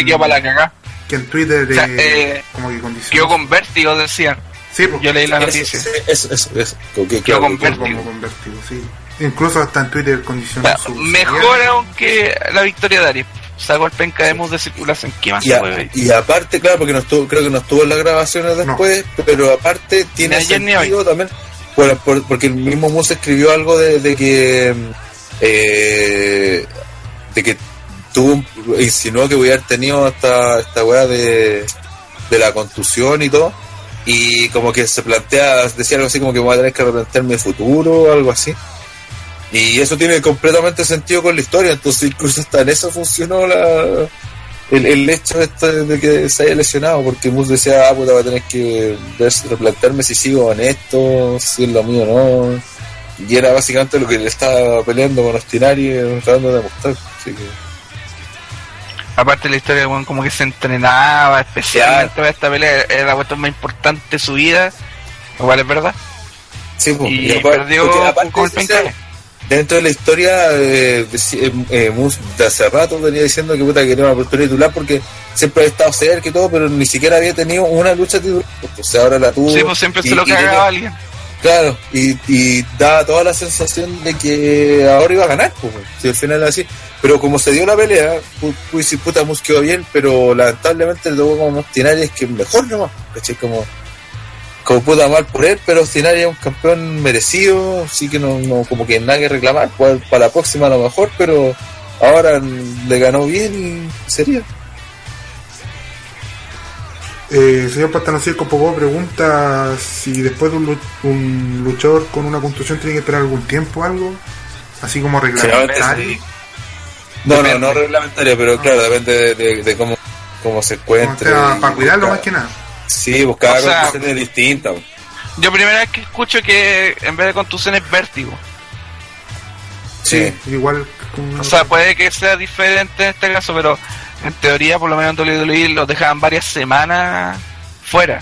Speaker 3: que en Twitter
Speaker 4: sea,
Speaker 3: eh,
Speaker 4: eh,
Speaker 3: como que condiciona.
Speaker 4: Quedó con vértigo, decían.
Speaker 3: Sí, pues.
Speaker 4: Yo leí la noticia.
Speaker 5: sí, eso, eso, eso. Que,
Speaker 4: Quedó con vértigo.
Speaker 3: Como con vértigo, sí. Incluso hasta en Twitter condicionó su.
Speaker 4: Mejor aún que la victoria de Arias. Sacó el penca de mus de circulación. ¿Qué más
Speaker 5: Y,
Speaker 4: se
Speaker 5: a- y aparte, claro, porque no estuvo, creo que no estuvo en las grabaciones después, pero aparte tiene
Speaker 4: Ni ayer ni
Speaker 5: sentido también, por- por- porque el mismo Mus escribió algo de, de que eh, de que tuvo un- insinuó que voy a haber tenido esta, esta weá de, de la contusión y todo, y como que se plantea, decía algo así como que voy a tener que replantearme el futuro o algo así. Y eso tiene completamente sentido con la historia, entonces incluso hasta en eso funcionó la, el, el hecho este de que se haya lesionado, porque Mus decía, ah, puta, va a tener que replantearme si sigo en esto, si es lo mío o no. Y era básicamente lo que le estaba peleando con Ostinari, eh, tratando de demostrar. Así que,
Speaker 4: Aparte la historia, bueno, como que se entrenaba especialmente para esta pelea. Era la cuestión más importante de su vida. Igual es verdad.
Speaker 5: sí, pues,
Speaker 4: Y
Speaker 5: aparte-
Speaker 4: perdió
Speaker 5: aparte, sea,
Speaker 4: pencaje.
Speaker 5: Dentro de la historia, eh, eh, eh, de hace rato venía diciendo que puta quería una oportunidad titular porque siempre había estado cerca y todo, pero ni siquiera había tenido una lucha titular. O sea, ahora la tuvo.
Speaker 4: Sí, pues siempre
Speaker 5: y-
Speaker 4: se lo cagaba alguien.
Speaker 5: Claro, y, y daba toda la sensación de que ahora iba a ganar, pues, si al final era así. Pero como se dio la pelea, pu- pude decir, puta, Mus quedó bien, pero lamentablemente le tocó como es que mejor nomás, ¿cachai? Como, como puta mal por él, pero Ostinari es un campeón merecido, así que no, no como que nada que reclamar, pues, para la próxima a lo mejor, pero ahora le ganó bien y sería.
Speaker 3: Eh, señor Pastanocirco Popó pregunta si después de un, un luchador con una contusión tiene que esperar algún tiempo o algo, así como reglamentario.
Speaker 5: sí. No, no,
Speaker 4: Depende.
Speaker 5: no reglamentario, pero claro, depende de, de- de cómo, cómo se
Speaker 3: sea,
Speaker 5: y
Speaker 3: para cuidarlo más que nada.
Speaker 5: Sí, buscar
Speaker 4: O sea,
Speaker 5: condiciones distintas.
Speaker 4: Yo primera vez que escucho que en vez de contusión es vértigo.
Speaker 5: Sí.
Speaker 3: igual. con-
Speaker 4: O sea, puede que sea diferente en este caso, pero en teoría, por lo menos en WWE los dejaban varias semanas fuera.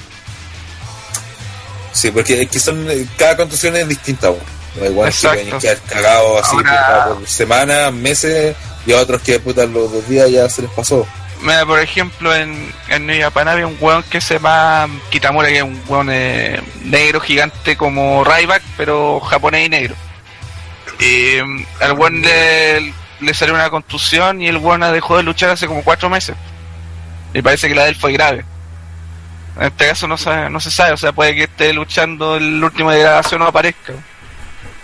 Speaker 5: Sí, porque es que son, cada contusión es distinta. po. No igual que
Speaker 4: Exacto.
Speaker 5: pueden quedar cagados así
Speaker 4: Ahora-
Speaker 5: por semanas, meses, y a otros que puta, los dos días ya se les pasó.
Speaker 4: Mira, por ejemplo, en, en New Japan había un weón que se llama Kitamura, que es un weón eh, negro gigante como Ryback, pero japonés y negro. Y al weón le, le salió una contusión y el weón dejó de luchar hace como cuatro meses. Y parece que la de él fue grave. En este caso no, sabe, no se sabe, o sea, puede que esté luchando el último de grabación no aparezca.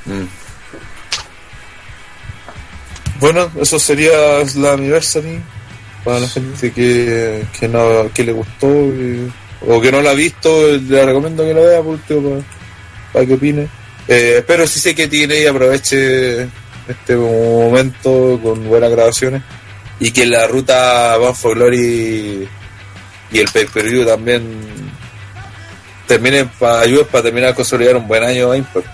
Speaker 5: Mm. Bueno, eso sería la anniversary para la gente que, que, no, que le gustó y- o que no la ha visto, le recomiendo que la vea por último para, para que opine. Eh, espero sí sé que tiene y aproveche este momento con buenas grabaciones y que la ruta Bound for Glory y el pay-per-view también terminen para ayudar para terminar a consolidar un buen año a Impact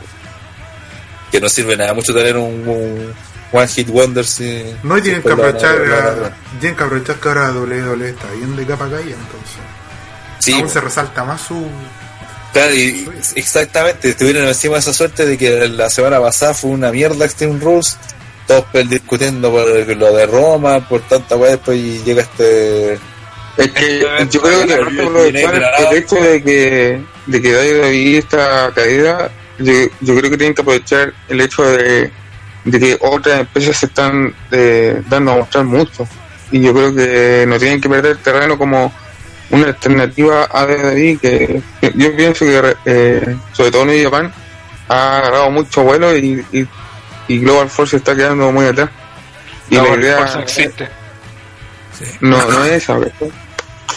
Speaker 5: que no sirve nada mucho tener un, un One Hit Wonder si
Speaker 3: No, y tienen que aprovechar,
Speaker 5: la- la-
Speaker 3: tienen que aprovechar que ahora WWE está bien de capa caída, entonces.
Speaker 5: Sí,
Speaker 3: aún se resalta más su.
Speaker 5: claro, y exactamente, tuvieron encima esa suerte de que la semana pasada fue una mierda Extreme Rules, todos discutiendo por lo de Roma, por tanta weá, después y llega este...
Speaker 7: Es que
Speaker 4: Este
Speaker 7: yo creo que aparte aprovechar el hecho de que, de que WWE está caída, yo, yo creo que tienen que aprovechar el hecho de, de que otras empresas se están eh, dando a mostrar mucho. Y yo creo que no tienen que perder terreno como una alternativa a WWE que, yo pienso que eh, sobre todo New Japan ha agarrado mucho vuelo y, y, y Global Force está quedando muy atrás. Y la idea
Speaker 4: Force no existe.
Speaker 7: no, no es esa, ¿verdad?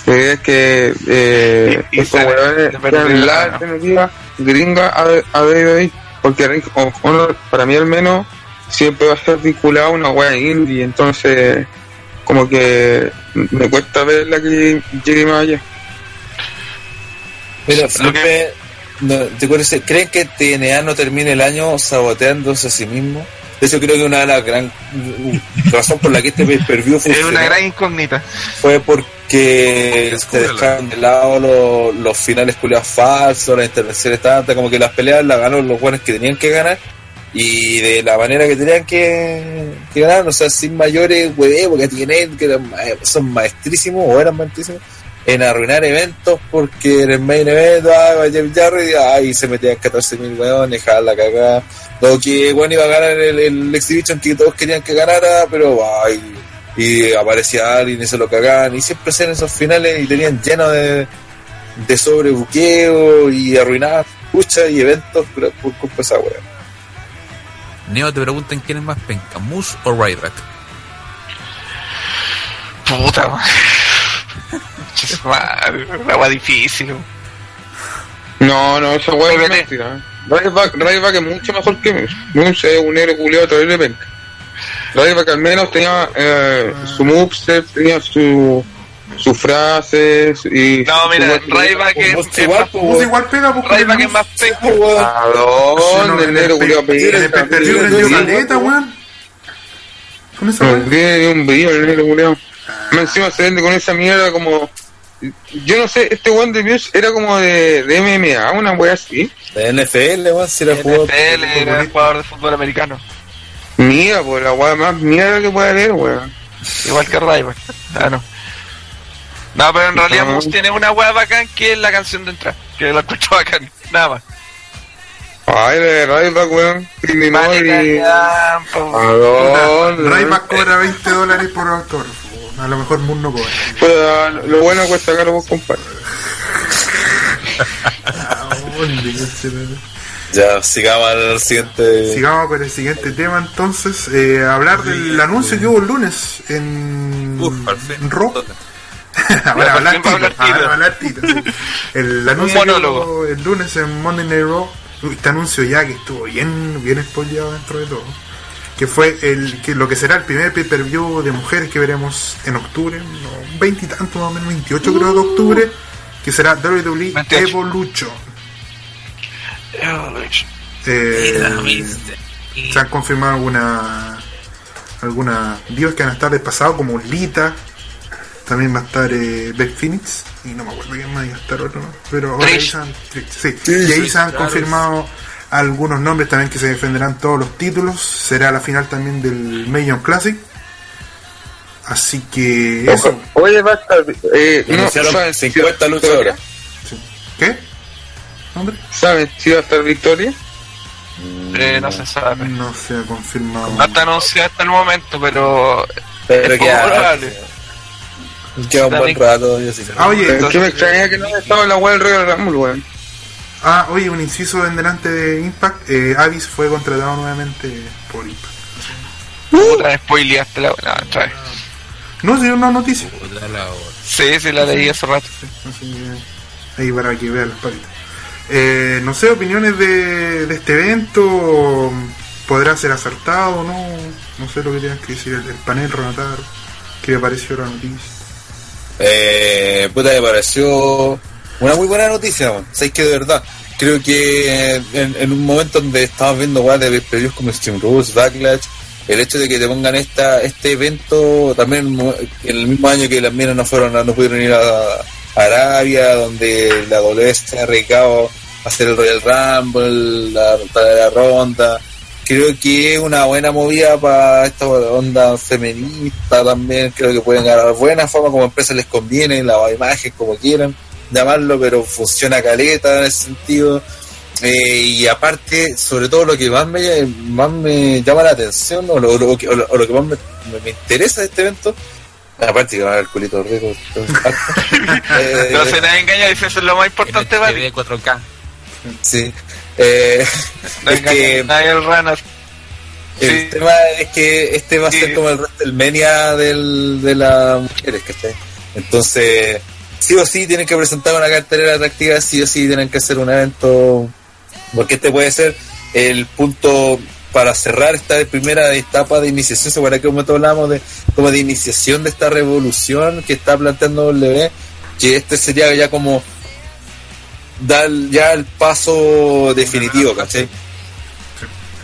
Speaker 7: La idea es que eh,
Speaker 4: Y-
Speaker 7: estos sean la alternativa gringa a, a WWE, porque Ring of Honor, para mí al menos, siempre va a estar vinculado a una wea indie, entonces como que me cuesta verla que llegue más allá.
Speaker 5: Mira, Felipe, no, ¿te acuerdas? ¿creen que TNA no termine el año saboteándose a sí mismo? De hecho, creo que una de las gran razón por la que este pay-per-view
Speaker 4: Es
Speaker 5: funcionó
Speaker 4: una gran incógnita.
Speaker 5: fue porque se dejaron de lado los, los finales culiados falsos, las intervenciones tantas, como que las peleas las ganó los buenos que tenían que ganar y de la manera que tenían que, que ganar, o sea, sin mayores huevos, porque tienen que ma- son maestrísimos o eran maestrísimos en arruinar eventos porque en el main event, ah, Jeff Jarrett, ay, se metían 14 mil weones, dejaban la cagada. Lo que bueno iba a ganar el, el Exhibition que todos querían que ganara, pero ay, y aparecía alguien y se lo cagaban, y siempre hacían esos finales y tenían lleno de, de sobrebuqueo y arruinadas luchas y eventos por, por culpa de esa wea.
Speaker 6: Neo te preguntan quién es más penca, Moose o Ryback.
Speaker 4: Puta, madre, una agua difícil.
Speaker 7: No, no, esa weá es mentira. Ryback, Ryback es mucho mejor que Moose. Moose es un negro culiado terrible penca. Ryback al menos tenía eh, su moveset, tenía su sus frases y...
Speaker 4: No, mira,
Speaker 7: su-
Speaker 4: Ryback es,
Speaker 5: igual,
Speaker 4: más,
Speaker 5: pues,
Speaker 3: Pues igual pega porque
Speaker 4: Ryback es más penca.
Speaker 7: ¿A dónde el negro culiado
Speaker 3: El espectáculo le dio caleta, weón. Con esa weón.
Speaker 7: un brillo el negro culiado. Más Encima se vende con esa mierda como... Yo no sé, este one de Muse era como de, de MMA, una wea así.
Speaker 5: De NFL, weón, si era juego.
Speaker 4: NFL era jugador de fútbol americano.
Speaker 7: Mira, pues la wea más mierda que puede haber, weón.
Speaker 4: Igual que Ryback. Ah, no. No, pero en realidad
Speaker 7: No.
Speaker 4: Moose tiene una hueá bacán que es la canción de entrada. Que la escucho bacán. Nada más.
Speaker 7: Ay, de Ryback, weón. Criminal
Speaker 4: Mánica
Speaker 7: y... ¿A dónde?
Speaker 3: Ryback cobra 20 dólares por autógrafo. A lo mejor Moon no cobra.
Speaker 7: Lo bueno cuesta caro vos, compadre.
Speaker 5: Ya, sigamos al siguiente.
Speaker 3: Sigamos con el siguiente tema entonces. Eh, hablar del anuncio que hubo el lunes en,
Speaker 6: Uf, al
Speaker 3: Ahora hablar Tito, ahora hablar Tito, sí. El anuncio
Speaker 4: monólogo.
Speaker 3: el lunes en Monday Night Raw. Este anuncio ya que estuvo bien, bien spoileado dentro de todo. Que fue el que lo que será el primer pay-per-view de mujeres que veremos en octubre, no, 20 y tanto más o menos, 28 creo de octubre, que será WWE
Speaker 4: 28.
Speaker 3: Evolution. Eh, se han confirmado alguna algunas divas que van a estar del pasado como Lita también va a estar eh, Beth Phoenix y no me acuerdo quién más iba a estar otro ¿no? pero ahora ahí
Speaker 4: Trish.
Speaker 3: se han, sí. y ahí se han confirmado algunos nombres también que se defenderán todos los títulos será la final también del Million Classic así que eso
Speaker 7: Oye, va a estar... Eh, no,
Speaker 5: Iniciaron
Speaker 7: ¿saben,
Speaker 5: 50 luchadoras.
Speaker 3: ¿qué? ¿Hombre?
Speaker 7: ¿Saben si va a estar Victoria?
Speaker 4: Eh, no se sabe.
Speaker 3: no se ha confirmado
Speaker 4: No está anunciado hasta el momento, pero.
Speaker 5: Pero
Speaker 4: es
Speaker 5: queda, queda un buen rato. Yo sí.
Speaker 3: ah oye
Speaker 7: que me extraña que no haya estado en la web del Royal Rumble, weón.
Speaker 3: Ah, oye, un inciso en delante de Impact. Eh, Avis fue contratado nuevamente por Impact.
Speaker 4: Puta, spoileaste la. No, otra vez.
Speaker 3: No, sí, una noticia.
Speaker 6: Puta la hora.
Speaker 4: Sí, sí, la leí hace rato.
Speaker 3: Así que ahí para que vean las palitas. Eh, no sé, opiniones de, de este evento. ¿Podrá ser acertado o no? No sé lo que tengas que decir. El, el panel, Renatar. ¿Qué le pareció la noticia?
Speaker 5: Eh, puta, me pareció una muy buena noticia, man. Que de verdad, creo que en, un momento donde estábamos viendo weas de previews como Steam Rules, Backlash, el hecho de que te pongan esta este evento también en el mismo año que las minas no fueron no pudieron ir a, Arabia, donde la W se ha arriesgado a hacer el Royal Rumble, la, la ronda. Creo que es una buena movida para esta onda feminista también. Creo que pueden ganar buena fama como empresa les conviene, la imagen como quieran llamarlo, pero funciona caleta en ese sentido. Eh, y aparte, sobre todo lo que más me, más me llama la atención o lo, lo que- o lo- o lo que más me, me- me interesa de este evento, aparte que va a haber culito rico, eh,
Speaker 4: No se nadie engaña, dice eso es lo más importante, ¿vale?
Speaker 6: HD 4K.
Speaker 5: sí, eh,
Speaker 4: No
Speaker 5: es que
Speaker 4: el Ranas.
Speaker 5: el
Speaker 4: Sí.
Speaker 5: tema es que este va a
Speaker 4: Sí.
Speaker 5: ser como el WrestleMania del, de las mujeres, ¿cachai? Entonces, sí o sí tienen que presentar una cartelera atractiva, sí o sí tienen que hacer un evento, porque este puede ser el punto para cerrar esta primera etapa de iniciación, ¿se acuerdan que un momento hablamos de como de iniciación de esta revolución que está planteando W? Que este sería ya como dar ya el paso definitivo, ¿cachai?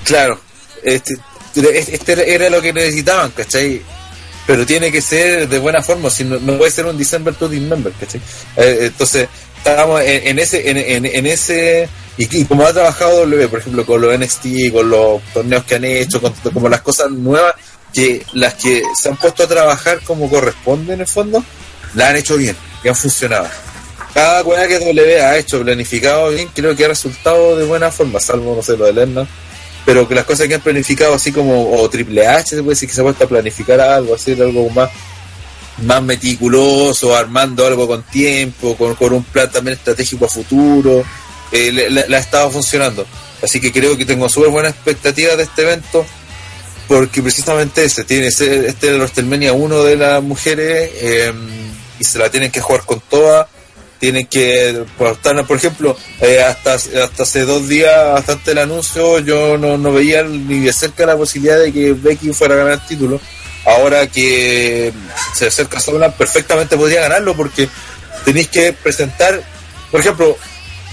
Speaker 5: Claro, este, este era lo que necesitaban, ¿cachai? Pero tiene que ser de buena forma, si no, puede ser un December to December, ¿cachai? Eh, entonces, estábamos en, ese, en, en, en ese, y, como ha trabajado W, por ejemplo, con los NXT, con los torneos que han hecho, con como las cosas nuevas, que las que se han puesto a trabajar como corresponde en el fondo, la han hecho bien. y han funcionado. Cada weá que W ha hecho planificado bien, creo que ha resultado de buena forma, salvo, no sé, lo de Lerner. Pero que las cosas que han planificado, así como, o Triple H, se puede decir que se ha puesto a planificar algo, hacer algo más, más meticuloso, armando algo con tiempo, con, con un plan también estratégico a futuro, eh, le ha estado funcionando. Así que creo que tengo súper buenas expectativas de este evento, porque precisamente ese tiene ese, este WrestleMania 1 de las mujeres, eh, y se la tienen que jugar con todas tienen que pues, estar, por ejemplo eh, hasta hasta hace dos días hasta antes del anuncio yo no, no veía ni de cerca la posibilidad de que Becky fuera a ganar el título. Ahora que se acerca Summerland perfectamente podría ganarlo porque tenéis que presentar por ejemplo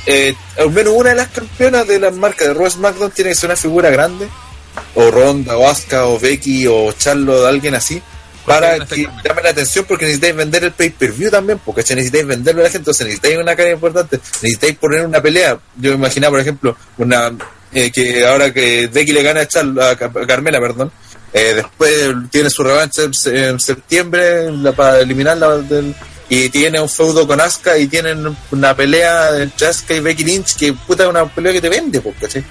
Speaker 5: eh, al menos una de las campeonas de las marcas de Raw SmackDown tiene que ser una figura grande o Ronda o Asuka o Becky o Charlotte alguien así para que llame la atención porque necesitáis vender el pay-per-view también, porque ¿cachai? necesitáis venderlo a la gente, entonces necesitáis una cara importante, necesitáis poner una pelea. Yo me imaginaba, por ejemplo, una eh, que ahora que Becky le gana a, Char- a Ca- a Carmela, perdón, eh, después tiene su revancha en, se- en septiembre la, para eliminarla del, y tiene un feudo con Asuka y tienen una pelea entre Asuka y Becky Lynch que puta es una pelea que te vende, pues, ¿cachai?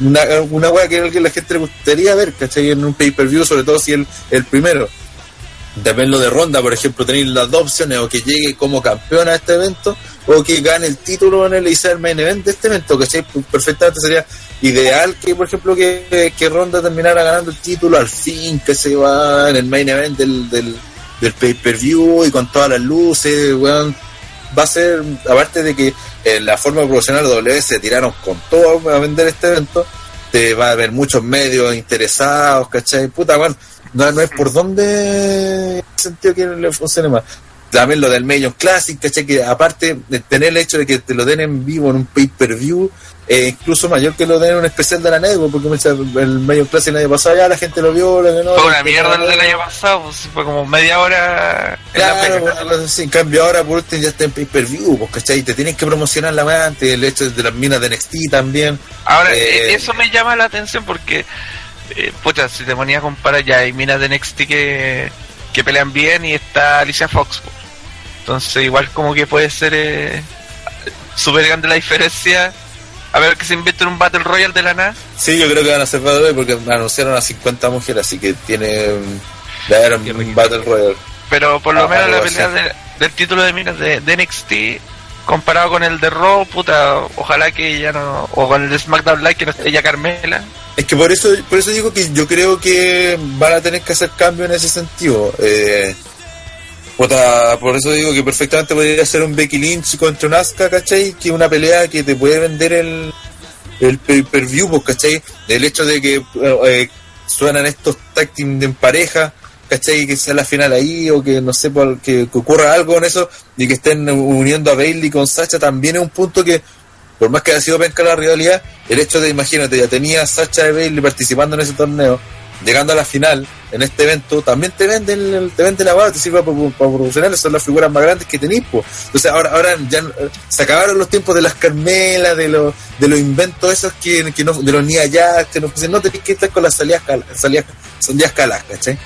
Speaker 5: Una, una wea que la gente le gustaría ver, ¿cachai? En un pay-per-view, sobre todo si el, el primero lo de Ronda, por ejemplo, tenéis las dos opciones, o que llegue como campeona a este evento, o que gane el título en el y main event de este evento, que perfectamente sería ideal que, por ejemplo, que, que Ronda terminara ganando el título al fin, que se va en el main event del, del, del pay-per-view y con todas las luces, weón. Va a ser, aparte de que en la forma profesional W se tiraron con todo a vender este evento, te va a haber muchos medios interesados, ¿cachai? Puta, weón, no, no es por dónde en sentido que le funcione más. También lo del Million Classic, ¿cachai? Que aparte de tener el hecho de que te lo den en vivo en un pay-per-view, eh, incluso mayor que lo den en un especial de la Nego, porque el Million Classic el año pasado ya la gente lo vio, que no.
Speaker 4: Fue
Speaker 5: la
Speaker 4: una mierda el del año pasado, pues, fue como media hora en la
Speaker 5: Claro, así. En cambio ahora por último ya está en pay-per-view, pues, ¿cachai? Te tienes que promocionar la antes, el hecho de las minas de NXT también.
Speaker 4: Ahora,
Speaker 5: Eh,
Speaker 4: eh, eso me llama la atención porque, eh, pucha, si te ponía a comparar ya hay minas de NXT que, que pelean bien y está Alicia Fox. po. Entonces, igual como que puede ser eh, súper grande la diferencia. A ver que se inventen un Battle Royale de la nada.
Speaker 5: Sí, yo creo que van a ser Battle Royale porque anunciaron a 50 mujeres, así que tiene mm, de haber un. Battle Royale.
Speaker 4: Pero por lo
Speaker 5: Ah,
Speaker 4: menos la pelea de- del título de minas de, de NXT comparado con el de Raw, puta, ojalá que ya no, o con el de SmackDown Live que no esté ya Carmela.
Speaker 5: Es que por eso, por eso digo que yo creo que van a tener que hacer cambio en ese sentido. Eh, puta, por eso digo que perfectamente podría ser un Becky Lynch contra un Asuka, ¿cachai? Que una pelea que te puede vender el, el pay-per-view, pues, ¿cachai? El hecho de que eh, suenan estos tag team en pareja, ¿cachai? Que sea la final ahí, o que no sé, que, ocurra algo con eso, y que estén uniendo a Bailey con Sacha, también es un punto que, por más que haya sido penca la rivalidad, el hecho de, imagínate, ya tenía a Sacha y Bailey participando en ese torneo, llegando a la final, en este evento, también te venden, te venden la barra, te sirve para, para promocionar, son las figuras más grandes que tenéis, pues. Entonces ahora, ahora ya se acabaron los tiempos de las Carmelas, de los, de los inventos esos que, que no, de los Nia Jax, que no, no tenéis que estar con las salidas, salidas, salidas calas, ¿cachai?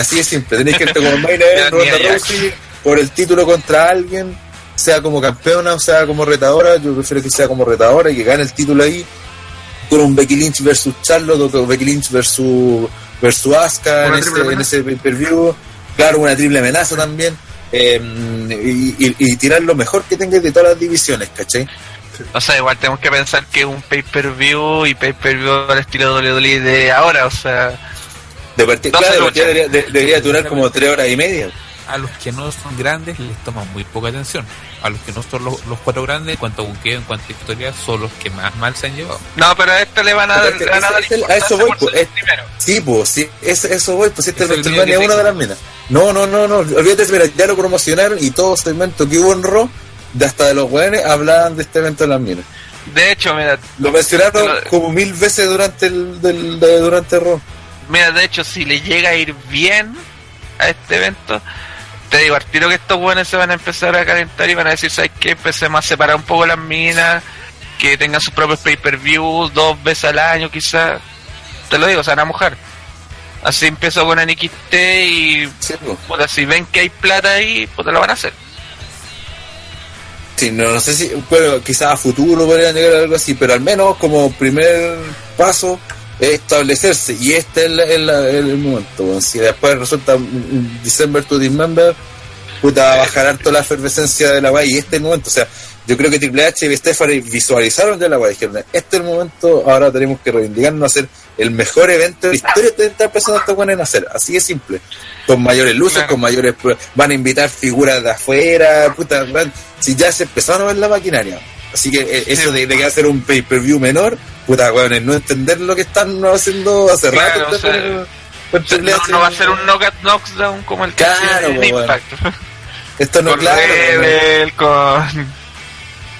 Speaker 5: Así de simple, tenéis que estar como Main Event,
Speaker 4: La Nia
Speaker 5: Ronda. Rousey, por el título contra alguien, sea como campeona o sea como retadora, yo prefiero que sea como retadora y que gane el título ahí con un Becky Lynch versus Charlotte o con Becky Lynch versus versus Asuka en ese, en ese pay-per-view claro una triple amenaza también eh, y, y- y tirar lo mejor que tenga de todas las divisiones ¿cachai?
Speaker 4: O sea, igual tenemos que pensar que un pay-per-view y pay-per-view al estilo WWE de ahora, o sea,
Speaker 5: de claro,
Speaker 4: luchas.
Speaker 5: debería, de- debería durar como tres horas y media
Speaker 6: A los que no son grandes les toman muy poca atención. A los que no son los, los cuatro grandes, en cuanto a buqueo, en cuanto a historia, son los que más mal se han llevado.
Speaker 4: no, pero a este le van a dar,
Speaker 5: es
Speaker 4: le van a,
Speaker 5: eso voy, pues, es-. Sí, pues, sí, eso, eso voy, pues este es
Speaker 6: Es el
Speaker 5: el
Speaker 6: que
Speaker 5: uno de las minas. No, no, no, no, olvídate, mira, ya lo promocionaron y todo segmento que hubo en Raw, de hasta de los weones, hablaban de este evento de las minas.
Speaker 4: De hecho, mira,
Speaker 5: Lo mencionaron
Speaker 4: Pero-
Speaker 5: como mil veces durante el, del, de- durante Raw.
Speaker 4: Mira, de hecho, si le llega a ir bien a este evento, te digo, al tiro que estos buenos se van a empezar a calentar y van a decir, ¿sabes qué? Empecemos a separar un poco las minas, que tengan sus propios pay-per-views dos veces al año quizás. Te lo digo, se van a mojar. Así empezó con NXT y
Speaker 5: Sí, pues.
Speaker 4: puta, si ven que hay plata ahí, pues te lo van a hacer.
Speaker 5: Sí, no, no sé si, bueno, quizás a futuro podrían llegar a algo así, pero al menos como primer paso establecerse y este es el, el- el momento. Si después resulta December to Dismember, puta, va a bajar harto la efervescencia de la weá y este es el momento. O sea, yo creo que Triple H y Stephanie visualizaron ya la weá. Dijeron, este es el momento, ahora tenemos que reivindicarnos a hacer el mejor evento de la historia de estar empezando esta buena en hacer. Así de simple. Con mayores luces, con mayores. Van a invitar figuras de afuera, puta, van- si ya se empezaron a ver la maquinaria. Así que eh, eso de, de que hacer un pay-per-view menor, puta, weón, es no entender lo que están haciendo hace
Speaker 4: Claro,
Speaker 5: rato.
Speaker 4: o sea, no, no va a ser un knockout knockdown como el que
Speaker 5: Claro,
Speaker 4: hacía en
Speaker 5: po, bueno.
Speaker 4: Impact.
Speaker 5: Esto no,
Speaker 4: con
Speaker 5: claro.
Speaker 4: Rebel, con.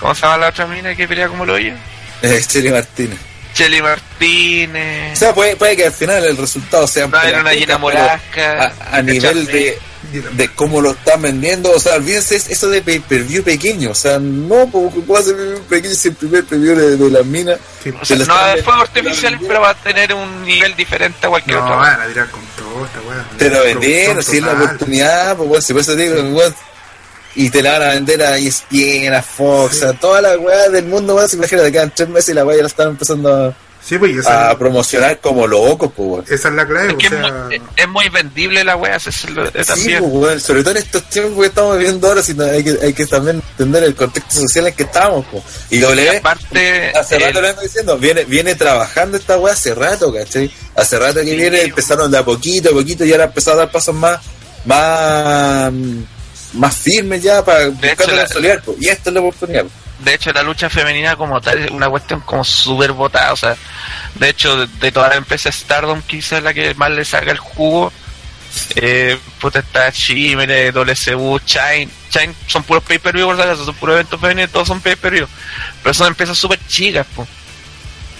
Speaker 4: ¿Cómo se llama la otra mina que pelea como lo oye?
Speaker 5: Eh, Chely Martínez.
Speaker 4: Chelly
Speaker 5: O
Speaker 4: Martínez.
Speaker 5: sea, puede, puede que al final el resultado sea
Speaker 4: Va a haber una
Speaker 5: pero
Speaker 4: Morasca.
Speaker 5: a, a nivel de, de cómo lo están vendiendo, o sea, olvídense eso de pay-per-view pequeño, o sea, no, porque puedo hacer pay-per-view pequeño si el primer pay-per-view de, de las minas.
Speaker 3: Sí.
Speaker 4: O sea, no
Speaker 5: vendiendo.
Speaker 4: artificiales, pero va a tener un nivel diferente a cualquier
Speaker 3: No,
Speaker 4: otro.
Speaker 3: van a tirar con todo esta weá.
Speaker 5: Te lo vendieron,
Speaker 3: Producción
Speaker 5: si es la oportunidad, pues bueno, si por eso te digo, weón, y te la van a vender a ESPN, a Fox, a toda la weá del mundo, weón, si imagínate, quedan tres meses y la weá ya la están empezando
Speaker 3: Sí, pues
Speaker 5: a, promocionar como locos, pues
Speaker 3: esa es la clave.
Speaker 4: Es muy, es muy vendible la wea, es lo- es
Speaker 5: Sí,
Speaker 4: también.
Speaker 5: pues, sobre todo en estos tiempos que estamos viviendo ahora, si no- hay, que, hay que también entender el contexto social en que estamos. pues. Y
Speaker 4: Y
Speaker 5: W,
Speaker 4: aparte,
Speaker 5: hace
Speaker 4: el-
Speaker 5: rato lo vengo diciendo, viene, viene trabajando esta weá hace rato, ¿cachai? Hace rato que
Speaker 4: Sí,
Speaker 5: viene, empezaron de a poquito a poquito y ahora empezado a dar pasos más, más, más firmes ya para buscar
Speaker 4: hecho, la-
Speaker 5: consolidar, pues. Y esta es la oportunidad. pues.
Speaker 4: De hecho la lucha femenina como tal es una cuestión como súper votada, o sea, de hecho de, de toda la empresa Stardom quizás la que más le saca el jugo, eh, puta está Chimere, WCU, Shine, Shine son puros pay-per-view, por si acaso, son puros eventos femeninos, todos son pay-per-view, pero son empresas súper chicas, po.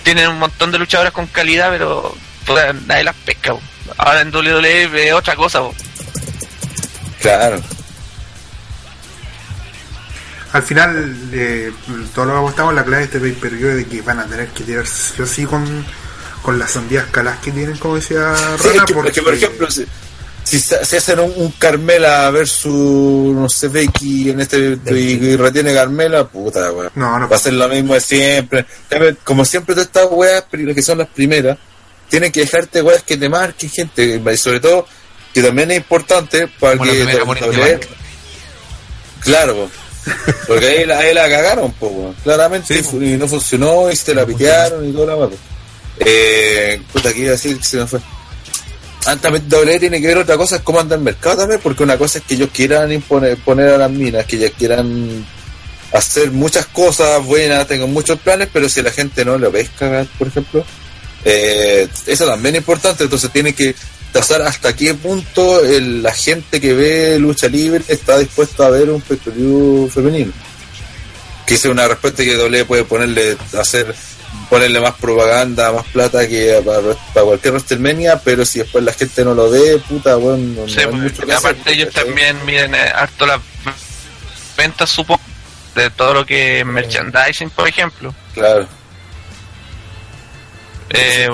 Speaker 4: tienen un montón de luchadoras con calidad, pero puta, nadie las pesca, po. ahora en WWE es otra cosa, po.
Speaker 5: Claro.
Speaker 3: Al final, eh, todo lo que apostamos, la clave de este pay-per-view es de que van a tener que tirar sí o sí con, con las sandías calas que tienen, como decía
Speaker 5: Sí,
Speaker 3: Rana,
Speaker 5: es que,
Speaker 3: porque
Speaker 5: es que, por ejemplo, si, si se se hacen un, un Carmela versus, no sé, Becky en este y, y retiene Carmela, puta, weón.
Speaker 3: No, no
Speaker 5: Va a ser lo mismo de siempre. Como siempre, todas estas weas, que son las primeras, tienen que dejarte weas que te marquen, gente. Y sobre todo, que también es importante para
Speaker 6: Como la
Speaker 5: que.
Speaker 6: primera
Speaker 5: doble-
Speaker 6: Demand.
Speaker 5: Claro. Porque ahí la, ahí la cagaron, po, weón. claramente,
Speaker 6: Sí,
Speaker 5: y no funcionó, y se la pitearon y toda la po. Eh, puta, que iba a decir que se me fue. También doble tiene que ver otra cosa, es cómo anda el mercado también, porque una cosa es que ellos quieran imponer poner a las minas, que ellas quieran hacer muchas cosas buenas, tengan muchos planes, pero si la gente no lo pesca, por ejemplo, eh, eso también es importante, entonces tiene que tasar hasta qué punto el- la gente que ve lucha libre está dispuesta a ver un pay-per-view femenino. Que es una respuesta que doble puede ponerle, hacer, ponerle más propaganda, más plata que para, para cualquier WrestleMania, pero si después la gente no lo ve, puta, bueno, no,
Speaker 4: Sí,
Speaker 5: no hay
Speaker 4: pues,
Speaker 5: mucho que
Speaker 4: aparte
Speaker 5: hacer,
Speaker 4: ellos también miden eh, harto las ventas, supongo, de todo lo que es merchandising, por ejemplo.
Speaker 5: Claro.
Speaker 4: Eh,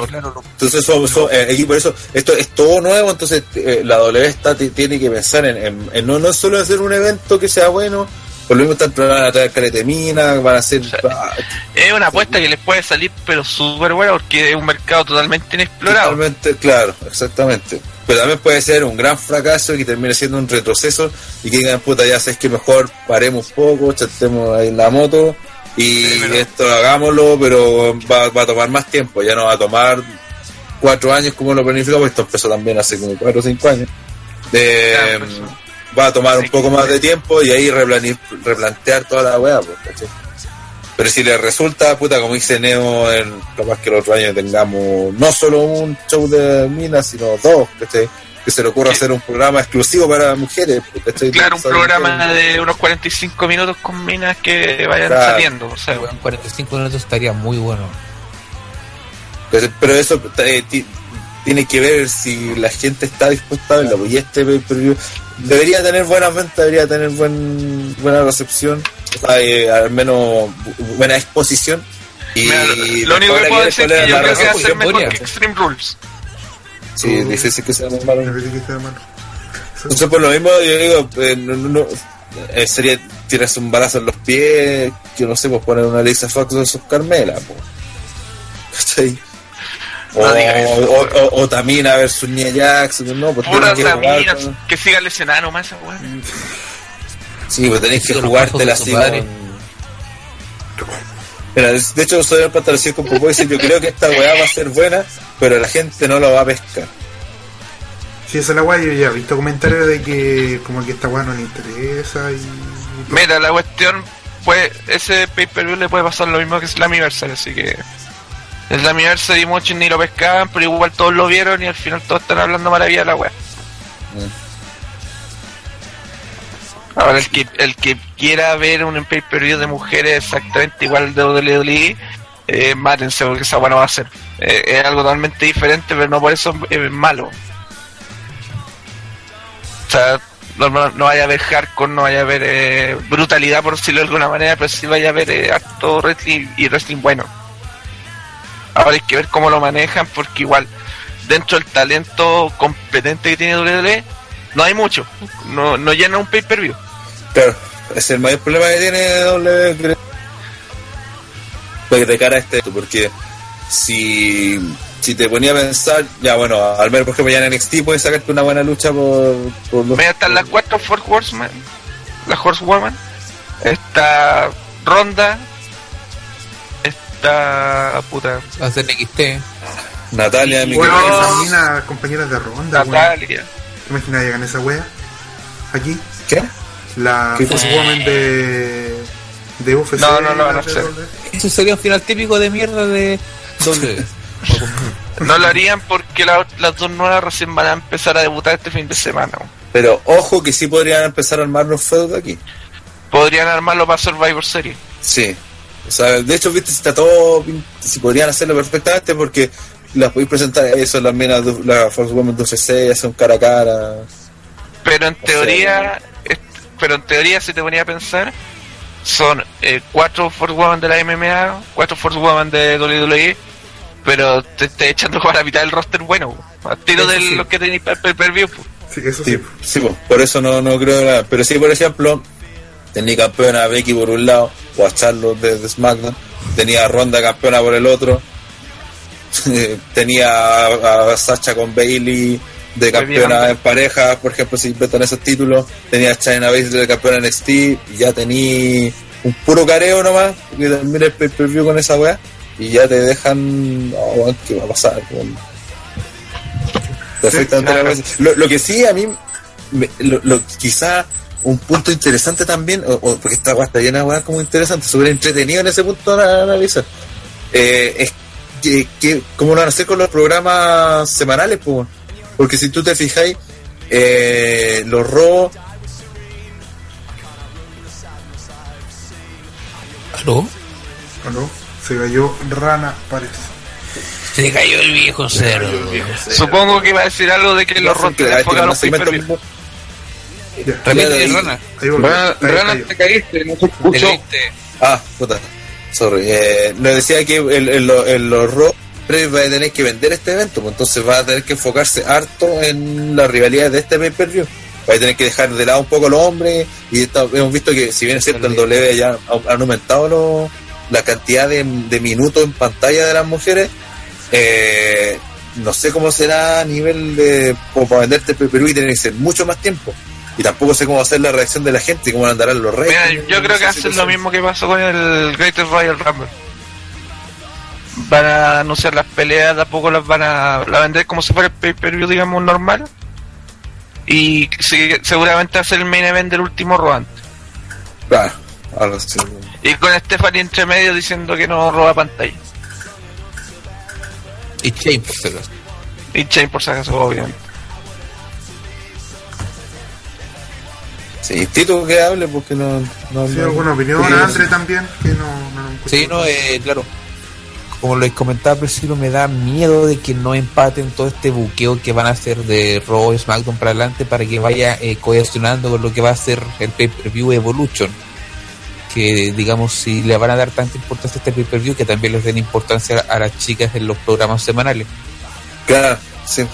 Speaker 5: Entonces, son, son- eh, aquí por eso, esto es todo nuevo, entonces eh, la W está, ti- tiene que pensar en, en- en no, no solo hacer un evento que sea bueno, por lo mismo están van a traer caretemina, van a hacer...
Speaker 4: es una apuesta que les puede salir, pero súper buena, porque es un mercado totalmente inexplorado.
Speaker 5: Totalmente, claro, exactamente. Pero también puede ser un gran fracaso y que termine siendo un retroceso y que digan, puta, ya sabes que mejor paremos un poco, chatemos ahí en la moto y
Speaker 4: Sí, pero-
Speaker 5: esto hagámoslo, pero va, va a tomar más tiempo, ya no va a tomar cuatro años como lo planificamos, esto empezó también hace como cuatro o cinco años.
Speaker 4: Claro, pues,
Speaker 5: va a tomar un poco más de tiempo y ahí replantear toda la weá, pues, ¿cachai? Pero si le resulta, puta, como dice Neo, en, capaz que el otro año tengamos no solo un show de minas, sino dos, ¿cachai? Que se le ocurra hacer un programa exclusivo para mujeres.
Speaker 4: Claro, un programa
Speaker 5: que-
Speaker 4: de unos 45 minutos con minas que vayan
Speaker 5: Claro.
Speaker 4: saliendo. O sea,
Speaker 6: Weón, 45 minutos estaría muy bueno.
Speaker 5: Pero- Pero eso eh, ti- tiene que ver si la gente está dispuesta a verlo. Y este debería tener buenas ventas, debería tener buen, buena recepción, o sea, eh, al menos bu- buena exposición. Y
Speaker 4: mira, lo único que puedo decir es que yo
Speaker 5: la
Speaker 4: creo que va a
Speaker 5: razón.
Speaker 4: ser mejor que Extreme Rules.
Speaker 5: Sí, es difícil que sea muy malo.
Speaker 3: Está mano.
Speaker 5: Entonces, por lo mismo, yo digo, eh, no, no- no, eh, sería tirarse un balazo en los pies, que no sé, pues poner una Lisa Fox de sus Carmela, pues. ¿Cachai? O,
Speaker 4: No
Speaker 5: o, o, o Tamina versus Nia Jackson, no, pues
Speaker 4: Pura
Speaker 5: que jugar
Speaker 4: Tamina, que siga lesionada nomás esa weá.
Speaker 5: Sí, pues tenés que jugártela así
Speaker 6: de.
Speaker 5: Mira, hecho, soy el patrocinio con Popó y dice, yo creo que esta weá va a ser buena, pero la gente no lo va a pescar.
Speaker 3: Si esa es la guay, yo ya he visto comentarios de que como que esta weá no le interesa y...
Speaker 4: Mira, la cuestión, pues, ese pay-per-view le puede pasar lo mismo que es la Anniversary, así que... El Anniversary muchos ni lo pescaban, pero igual todos lo vieron y al final todos están hablando maravilla de la web. Ahora, el que, el que quiera ver un pay-per-view de mujeres exactamente igual de WWE, eh, mátense porque esa no va a ser. Eh, es algo totalmente diferente, pero no por eso es malo. O sea, no, no- vaya a haber hardcore, no vaya a haber eh, brutalidad, por decirlo de alguna manera, pero sí vaya a haber eh, wrestling y wrestling bueno. Ahora hay que ver cómo lo manejan, porque igual, dentro del talento competente que tiene WWE, no hay mucho. No, no llena un pay-per-view.
Speaker 5: Claro, ese es el mayor problema que tiene creo. Pues de cara a este, porque si, si te ponía a pensar, ya bueno, al menos por ejemplo ya en NXT puedes sacarte una buena lucha por, por los...
Speaker 4: Mira, están las cuatro Four Horsemen, la Horsewoman, está Ronda, está puta,
Speaker 6: Hacer NXT.
Speaker 5: Natalia, mi
Speaker 3: Bueno,
Speaker 4: Bueno.
Speaker 3: compañeras de ronda.
Speaker 4: Natalia.
Speaker 3: ¿Te imaginas llegan esa wea? Aquí,
Speaker 5: ¿Qué?
Speaker 3: La
Speaker 5: ¿Qué
Speaker 3: Force
Speaker 5: cosa?
Speaker 3: Woman de... De UFC.
Speaker 4: No, no
Speaker 3: de
Speaker 4: hacer.
Speaker 3: WWE.
Speaker 6: Eso sería un final típico de mierda de doble.
Speaker 4: No lo harían porque la- las dos nuevas recién van a empezar a debutar este fin de semana.
Speaker 5: Pero ojo que sí podrían empezar a armar los feudos de aquí.
Speaker 4: Podrían armarlo para Survivor Series.
Speaker 5: Sí. O sea, de hecho, viste, si está todo. Si podrían hacerlo perfectamente porque las podéis presentar eso, las minas, de- la Force Women de UFC, hacen cara a cara.
Speaker 4: Pero en teoría, pero en teoría si te ponía a pensar, son eh, cuatro Force Women de la MMA, cuatro Force Women de WWE, pero te estás echando para la mitad del roster bueno, a tiro de
Speaker 3: sí.
Speaker 4: lo que tenéis para el pues.
Speaker 3: Sí, eso
Speaker 5: Sí,
Speaker 3: sí.
Speaker 5: sí, po, por eso no, no creo nada. Pero sí, por ejemplo, tenía campeona a Becky por un lado, o a Charlotte de, de SmackDown, tenía a Ronda campeona por el otro, tenía a, a Sacha con Bailey de campeona en pareja, por ejemplo, si inventan esos títulos, tenía a China Baszler de campeona en NXT, y ya tenía un puro careo nomás, que termina el pay-per-view con esa weá, y ya te dejan, oh, ¿qué va a pasar? Perfectamente. cosa. lo, lo que sí a mí, me- lo, lo- quizá un punto interesante también, o, o- porque esta weá está llena de weas como interesante, súper entretenido en ese punto de analizar, eh, es que, que cómo lo van a hacer con los programas semanales, pues, porque si tú te fijáis, eh, los robos,
Speaker 6: ¿Aló?
Speaker 3: ¿Aló? Se cayó Rana, parece.
Speaker 6: Se cayó el viejo cerdo.
Speaker 4: Supongo que iba a decir algo de que los
Speaker 5: hay
Speaker 4: enfocan los
Speaker 6: Repite, rana.
Speaker 7: Rana,
Speaker 3: Ahí
Speaker 7: Rana, te caíste, no escucho.
Speaker 6: caíste.
Speaker 5: Ah, puta. Sorry. Eh, le decía que el, el, el- los Raw va a tener que vender este evento, pues entonces va a tener que enfocarse harto en las rivalidades de este pay-per-view. Va a tener que dejar de lado un poco los hombres y está- hemos visto que si bien es cierto el W ya ha- han aumentado los- la cantidad de, de minutos en pantalla de las mujeres, eh, no sé cómo será a nivel de como para venderte pay-per-view y tiene que ser mucho más tiempo. Y tampoco sé cómo va a ser la reacción de la gente y cómo andarán los reyes.
Speaker 4: Mira, yo creo que hacen lo mismo que pasó con el Greatest Royal Rumble. Van a anunciar las peleas, de a poco las van a, la vender como si fuera el pay-per-view, digamos, normal. Y sí, seguramente hacer el main event del último.
Speaker 5: Claro, algo así.
Speaker 4: Y con Stephanie entre medio diciendo que no roba pantalla.
Speaker 6: Y Shane, por si acaso.
Speaker 4: Y Chain por si acaso, obviamente.
Speaker 5: Sí, Tito que hable porque no... no
Speaker 3: Sí,
Speaker 5: no-
Speaker 3: alguna opinión,
Speaker 5: Sí,
Speaker 3: Andre también, que no, no, no encuentro.
Speaker 6: Sí, no, eh, claro. Como les comentaba al principio, me da miedo de que no empaten todo este buqueo que van a hacer de Raw y SmackDown para adelante para que vaya eh, cohesionando con lo que va a ser el pay-per-view Evolution. Que, digamos, si le van a dar tanta importancia a este pay-per-view, que también les den importancia a las chicas en los programas semanales.
Speaker 5: Claro, sí.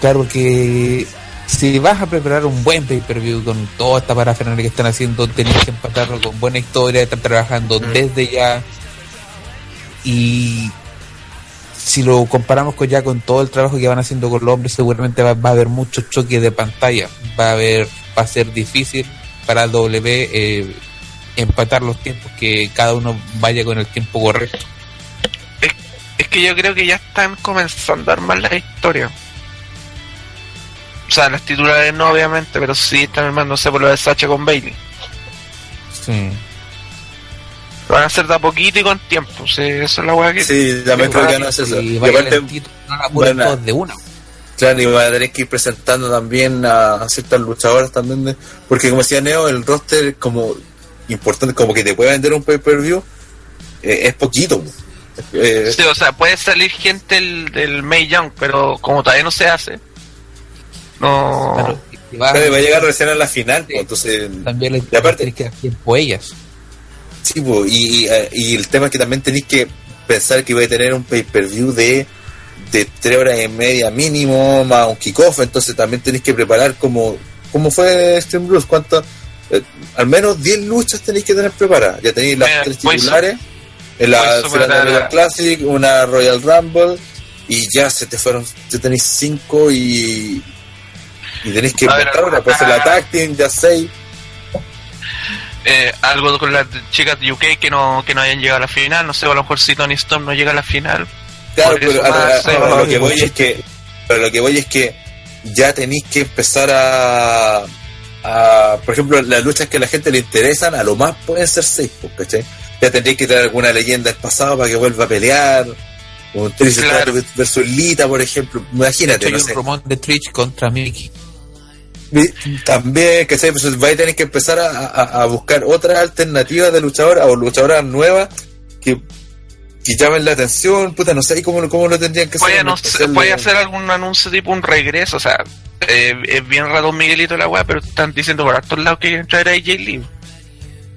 Speaker 6: Claro, porque si vas a preparar un buen pay-per-view con toda esta parafernalia que están haciendo, tenés que empatarlo con buena historia, están trabajando desde ya. Y si lo comparamos con ya con todo el trabajo que van haciendo con los hombres, seguramente va, va a haber muchos choques de pantalla. Va a haber, va a ser difícil para W eh, empatar los tiempos, que cada uno vaya con el tiempo correcto.
Speaker 4: Es, es que yo creo que ya están comenzando a armar la historia. O sea, las titulares no, obviamente, pero sí están armándose por lo de Sacha con Bailey.
Speaker 6: Sí.
Speaker 4: Lo van a hacer de a poquito y con tiempo. Sí, eso es la weá que.
Speaker 5: Sí, también creo que no es eso.
Speaker 6: Y
Speaker 5: Y aparte,
Speaker 6: lentito, no la todos de una.
Speaker 5: Claro, y van a tener que ir presentando también a, a ciertas luchadoras también, de- porque como decía Neo, el roster es como importante, como que te puede vender un pay-per-view, eh, es poquito. Eh,
Speaker 4: Sí, o sea, puede salir gente del, del May Young, pero como todavía no se hace, no.
Speaker 6: Claro, va-
Speaker 5: claro, va a llegar recién a la final, pues, entonces...
Speaker 6: también le
Speaker 5: y aparte-
Speaker 6: tienes que dar tiempo a ellas.
Speaker 5: Sí, po, y, y, eh, y el tema es que también tenéis que pensar que voy a tener un pay-per-view de, de tres horas y media mínimo, más un kickoff, entonces también tenéis que preparar como, como fue Stream Blues, cuántas, eh, al menos 10 luchas tenéis que tener preparadas. Ya tenéis las
Speaker 4: Mira,
Speaker 5: tres titulares, en la
Speaker 4: para-
Speaker 5: Royal Classic, una Royal Rumble, y ya se te fueron, ya tenéis 5 y, y tenéis que inventar una, pues el
Speaker 4: ah.
Speaker 5: Attack Team, ya 6.
Speaker 4: Eh, algo con las chicas de UK que no, que no hayan llegado a la final. No sé, a lo mejor si Tony Storm no llega a la final.
Speaker 5: Claro, pero a- a-
Speaker 4: más,
Speaker 5: a- lo que voy es que, pero lo que voy es que ya tenéis que empezar a, a, por ejemplo, las luchas que a la gente le interesan, a lo más pueden ser seis, pues, ¿cachai? Ya tendréis que traer alguna leyenda del pasado para que vuelva a pelear, un Trish
Speaker 4: Claro.
Speaker 5: Versus Lita, por ejemplo, imagínate,
Speaker 6: Hay
Speaker 5: no
Speaker 6: un
Speaker 5: sé.
Speaker 6: rumor de Twitch contra Mickey.
Speaker 5: También, ¿cachai? Pues vais a tener que empezar a, a- a buscar otras alternativas de luchadoras o luchadoras nuevas que, que llamen la atención, puta, no sé cómo, cómo lo tendrían que hacer.
Speaker 4: no puede hacer algún anuncio tipo un regreso. O sea, eh, es bien raro Miguelito la weá, pero están diciendo por todos lados que quieren traer a AJ Lee.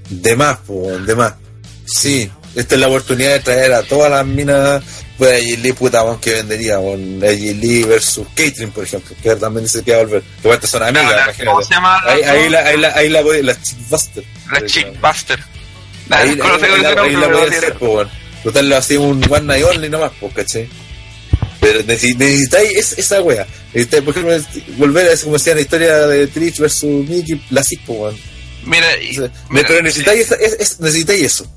Speaker 5: De más, po, de más. Sí, esta es la oportunidad de traer a todas las minas. Pues AJ Lee, puta, weón, que vendería, con Lee versus Caitlyn, por ejemplo, que también dice que va a volver. Que bueno, son amigas,
Speaker 4: No,
Speaker 5: imagínate.
Speaker 4: ¿Cómo se llama? la-
Speaker 5: Ahí, ahí la, ahí la, ahí la voy, la Chickbuster.
Speaker 4: La Chickbuster.
Speaker 5: Ahí, ahí, ahí la, ahí la a
Speaker 4: tiene-
Speaker 5: hacer, po, weón. Total, lo hacía un One Night Only nomás, pues, ¿cachai? Pero necesi- necesitáis es- esa wea. Necesitáis, por ejemplo, volver a eso, como decía la historia de Trish versus Mickey, la po, weón.
Speaker 4: Mira, y,
Speaker 5: O sea,
Speaker 4: mira,
Speaker 5: pero necesitáis, es- es- necesitáis eso.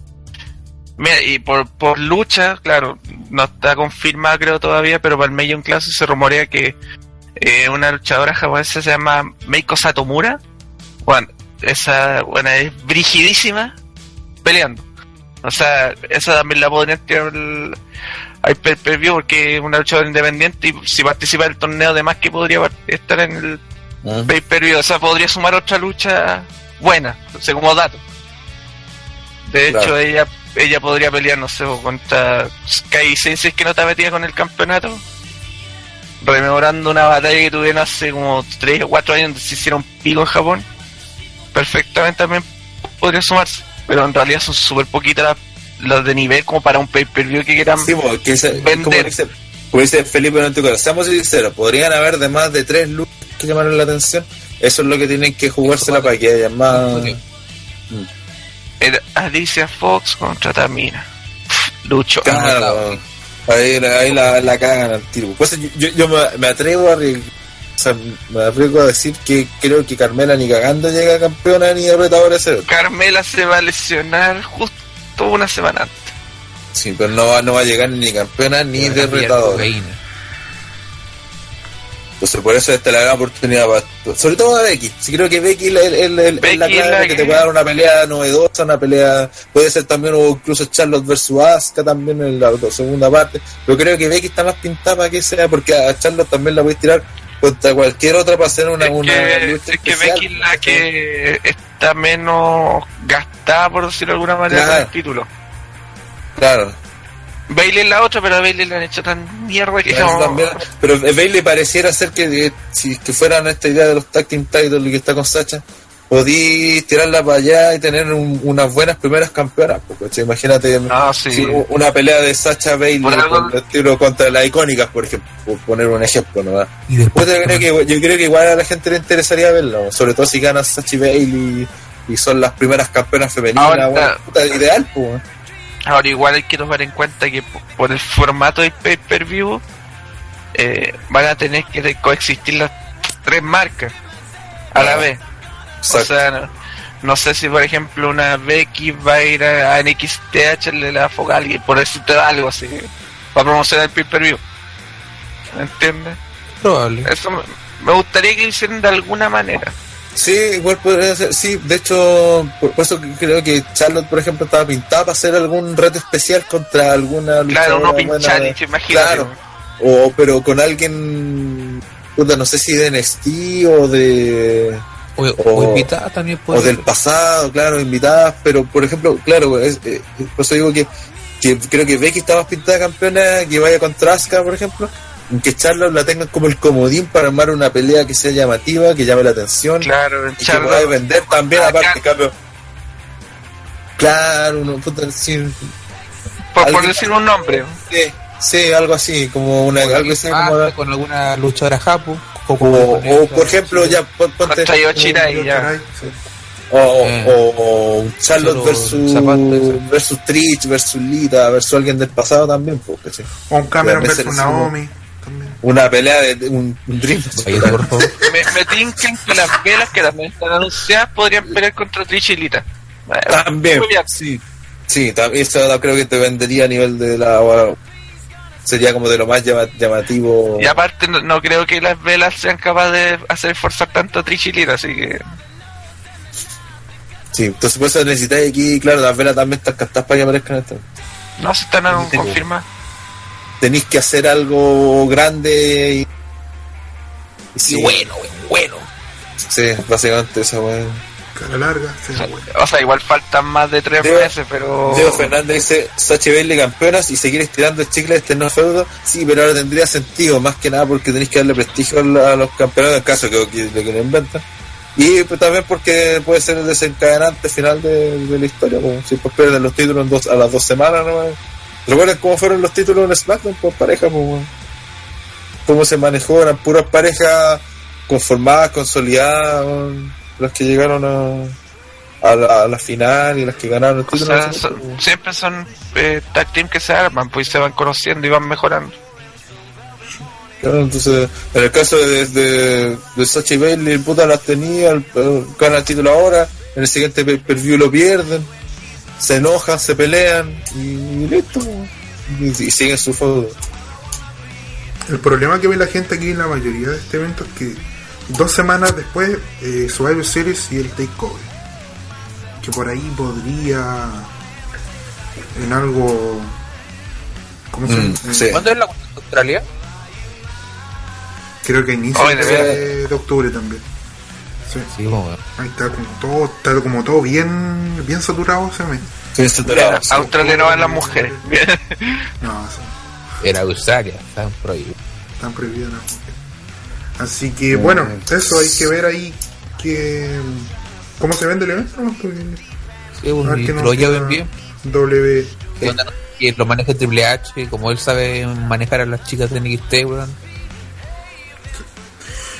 Speaker 4: Mira, y por, por lucha, claro, no está confirmada creo todavía, pero para el Million Classic se rumorea que eh, una luchadora japonesa se llama Meiko Satomura. Bueno, esa buena es brigidísima peleando. O sea, esa también la podrían tirar al, pay-per-view porque es una luchadora independiente y si participa del torneo además que podría estar en el
Speaker 5: ¿Mm?
Speaker 4: pay-per-view. O sea, podría sumar otra lucha buena, o sea, como dato. De hecho, ella ella podría pelear, no sé, contra Sky Sensei que no está metida con el campeonato. Rememorando una batalla que tuvieron hace como 3 o 4 años donde se hicieron pico en Japón. Perfectamente también podría sumarse. Pero en realidad son súper poquitas las, las de nivel como para un pay-per-view que quieran
Speaker 5: Sí, ese-
Speaker 4: Vender.
Speaker 5: como dice, como dice Felipe Nanticola, seamos sinceros, podrían haber de más de tres luchas que llamaron la atención. Eso es lo que tienen que jugársela para que haya más.
Speaker 4: Era Alicia Fox contra Tamina. Lucho.
Speaker 5: Claro, ahí, ahí la, la cagan al tiro. Pues yo, me, me atrevo a arri- o sea, me atrevo a decir que creo que Carmela ni cagando llega campeona ni de retadora cero.
Speaker 4: Carmela se va a lesionar justo una semana antes.
Speaker 5: Sí, pero no va, no va a llegar ni campeona ni de retadora. Entonces por eso esta es la gran oportunidad para, sobre todo a Becky. Sí creo que Becky es la- es- la clave
Speaker 4: la
Speaker 5: que,
Speaker 4: que-
Speaker 5: te puede dar una pelea novedosa, una pelea, puede ser también o incluso Charlotte versus Asuka también en la segunda parte. Pero creo que Becky está más pintada para que sea, porque a Charlotte también la puedes tirar contra cualquier otra para hacer una,
Speaker 4: es,
Speaker 5: una
Speaker 4: que,
Speaker 5: lucha
Speaker 4: es que
Speaker 5: especial,
Speaker 4: Becky es la que está menos gastada, por decirlo de alguna manera,
Speaker 5: Claro.
Speaker 4: el título.
Speaker 5: Claro.
Speaker 4: Bailey es la otra, pero a Bailey le han hecho tan mierda que
Speaker 5: Claro,
Speaker 4: no-
Speaker 5: también- pero Bailey pareciera ser que, eh, si que fueran esta idea de los tag team titles y que está con Sacha, podí tirarla para allá y tener un- unas buenas primeras campeonas. pues, ¿cachai? Imagínate
Speaker 4: No, sí.
Speaker 5: si u- una pelea de Sacha Bailey
Speaker 4: Por algo-
Speaker 5: con el tiro contra las icónicas, por ejemplo, por poner un ejemplo, ¿no?
Speaker 6: Y después,
Speaker 5: yo, creo que, yo creo que igual a la gente le interesaría verlo, sobre todo si gana Sacha Bailey y son las primeras campeonas femeninas.
Speaker 4: Ahora-
Speaker 5: bueno, puta, ideal, pues.
Speaker 4: Ahora igual hay que tomar en cuenta que por el formato de pay-per-view eh, van a tener que coexistir las tres marcas a la
Speaker 5: Ah,
Speaker 4: vez. O sea, no, no sé si por ejemplo una Becky va a ir a, a NXTH le la foca a alguien, por decirte algo así, para promocionar el pay-per-view. ¿Me entiendes?
Speaker 6: probable.
Speaker 4: Eso me, me gustaría que hicieran de alguna manera.
Speaker 5: Sí, igual podría ser, sí, de hecho, por, por eso que creo que Charlotte, por ejemplo, estaba pintada para hacer algún reto especial contra alguna
Speaker 4: Claro, no pinchar,
Speaker 5: de-. Claro, o pero con alguien, puta, no sé si de NXT o de
Speaker 6: O, o
Speaker 5: o-
Speaker 6: invitada también puede
Speaker 5: o del pasado, claro, invitadas, pero por ejemplo, claro, es, eh, por eso digo que, que creo que Becky más pintada campeona que vaya contra Asuka, por ejemplo, que Charlotte la tengan como el comodín para armar una pelea que sea llamativa, que llame la atención,
Speaker 4: Claro,
Speaker 5: y que pueda
Speaker 4: Charlotte.
Speaker 5: vender también,
Speaker 4: Acá-
Speaker 5: aparte, cambio. Claro, uno, puta, sí,
Speaker 4: Por, decir un nombre.
Speaker 5: sí, sí, algo así, como una, algo así como,
Speaker 6: con alguna luchadora japo. O,
Speaker 5: o,
Speaker 6: con-
Speaker 5: o, por ejemplo, ya, pon- ponte,
Speaker 4: ya.
Speaker 3: Sí.
Speaker 5: o,
Speaker 6: Eh.
Speaker 5: o- o un Charlotte versus, versus Trish, versus Lita, versus alguien del pasado también, porque sí.
Speaker 3: O un Cameron versus Naomi.
Speaker 5: Una pelea de, un, un Dream.
Speaker 6: Cállate, por favor.
Speaker 4: Me, me tincan que las velas que también están anunciadas podrían pelear contra Trish y Lita.
Speaker 5: También, sí. Sí, eso creo que te vendería a nivel de la. bueno, sería como de lo más llama- llamativo.
Speaker 4: Y aparte no, no creo que las velas sean capaces de hacer forzar tanto a Trish y Lita, así que
Speaker 5: Sí, entonces por eso necesitáis aquí, claro, las velas también están captadas para que aparezcan esto.
Speaker 4: no se están confirmadas.
Speaker 5: Tenéis que hacer algo grande y. y sí,
Speaker 6: bueno, bueno.
Speaker 5: Sí, básicamente esa weá.
Speaker 3: Cara larga, sí,
Speaker 4: O o sea, igual faltan más de tres
Speaker 5: Diego-
Speaker 4: meses, pero
Speaker 5: Diego Fernández dice, Sachi Bailey campeonas y seguir estirando el chicle de este no feudo, sí, pero ahora tendría sentido, más que nada porque tenéis que darle prestigio a la- a los campeonatos en caso que, que, de que lo inventan. Y pues, también porque puede ser el desencadenante final de, de la historia, como si pues pierden los títulos en dos, a las dos semanas, ¿no? ¿Recuerdan cómo fueron los títulos en SmackDown por pareja? Pues, cómo se manejó, eran puras parejas conformadas, consolidadas, las que llegaron a, a, la, a la final y las que ganaron el
Speaker 4: o
Speaker 5: título.
Speaker 4: sea, son-
Speaker 5: pues,
Speaker 4: siempre son eh, tag team que se arman, pues se van conociendo y van mejorando.
Speaker 5: Claro, entonces, en el caso de, de, de Sacha y Bailey, puta las tenía, el- el- gana el título ahora, en el siguiente pay per view lo pierden, se enojan, se pelean y, listo. Y, y siguen su feudo.
Speaker 3: El problema que ve la gente aquí en la mayoría de este evento es que dos semanas después eh, Survivor Series y el Takeover. Que por ahí podría en algo ¿cómo se
Speaker 5: Mm,
Speaker 3: eh,
Speaker 5: sí.
Speaker 6: ¿Cuándo es la Australia?
Speaker 3: creo que inicia
Speaker 4: de
Speaker 3: de, de octubre también. Sí.
Speaker 6: Sí,
Speaker 3: Ahí está como todo, está como todo bien, bien saturado ese mes.
Speaker 5: Sí, saturado, sí.
Speaker 4: Australia no van las mujeres.
Speaker 3: No, sí,
Speaker 6: era Australia, estaban prohibidos.
Speaker 3: están prohibidas las mujeres. Así que bueno, eso hay que ver ahí que cómo se vende el evento, ¿no? Porque
Speaker 6: Sí,
Speaker 3: a ver
Speaker 6: y
Speaker 3: qué nos
Speaker 6: lo lleven bien.
Speaker 3: W
Speaker 6: Que no? Que lo maneja Triple H, como él sabe manejar a las chicas de NXT, weón.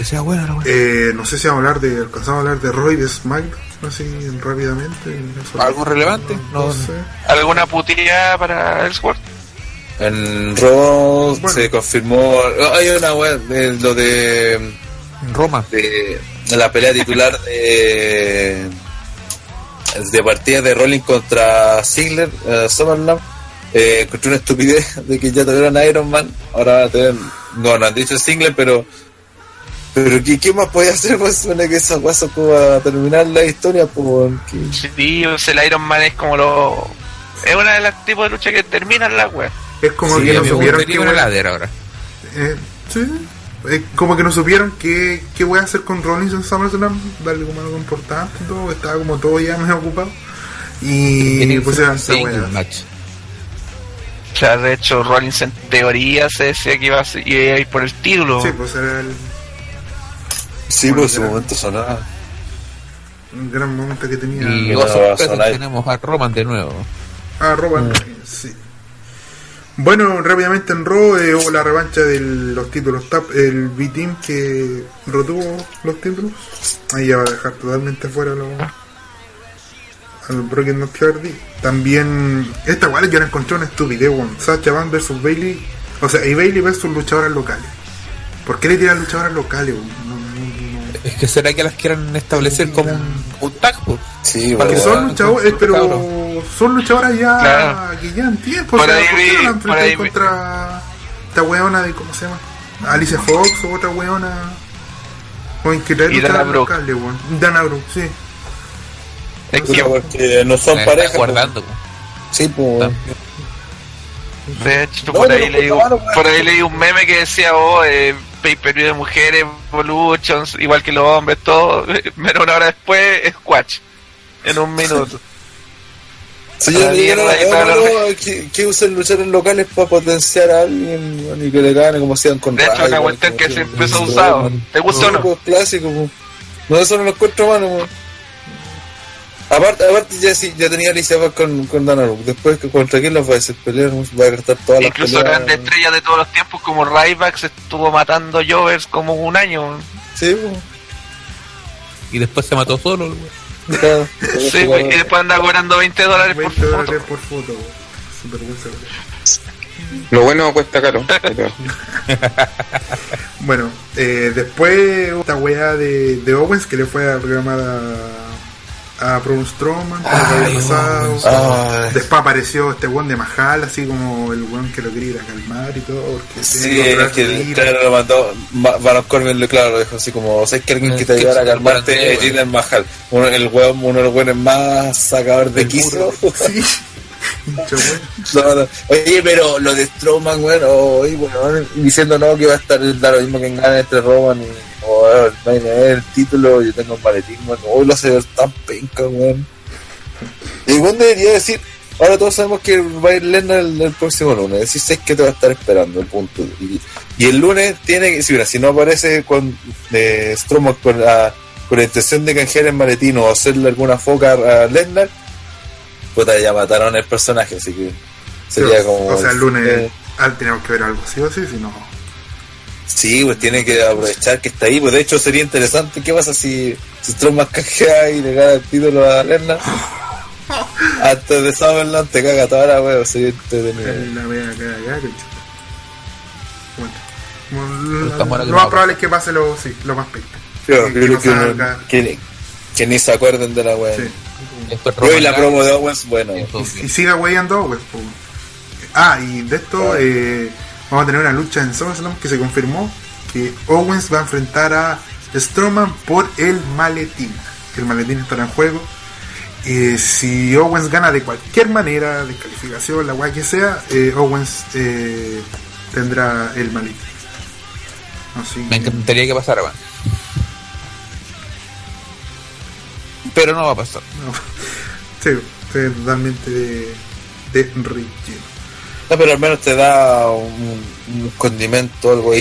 Speaker 6: Que sea bueno la weón.
Speaker 3: Eh, no sé si vamos a hablar de, alcanzamos a hablar de Roy de SmackDown, así rápidamente. Eso-
Speaker 6: ¿Algo relevante?
Speaker 3: No,
Speaker 6: No,
Speaker 3: sé.
Speaker 4: ¿Alguna putilla para Ellsworth?
Speaker 5: En Raw
Speaker 3: Bueno.
Speaker 5: se confirmó. oh, hay una web de lo de,
Speaker 6: Roma.
Speaker 5: de, de la pelea titular de. de partida de Rolling contra Ziggler, eh, Summerland. Eh, encontré una estupidez de que ya tuvieron a Iron Man. Ahora tener. No, no han dicho Ziggler, pero. Pero ¿qué, qué más podía hacer? Pues suena que esa cosa como a terminar la historia, pues. que-
Speaker 4: Sí, o sea, el Iron Man es como lo. Es una de las tipos de lucha que terminan la web.
Speaker 3: Es como
Speaker 5: Sí,
Speaker 3: que no supieron qué
Speaker 6: una ladera ahora.
Speaker 3: eh, sí, es como que no supieron qué, qué voy a hacer con Rollins en SummerSlam, darle como algo importante y todo, estaba como todo ya medio ocupado. Y
Speaker 6: que
Speaker 3: pues
Speaker 6: un
Speaker 3: esta wea.
Speaker 6: match.
Speaker 4: O sea, de hecho, Rollins en teoría se decía que iba a, ser- iba a ir por el título.
Speaker 3: Sí, pues era el.
Speaker 5: Sí, por su
Speaker 3: ya.
Speaker 5: momento sonaba.
Speaker 3: Un gran momento que tenía.
Speaker 6: Y
Speaker 5: no a
Speaker 6: tenemos a Roman de nuevo.
Speaker 3: Ah, Roman Reigns, sí. Bueno, rápidamente en Raw eh, hubo la revancha de los títulos TAP, el B-Team que retuvo los títulos. Ahí ya va a dejar totalmente fuera los, al Broken Matt Hardy. También, esta igual yo la encontré una estupidez, weón. Sacha Van versus Bailey, o sea, y Bailey versus luchadoras locales. ¿Por qué le tiran luchadoras locales, weón?
Speaker 6: Es que será que las quieran establecer como un, un tag, pues?
Speaker 5: Sí,
Speaker 3: Porque son luchadores, pero son luchadoras ya
Speaker 4: Claro.
Speaker 3: que llevan tiempo.
Speaker 4: Por
Speaker 3: o sea,
Speaker 4: ahí
Speaker 3: ¿por qué
Speaker 4: vi-
Speaker 3: no la
Speaker 4: por
Speaker 3: enfrentan
Speaker 4: ahí vi-
Speaker 3: contra esta weona de cómo se llama? Alicia Fox o otra weona. O en que trae
Speaker 4: Y Dana Brooke.
Speaker 3: Dana Brooke, sí.
Speaker 4: Es que,
Speaker 5: porque no son
Speaker 6: Me
Speaker 5: pareja.
Speaker 6: está guardando, pues.
Speaker 5: pues. Sí, pues.
Speaker 4: de hecho,
Speaker 5: No,
Speaker 4: por
Speaker 5: pero
Speaker 4: ahí, leí,
Speaker 5: puta, mano,
Speaker 4: por ahí leí un meme que decía, oh, eh, pay-per-view de mujeres, Evolutions, igual que los hombres, todo, menos una hora después, Squatch, en un minuto.
Speaker 5: Sí, yo no,
Speaker 4: los-
Speaker 5: no, que, que usen luchadores locales para potenciar a alguien y que le gane como hacían con
Speaker 4: De hecho, una cuestión que siempre se ha usado. ¿Te gusta o no?
Speaker 5: clásico. No, eso no lo encuentro pues. Aparte, aparte ya, sí, ya tenía Alicia Fox con, con Dana Brooke. Después, que ¿contra quién los va a hacer pelear? Va a gastar todas las
Speaker 4: Incluso
Speaker 5: peleas.
Speaker 4: grandes estrellas de todos los tiempos como Ryback se estuvo matando Jovers como un año.
Speaker 5: Sí, pues.
Speaker 6: Y después se mató solo, el güey.
Speaker 5: Claro.
Speaker 4: Sí, güey, y después anda cobrando 20 dólares por
Speaker 3: 20
Speaker 4: foto.
Speaker 3: dólares por foto.
Speaker 7: Lo bueno cuesta caro. pero-
Speaker 3: Bueno, eh, después esta weá de, de Owens que le fue a reclamar a, Braun Strowman había pasado.
Speaker 5: Ay.
Speaker 3: Después apareció este weón de Mahal, así como el weón que lo quería ir a calmar y todo. Porque
Speaker 5: Sí, es que claro, lo mandó. Ma- Baron Corbin, lo- claro, lo dijo así como: ¿Sabes que alguien que te ayudara a calmarte es Jinder Mahal? Uno, el weón, uno de los weones más sacador de quiso.
Speaker 3: Sí.
Speaker 5: No, no. Oye, pero lo de Strowman, weón, oye, weón, diciendo no que va a estar da lo mismo que gane este Roman y o weón, no hay nada, el título, yo tengo un maletín, weón, hoy lo hace ver tan penca, weón. Y weón debería decir, ahora todos sabemos que va a ir Lennon el, próximo lunes, decir, sé que te va a estar esperando, el punto. Y, el lunes tiene que, si, si no aparece con eh, Strowman con la, con la intención de canjear el maletín o hacerle alguna foca a Lennon, puta, ya mataron el personaje, así que sería
Speaker 3: Sí,
Speaker 5: como.
Speaker 3: O sea, el lunes
Speaker 5: eh,
Speaker 3: ah, tenemos que ver algo, sí o sí, si no.
Speaker 5: sí, pues tiene que aprovechar que está ahí. Pues de hecho sería interesante. ¿Qué pasa si, si Strowman canjea y le gana el título a Lennon? Antes de Summerland te caga toda la wea, sería entretenido.
Speaker 3: La wea. Bueno.
Speaker 6: Está
Speaker 3: Lo, más probable es que pase lo, sí, lo más peor.
Speaker 5: Yo
Speaker 3: que
Speaker 5: creo
Speaker 3: no
Speaker 5: que, uno-
Speaker 3: salga.
Speaker 5: que, que ni se acuerden de la wea.
Speaker 3: Sí.
Speaker 6: Después
Speaker 5: Yo y la promo de Owens, bueno.
Speaker 6: y
Speaker 3: Y, siga weyando pues. Ah, y de esto eh, vamos a tener una lucha en SummerSlam que se confirmó que Owens va a enfrentar a Strowman por el maletín. Que el maletín estará en juego. Y si Owens gana de cualquier manera, descalificación, la guay que sea, eh, Owens eh, tendrá el maletín. Así
Speaker 6: Me encantaría que pasara, weón. Pero no va a pasar.
Speaker 3: No. Sí, sí, totalmente de, de relleno.
Speaker 5: No, pero al menos te da un, un condimento, algo
Speaker 6: Eh,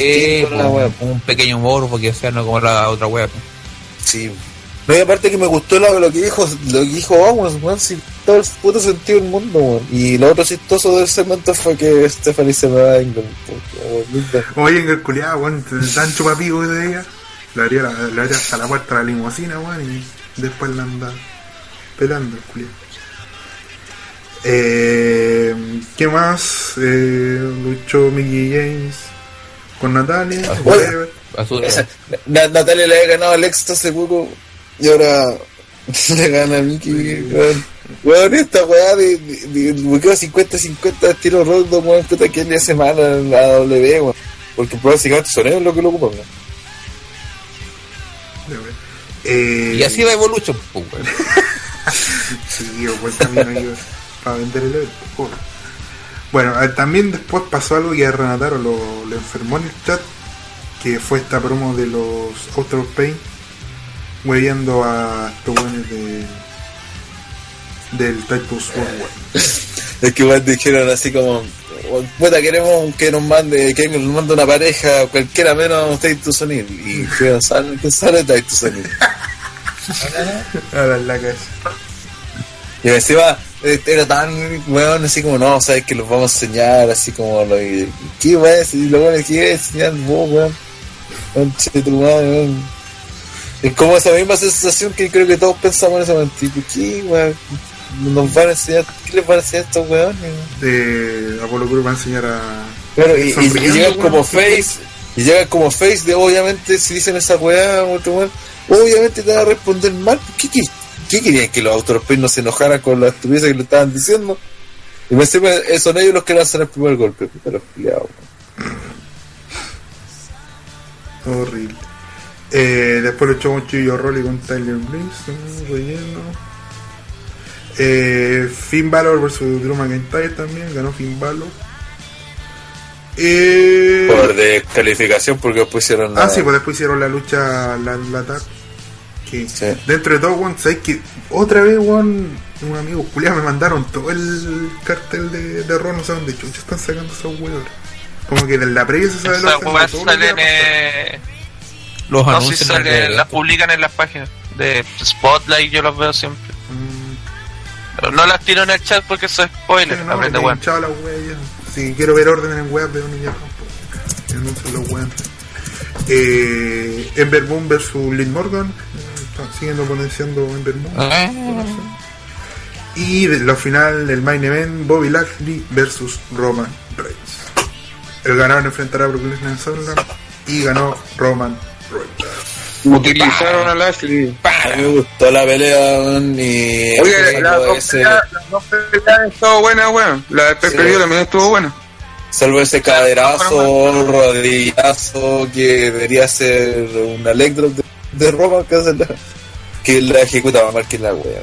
Speaker 5: distinto. la wea.
Speaker 6: un, un pequeño morbo que sea no como la otra wea. pues.
Speaker 5: Sí. No, y aparte que me gustó lo, lo que dijo, lo que dijo Owens, weón, sin todo el puto sentido del mundo, weón. Y lo otro chistoso del segmento fue que Stephanie se me va a England.
Speaker 3: Oye, en el culiado, weón, tan chupapico que se veía. Le haría, la- le haría hasta la puerta de la limusina, weón, y después la anda pelando el culiado. Eh, ¿Qué más? Eh, luchó Mickey James con Natalia. Whatever.
Speaker 5: Esa- Natalia le había ganado al extra seguro y ahora le gana a Mickey, weón. Esta weá de, de, de, de, quedó 50-50 estilo Rondo, weón, puta que le hace mal a la W, weón. Porque básicamente son ellos los que lo ocupan, weón.
Speaker 3: Eh,
Speaker 6: Y así va Evolution, pues, weón.
Speaker 3: Sí, o buen camino iba para vender el evento. joder. Bueno, eh, también después pasó algo que a Renataro lo, lo enfermó en el chat, que fue esta promo de los Outer Pain, hueviando a estos buenos de del Titus Worldwide.
Speaker 5: Es que igual dijeron así como, puta, queremos que nos mande, que nos mande una pareja, cualquiera menos Titus O'Neill. Y que sale, que sale Titus O'Neill.
Speaker 3: Ahora en la cabeza.
Speaker 5: Y encima eh, era tan weón, así como, no, sabes que los vamos a enseñar, así como, lo, ¿qué weón? Si lo bueno que enseñar vos, weón. Conche tu madre, weón. Es como esa misma sensación que creo que todos pensamos en ese momento. Tipo, ¿qué, weón? Nos van a enseñar, ¿qué les van a enseñar a estos weones?
Speaker 3: De Apolo Cruz va a enseñar a.
Speaker 5: Claro, y, y, y llegan como face, y llegan como face de obviamente si dicen esa weá, otro weón, obviamente te va a responder mal. ¿Qué, qué, qué querían que los autoropeos no se enojaran con la estupidez que le estaban diciendo? Y me encima son ellos los que lanzan el primer golpe, puta los weón.
Speaker 3: Horrible. Eh, después lo echó un Chillo Rolly con Tyler Blaze, relleno. Eh, Finn Balor versus Drew McIntyre también, ganó Finn Balor. Eh,
Speaker 5: Por descalificación porque después hicieron
Speaker 3: ah,
Speaker 5: la-
Speaker 3: sí, pues después hicieron la lucha, la, la tag. Que
Speaker 5: Sí.
Speaker 3: dentro de todo, weón, ¿sabes que Otra vez, weón, un amigo Julián me mandaron todo el cartel de, de Raw, no sé dónde chucha están sacando esos weones. Como que en la previa se sabe de todo lo
Speaker 4: salen, eh,
Speaker 6: Los
Speaker 4: no,
Speaker 6: anuncios
Speaker 4: salen, las publican en las páginas de Spotlight, yo los veo siempre. Pero no las tiro en el chat porque eso es spoiler,
Speaker 3: Sí, no,
Speaker 4: aprende weón.
Speaker 3: Si quiero ver orden en web, veo niña los weones. Eh, Ember Moon versus Liv Morgan. Eh, están siguiendo potenciando Ember Moon.
Speaker 6: Ah,
Speaker 3: Y la final, el main event, Bobby Lashley versus Roman Reigns. El ganador enfrentará a Brock Lesnar en y ganó Roman Reigns.
Speaker 7: Utilizaron a Lashley.
Speaker 5: A mí me gustó la pelea, weón, y
Speaker 7: Oye, las dos
Speaker 5: ese-
Speaker 7: peleas las dos peleas estuvo buena, weón. La de Pepe
Speaker 5: Sí.
Speaker 7: también estuvo buena.
Speaker 5: Salvo ese caderazo, rodillazo que debería ser una leg drop de, de Roma que, hace la, que la ejecutaba mal que la wea.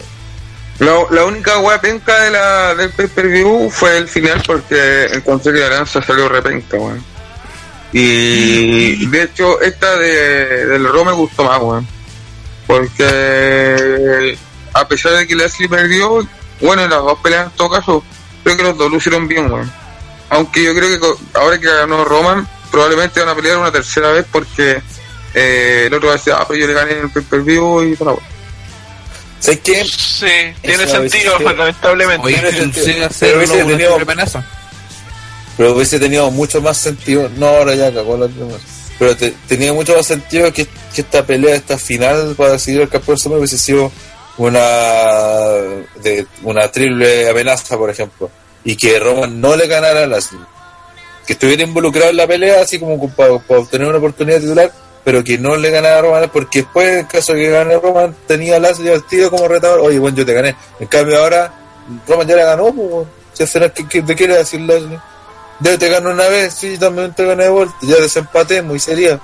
Speaker 7: La, la única wea penca de la, del pay per view fue el final porque encontré que la lanza salió repenca, weón. Y de hecho, esta de, del Raw me gustó más, weón. Porque a pesar de que Leslie perdió, bueno, en las dos peleas en todo caso, creo que los dos lucieron bien, weón. Aunque yo creo que ahora que ganó Roman, probablemente van a pelear una tercera vez porque eh, el otro va a decir, ah, pero yo le gané en el pay per view y toda la wea.
Speaker 5: ¿Sabes qué?
Speaker 4: Sí, tiene sentido, lamentablemente.
Speaker 6: Oye,
Speaker 5: Tiene sentido. Pero hubiese
Speaker 6: una
Speaker 5: tenido-
Speaker 6: amenaza.
Speaker 5: Pero hubiese tenido mucho más sentido. No, ahora ya cagó la demás. Pero te- tenía mucho más sentido que, que esta pelea, esta final para decidir el campeón hubiese sido una de una triple amenaza, por ejemplo. Y que Roman no le ganara a Lashley. Que estuviera involucrado en la pelea, así como para, para obtener una oportunidad titular, pero que no le ganara a Roman, porque después, en caso de que gane Roman, tenía a Lashley al como retador. Oye, bueno, yo te gané. En cambio, ahora Roman ya le ganó, pues, weón. si al final, ¿qué, qué, ¿de qué le decir Lashley? Ya te ganó una vez, sí, también te gané de vuelta, ya desempatemos y sería.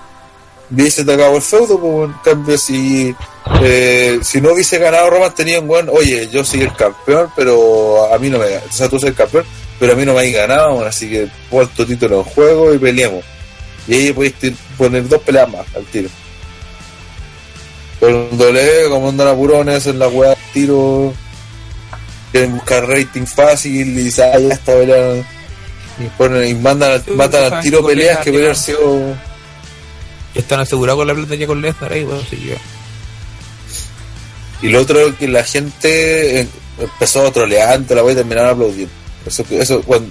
Speaker 5: Y se te acabó el feudo, pues, en cambio, si, eh, si no hubiese ganado Roman, tenían, bueno, oye, yo soy el campeón, pero a mí no me O sea, tú eres el campeón, pero a mí no me has ganado, así que tu título en juego y peleemos. Y ahí podéis poner dos peleas más al tiro. Pero en doble, como andan apurones en la weá tiro, quieren buscar rating fácil y ya está pelea. Y, ponen, y mandan,
Speaker 6: Sí,
Speaker 5: matan al tiro
Speaker 6: que
Speaker 5: peleas
Speaker 6: pelea
Speaker 5: que haber sido.
Speaker 6: Están asegurados con la plata ya con Lesnar ahí, bueno, así que.
Speaker 5: Y lo otro que la gente eh, empezó a trolear la wea y terminaron aplaudiendo. Eso, eso cuando,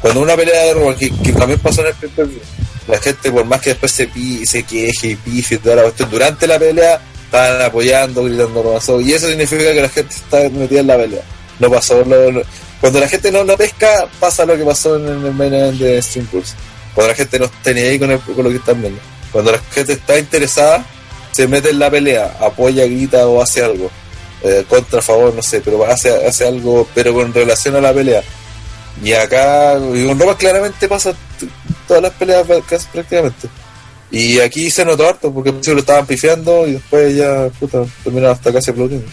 Speaker 5: cuando una pelea de Roman, que, que también pasó en el pay-per-view, la gente, por más que después se, pi, se queje y pife y toda la cuestión, durante la pelea estaban apoyando, gritando y eso significa que la gente está metida en la pelea. No pasó lo- cuando la gente no, no pesca, pasa lo que pasó en el main event de Stream Pulse. Cuando la gente no está ni ahí con, con lo que están viendo. Cuando la gente está interesada, se mete en la pelea, apoya, grita o hace algo. Eh, contra, favor, no sé, pero hace, hace algo, pero con relación a la pelea. Y acá, y con Roman claramente pasa todas las peleas prácticamente. Y aquí se notó harto, porque al principio lo estaban pifiando y después ya, puta, terminaron hasta casi aplaudiendo.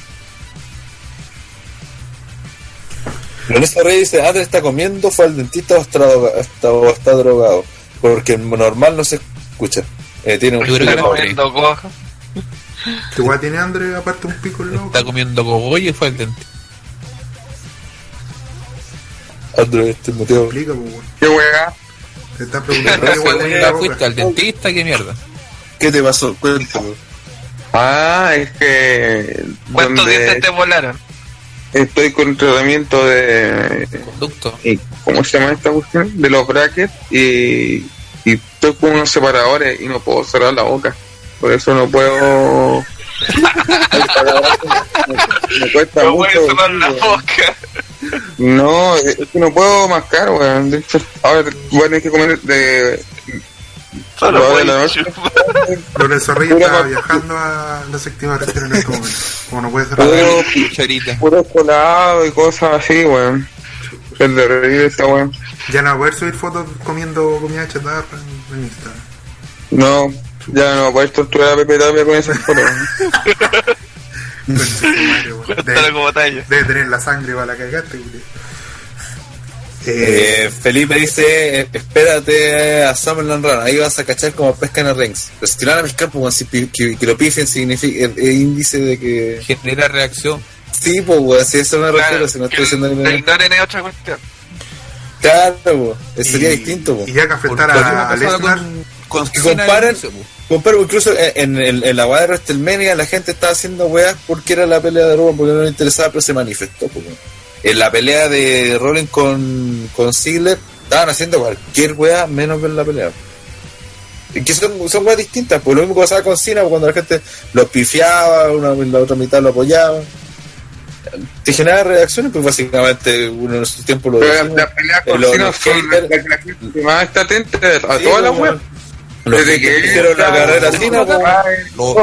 Speaker 5: Lorenzo Rey dice, Andrés está comiendo, fue al dentista o está, droga- está- o está drogado. Porque normal no se escucha. Eh, tiene un
Speaker 6: no.
Speaker 4: comiendo coja.
Speaker 3: ¿Qué guay tiene André aparte un pico en loco?
Speaker 6: Está comiendo cogollo y fue al dente.
Speaker 5: Andrés, este motivo.
Speaker 3: Explica, pues.
Speaker 7: Qué weá.
Speaker 3: Te están preguntando qué
Speaker 6: fuiste al dentista, qué mierda.
Speaker 5: ¿Qué te pasó? Cuéntame.
Speaker 7: Ah, es que.
Speaker 4: ¿Cuántos
Speaker 7: donde
Speaker 4: dientes te volaron?
Speaker 7: Estoy con tratamiento de.
Speaker 6: Conducto.
Speaker 7: y- ¿Cómo se llama esta cuestión? De los brackets y, y estoy con unos separadores y no puedo cerrar la boca. Por eso no puedo. me, me cuesta
Speaker 4: No
Speaker 7: mucho.
Speaker 4: cerrar la boca.
Speaker 7: No, es que no puedo mascar, weón. Ahora voy a tener que comer de.
Speaker 4: Solo
Speaker 7: noche.
Speaker 4: chupar.
Speaker 3: Lorenzo Reyes está viajando a la séptima región en este momento. Como no puede cerrar.
Speaker 7: Puro, puro colado y cosas así, weón. El de reír esta weón.
Speaker 3: Ya no va a poder subir fotos comiendo comida chatarra en- en Instagram.
Speaker 7: No, ya no voy a torturar a Pepe Tapia con esas fotos.
Speaker 3: Debe, debe tener la sangre para la cagaste, güey. Eh,
Speaker 5: Eh, Felipe dice, espérate a Summerland Run, ahí vas a cachar como pescan a Rings. Pero si te lo van a pescar, pues si pi- que, que lo pifen significa el, el índice de que...
Speaker 6: Genera reacción.
Speaker 5: Sí, pues, weón, si eso me refiero,
Speaker 4: Claro,
Speaker 5: si no
Speaker 4: que
Speaker 5: estoy diciendo
Speaker 4: el,
Speaker 5: que
Speaker 4: es otra cuestión.
Speaker 5: Claro, pues, sería
Speaker 3: y-
Speaker 5: distinto, pues.
Speaker 3: Y ya que afectar a, a Lesnar,
Speaker 6: con, con
Speaker 5: Que incluso en, en, en la weá de WrestleMania la gente estaba haciendo weas porque era la pelea de Roman, porque no le interesaba, pero se manifestó. pues. En la pelea de Rollins con, con Ziggler estaban haciendo cualquier wea menos ver la pelea. Y que son, son weas distintas, pues lo mismo que pasaba con Cena, cuando la gente lo pifiaba, una, la otra mitad lo apoyaba. Te genera reacciones, pues básicamente uno en su tiempo lo
Speaker 7: las peleas
Speaker 5: Eh,
Speaker 7: con Cena
Speaker 5: los
Speaker 7: son
Speaker 5: haters-
Speaker 7: la que la gente más está atenta a
Speaker 5: Sí,
Speaker 7: todas las
Speaker 5: pues,
Speaker 7: webs.
Speaker 5: Los
Speaker 7: Desde
Speaker 5: que hicieron la carrera Cena, pues,
Speaker 6: Lo-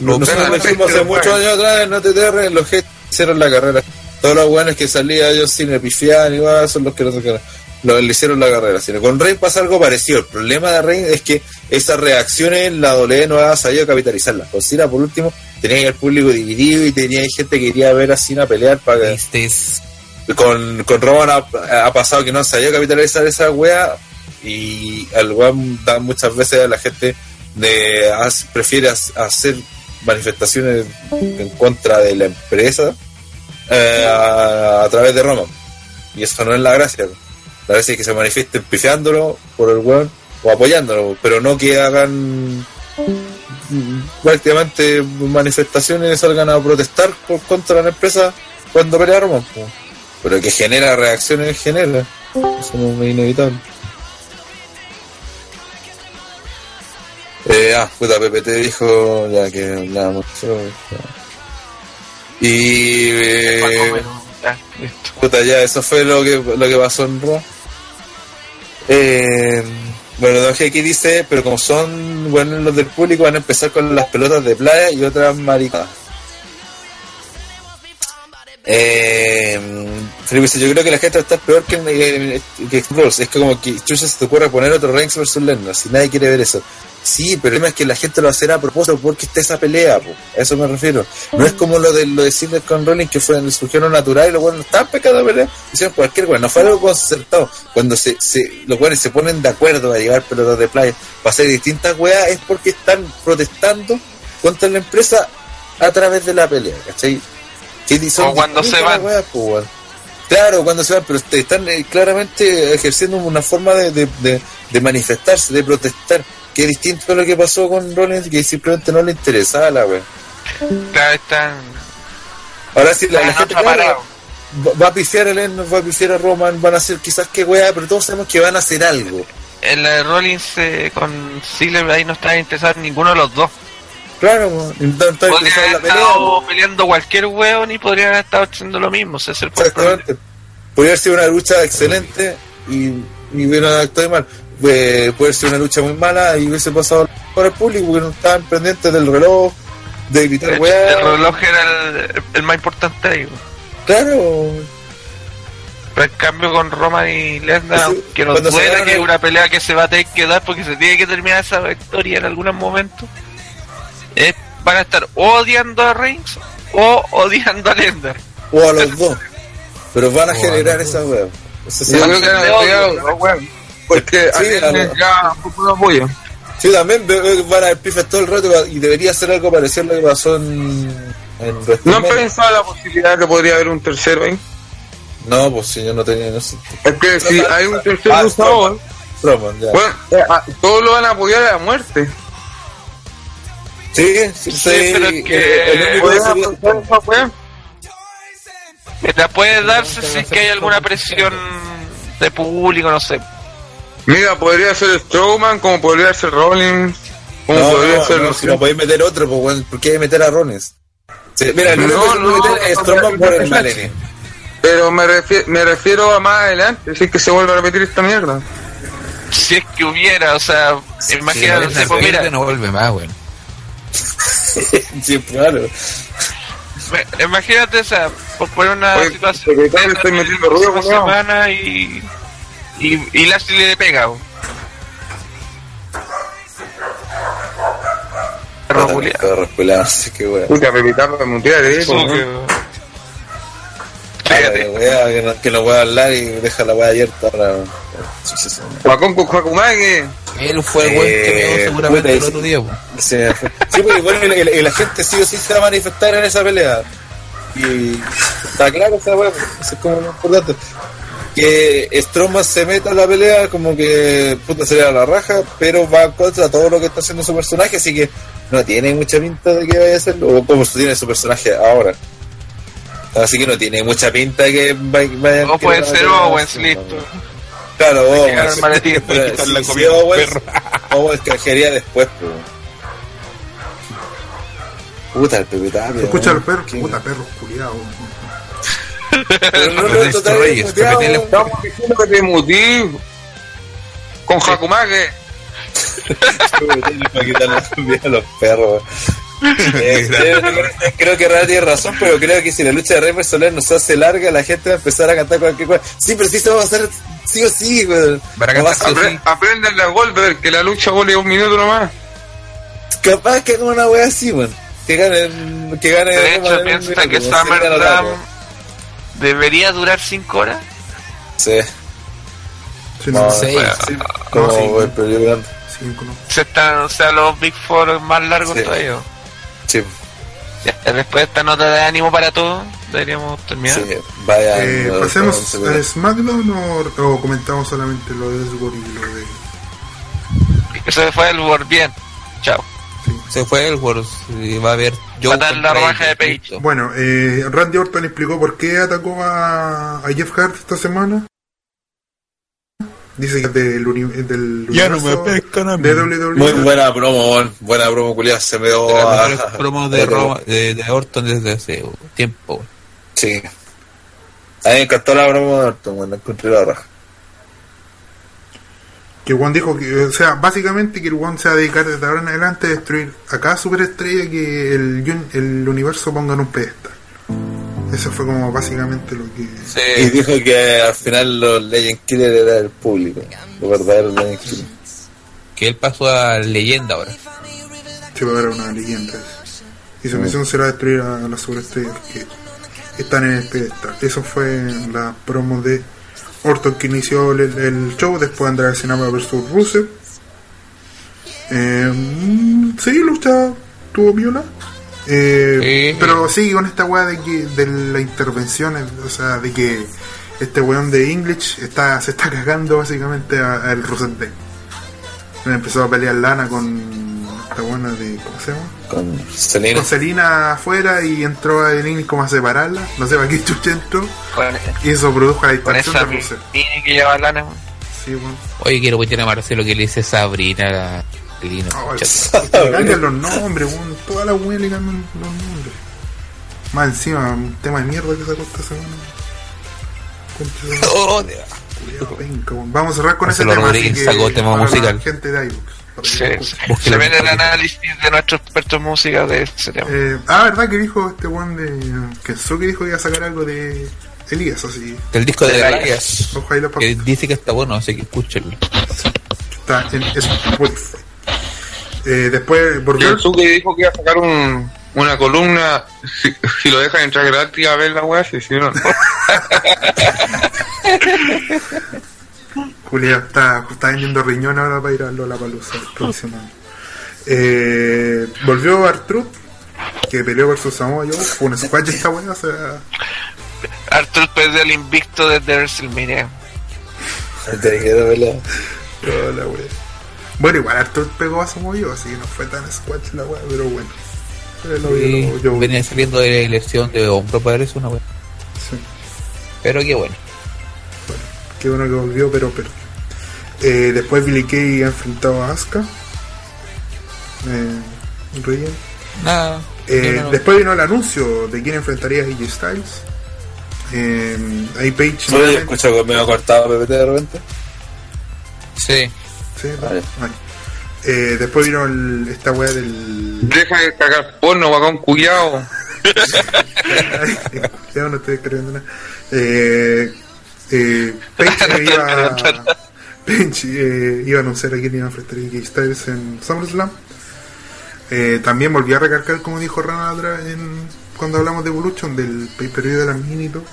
Speaker 7: No.
Speaker 6: lo
Speaker 7: Pero-
Speaker 5: hicimos hace muchos años atrás en OTTR, los que hicieron la carrera. Todos los buenos que salía ellos sin pifiar y va, son los que lo sacaron. Lo, le hicieron la carrera. Sino con Rey pasa algo parecido. El problema de Rey es que esas reacciones la WWE no ha sabido capitalizarlas. Con Cena, por último, tenía el público dividido y tenía gente que quería ver a Cena pelear para
Speaker 6: Este es
Speaker 5: con, con Roman ha, ha pasado que no han sabido capitalizar esa wea y al weón da muchas veces a la gente de prefiere hacer manifestaciones en contra de la empresa eh, a, través de Roman y eso no es la gracia. La gracia es que se manifiesten pifiándolo por el weón o apoyándolo pero no que hagan prácticamente manifestaciones salgan a protestar por contra la empresa cuando pelea Roman pero que genera reacciones genera. Eso no es inevitable. Eh, ah puta Pepe te dijo ya que hablábamos y eh. Puta, ya, eso fue lo que, lo que pasó en Raw. Eh, bueno, Don aquí dice, pero como son buenos los del público, van a empezar con las pelotas de playa y otras maricadas. Eh, yo creo que la gente estar peor que, que, que. Es como que chucha se te ocurre poner otro Reigns versus Lesnar, si nadie quiere ver eso. Sí, pero el tema es que la gente lo va a propósito porque está esa pelea, po. a eso me refiero. No es como lo de lo de Silver con Rollins que fue surgieron natural y los buenos no estaban pecando pelea, hicieron cualquier bueno, no fue algo concertado. Cuando se, se los buenos se ponen de acuerdo a llevar pelotas de playa para hacer distintas weas es porque están protestando contra la empresa a través de la pelea, ¿cachai? Son
Speaker 4: O cuando se van.
Speaker 5: weas. Claro, cuando se van, pero te están eh, claramente ejerciendo una forma de, de, de, de manifestarse, de protestar, que es distinto a lo que pasó con Rollins, que simplemente no le interesaba la wea.
Speaker 4: Claro, están.
Speaker 5: Ahora sí, la, gente claro, va, va a pifiar a Lennon, va a pifiar a Roman, van a hacer quizás que wea, pero todos sabemos que van a hacer algo.
Speaker 4: En la de Rollins eh, con Ziggler ahí no estaba interesado en ninguno de los dos.
Speaker 5: Claro, po, entonces
Speaker 4: Podrían
Speaker 5: la pelea. po.
Speaker 4: peleando cualquier hueón y podrían haber estado haciendo lo mismo. Es el problema.
Speaker 5: Exactamente. Podría haber sido una lucha excelente y, y hubieran actuado mal. Eh, puede sido una lucha muy mala y hubiese pasado por el público porque no estaban pendientes del reloj, de
Speaker 4: hecho,
Speaker 5: weá.
Speaker 4: el reloj era el, el más importante ahí. weón.
Speaker 5: Claro,
Speaker 4: Pero en cambio con Roman y Lesnar, que nos
Speaker 5: ganaron
Speaker 4: que es
Speaker 5: el-
Speaker 4: una pelea que se va a tener que dar porque se tiene que terminar esa victoria en algún momento, eh, van a estar o odiando a Reigns o odiando a Lesnar.
Speaker 5: o a los dos. Pero van a
Speaker 6: O a
Speaker 5: generar
Speaker 6: los
Speaker 5: esa sí,
Speaker 7: Yo creo que
Speaker 4: de
Speaker 7: los weones. Porque
Speaker 5: Sí,
Speaker 7: a
Speaker 5: a
Speaker 7: ya puro apoyo.
Speaker 5: Sí, también van a haber pifes todo el rato y debería ser algo parecido a lo que pasó en, en
Speaker 7: ¿No han pensado la posibilidad que podría haber un tercero ahí?
Speaker 5: No, pues si yo no tenía no sé.
Speaker 7: Es que si hay un tercer
Speaker 5: Ah,
Speaker 7: luchador,
Speaker 5: Roman, ya.
Speaker 7: bueno, eh, ah, todos lo van a apoyar a la muerte.
Speaker 5: Sí, sí,
Speaker 4: Sí,
Speaker 5: sí,
Speaker 4: pero que-
Speaker 5: el único
Speaker 7: ¿Puedes
Speaker 5: sería-?
Speaker 4: Mira, puede darse si es que hay alguna presión de público, no sé.
Speaker 7: Mira, podría ser Strowman, como podría ser Rollins, como
Speaker 5: No,
Speaker 7: podría
Speaker 5: no,
Speaker 7: ser.
Speaker 5: no, si no podéis meter otro, pues, ¿por qué meter a Rones? Sí, mira,
Speaker 7: No,
Speaker 5: meter es
Speaker 7: no,
Speaker 5: Strowman
Speaker 7: no,
Speaker 5: por
Speaker 7: no,
Speaker 5: el
Speaker 7: no,
Speaker 5: Malene.
Speaker 7: Pero me, refiero, me refiero a más adelante, si es que se vuelve a repetir esta mierda.
Speaker 4: Si es que hubiera, o sea, imagínate,
Speaker 6: Si
Speaker 4: pues, mira,
Speaker 6: no vuelve más, weón.
Speaker 5: Sí, claro.
Speaker 4: me- imagínate, o sea, por poner una
Speaker 7: Oye,
Speaker 4: situación.
Speaker 7: secretario, estoy metiendo ruido,
Speaker 4: una semana y, y, y Lashley le pega, bo. Perro culiao.
Speaker 5: Perro culiao, así que weón.
Speaker 7: Puta, Pepitano de mundial, eh.
Speaker 5: Cállate, weá, que no, voy a hablar y deja la weá abierta sí.
Speaker 7: Juacón con Juacumage.
Speaker 6: Él fue el weón que
Speaker 5: Eh,
Speaker 6: me seguramente el
Speaker 5: sí.
Speaker 6: otro día.
Speaker 5: Sí, sí, porque bueno, y, y la gente sí o sí se va a manifestar en esa pelea. Y está claro esa weá, eso es como lo importante. Que Strowman se meta en la pelea como que puta sería la raja, pero va contra todo lo que está haciendo su personaje, así que no tiene mucha pinta de que vaya a hacerlo, o como tiene su personaje ahora. Así que no tiene mucha pinta de que vaya, vaya
Speaker 4: O puede ser Owens, listo.
Speaker 5: Claro, Owens. Pero Owens- canjearía después, pues. Puta, el Pepe Tapia,
Speaker 3: Escucha al perro, puta perro, culiado.
Speaker 5: Pero no, no,
Speaker 6: Pepe
Speaker 5: total.
Speaker 7: Estamos diciendo que te mutí. Con Jacumage.
Speaker 5: Para quitarle la comida a los perros. Eh, creo, creo que Rara tiene razón, pero creo que si la lucha de Rey Soler nos hace larga, la gente va a empezar a cantar cualquier cosa. Sí, pero sí se va a hacer sí o sí, güey.
Speaker 6: Para
Speaker 5: No va a
Speaker 6: cantar
Speaker 5: ser-
Speaker 6: sí o
Speaker 7: Apre apréndanle a Goldberg que la lucha vale un minuto nomás.
Speaker 5: Capaz que haga una wea así, weón. Que gane, que gane.
Speaker 4: De hecho, piensa que SummerSlam debería durar 5 horas.
Speaker 5: Sí.
Speaker 3: Sí,
Speaker 5: No,
Speaker 6: seis.
Speaker 5: sí, como
Speaker 3: No, sí.
Speaker 5: el periodo grande.
Speaker 3: cinco, no.
Speaker 4: Se están, o sea, los Big Four más largos
Speaker 5: Sí.
Speaker 4: todavía.
Speaker 5: Sí,
Speaker 4: Ya, después de esta nota de ánimo para todos, deberíamos terminar.
Speaker 5: sí. Vaya.
Speaker 3: Eh,
Speaker 5: no,
Speaker 3: ¿Pasemos
Speaker 5: no,
Speaker 3: a SmackDown o, o comentamos solamente lo de Ellsworth y lo de...
Speaker 4: Eso fue el World bien. Chao.
Speaker 6: Se fue el World y va a haber
Speaker 4: Va a dar la rebaja de Page.
Speaker 3: Bueno, eh, Randy Orton explicó por qué atacó a, a Jeff Hart esta semana. Dice que es del, uni- del
Speaker 6: Ya no me
Speaker 3: universo
Speaker 6: pescan a mí.
Speaker 3: de WWE.
Speaker 5: Muy buena promo, weón. Buena promo, culiada. Se me dio.
Speaker 6: De las
Speaker 5: a-
Speaker 6: promos de, Roma- de, de Orton desde hace tiempo. weón.
Speaker 5: Sí. A mí me encantó la broma de Orton, weón. La encontré la raja.
Speaker 3: Que Juan dijo que, o sea, básicamente que el Juan se va a dedicar desde ahora en adelante a destruir a cada superestrella que el universo ponga en un pedestal. Eso fue como básicamente lo que...
Speaker 5: Y dijo que al final los Legend Killer era el público. Los verdaderos Legend Killer.
Speaker 6: Que él pasó a leyenda ahora.
Speaker 3: se va a ver una leyenda. Y su misión será destruir a las superestrellas que están en el pedestal. Eso fue la promo de Orton que inició el, el show, después Andrade Sinama versus Rusev. Eh, mm, sí, lucha tuvo viola. Eh,
Speaker 6: Sí.
Speaker 3: Pero sí, con esta weá de que de la intervención, o sea, de que este weón de English está, se está cagando básicamente a- al Rusev Day. Empezó a pelear lana con esta buena de. ¿Cómo se llama?
Speaker 5: Con Selena.
Speaker 3: Con Selina afuera y entró a English como a separarla. No sé para qué chucha entró. Y eso produjo la distracción de Rusev.
Speaker 4: mini que lleva lana. weón.
Speaker 3: Sí, bueno.
Speaker 6: Oye, quiero meter a Marcelo que le dice Sabrina a Lino.
Speaker 3: Ay,
Speaker 6: Chato.
Speaker 3: le cambian los nombres, weón. Toda la weá le cambian los nombres. Más encima, un tema de mierda que sacó esta semana. Concha de-
Speaker 6: Oh.
Speaker 3: Vamos a cerrar con ese tema. Así que
Speaker 6: sacó tema musical.
Speaker 3: gente de iVoox,
Speaker 4: Sí, Se
Speaker 6: en
Speaker 4: viene el análisis de nuestro experto en música de ese tema.
Speaker 3: Eh, ah, ¿verdad que dijo este weón de. que Suki dijo que iba a sacar algo de Elías, así.
Speaker 6: El disco de
Speaker 3: lo
Speaker 6: Que dice que está bueno, así que escúchenlo.
Speaker 3: está en Spotify. Eh, después volvió.
Speaker 7: Kensuke dijo que iba a sacar un, una columna. Si, si lo dejan entrar gratis a ver la weá, si si no, no.
Speaker 3: Julia está, está vendiendo riñón ahora para ir a Lola Palusa el próximo año. Eh, volvió Artruth, que peleó versus Samoa Joe. Fue una squash esta weá, o sea.
Speaker 4: Arthur perdió el invicto desde WrestleMania.
Speaker 5: Te quiero verla.
Speaker 3: toda la weá. Bueno, igual Arthur pegó a su movido, así que no fue tan squash la weá, pero bueno. Lo vi,
Speaker 6: Sí,
Speaker 3: lo- yo-
Speaker 6: venía saliendo de lesión de hombro, parece una wea.
Speaker 3: sí.
Speaker 6: Pero qué bueno.
Speaker 3: Qué bueno que volvió, pero perdió. Eh, después Billy Kay ha enfrentado a Asuka. Eh, Ryan.
Speaker 6: Nada.
Speaker 3: Eh,
Speaker 6: no, no.
Speaker 3: Después vino el anuncio de quién enfrentaría a AJ Styles. Eh, ahí Page nuevamente-
Speaker 5: escucho que me ha cortado PPT de repente.
Speaker 6: Sí.
Speaker 3: Sí,
Speaker 5: Vale.
Speaker 3: Ay. Eh, después vino el- esta weá del.
Speaker 7: Deja de cagar porno, vagón culiao.
Speaker 3: Ay, ya no estoy escribiendo nada. Eh, eh, Page iba, Page, eh, iba a anunciar a quién iba a enfrentar a AJ Styles en SummerSlam. Eh, también volví a recalcar, como dijo Rana atrás en, cuando hablamos de Evolution, del pay-per-view de las mini y todo.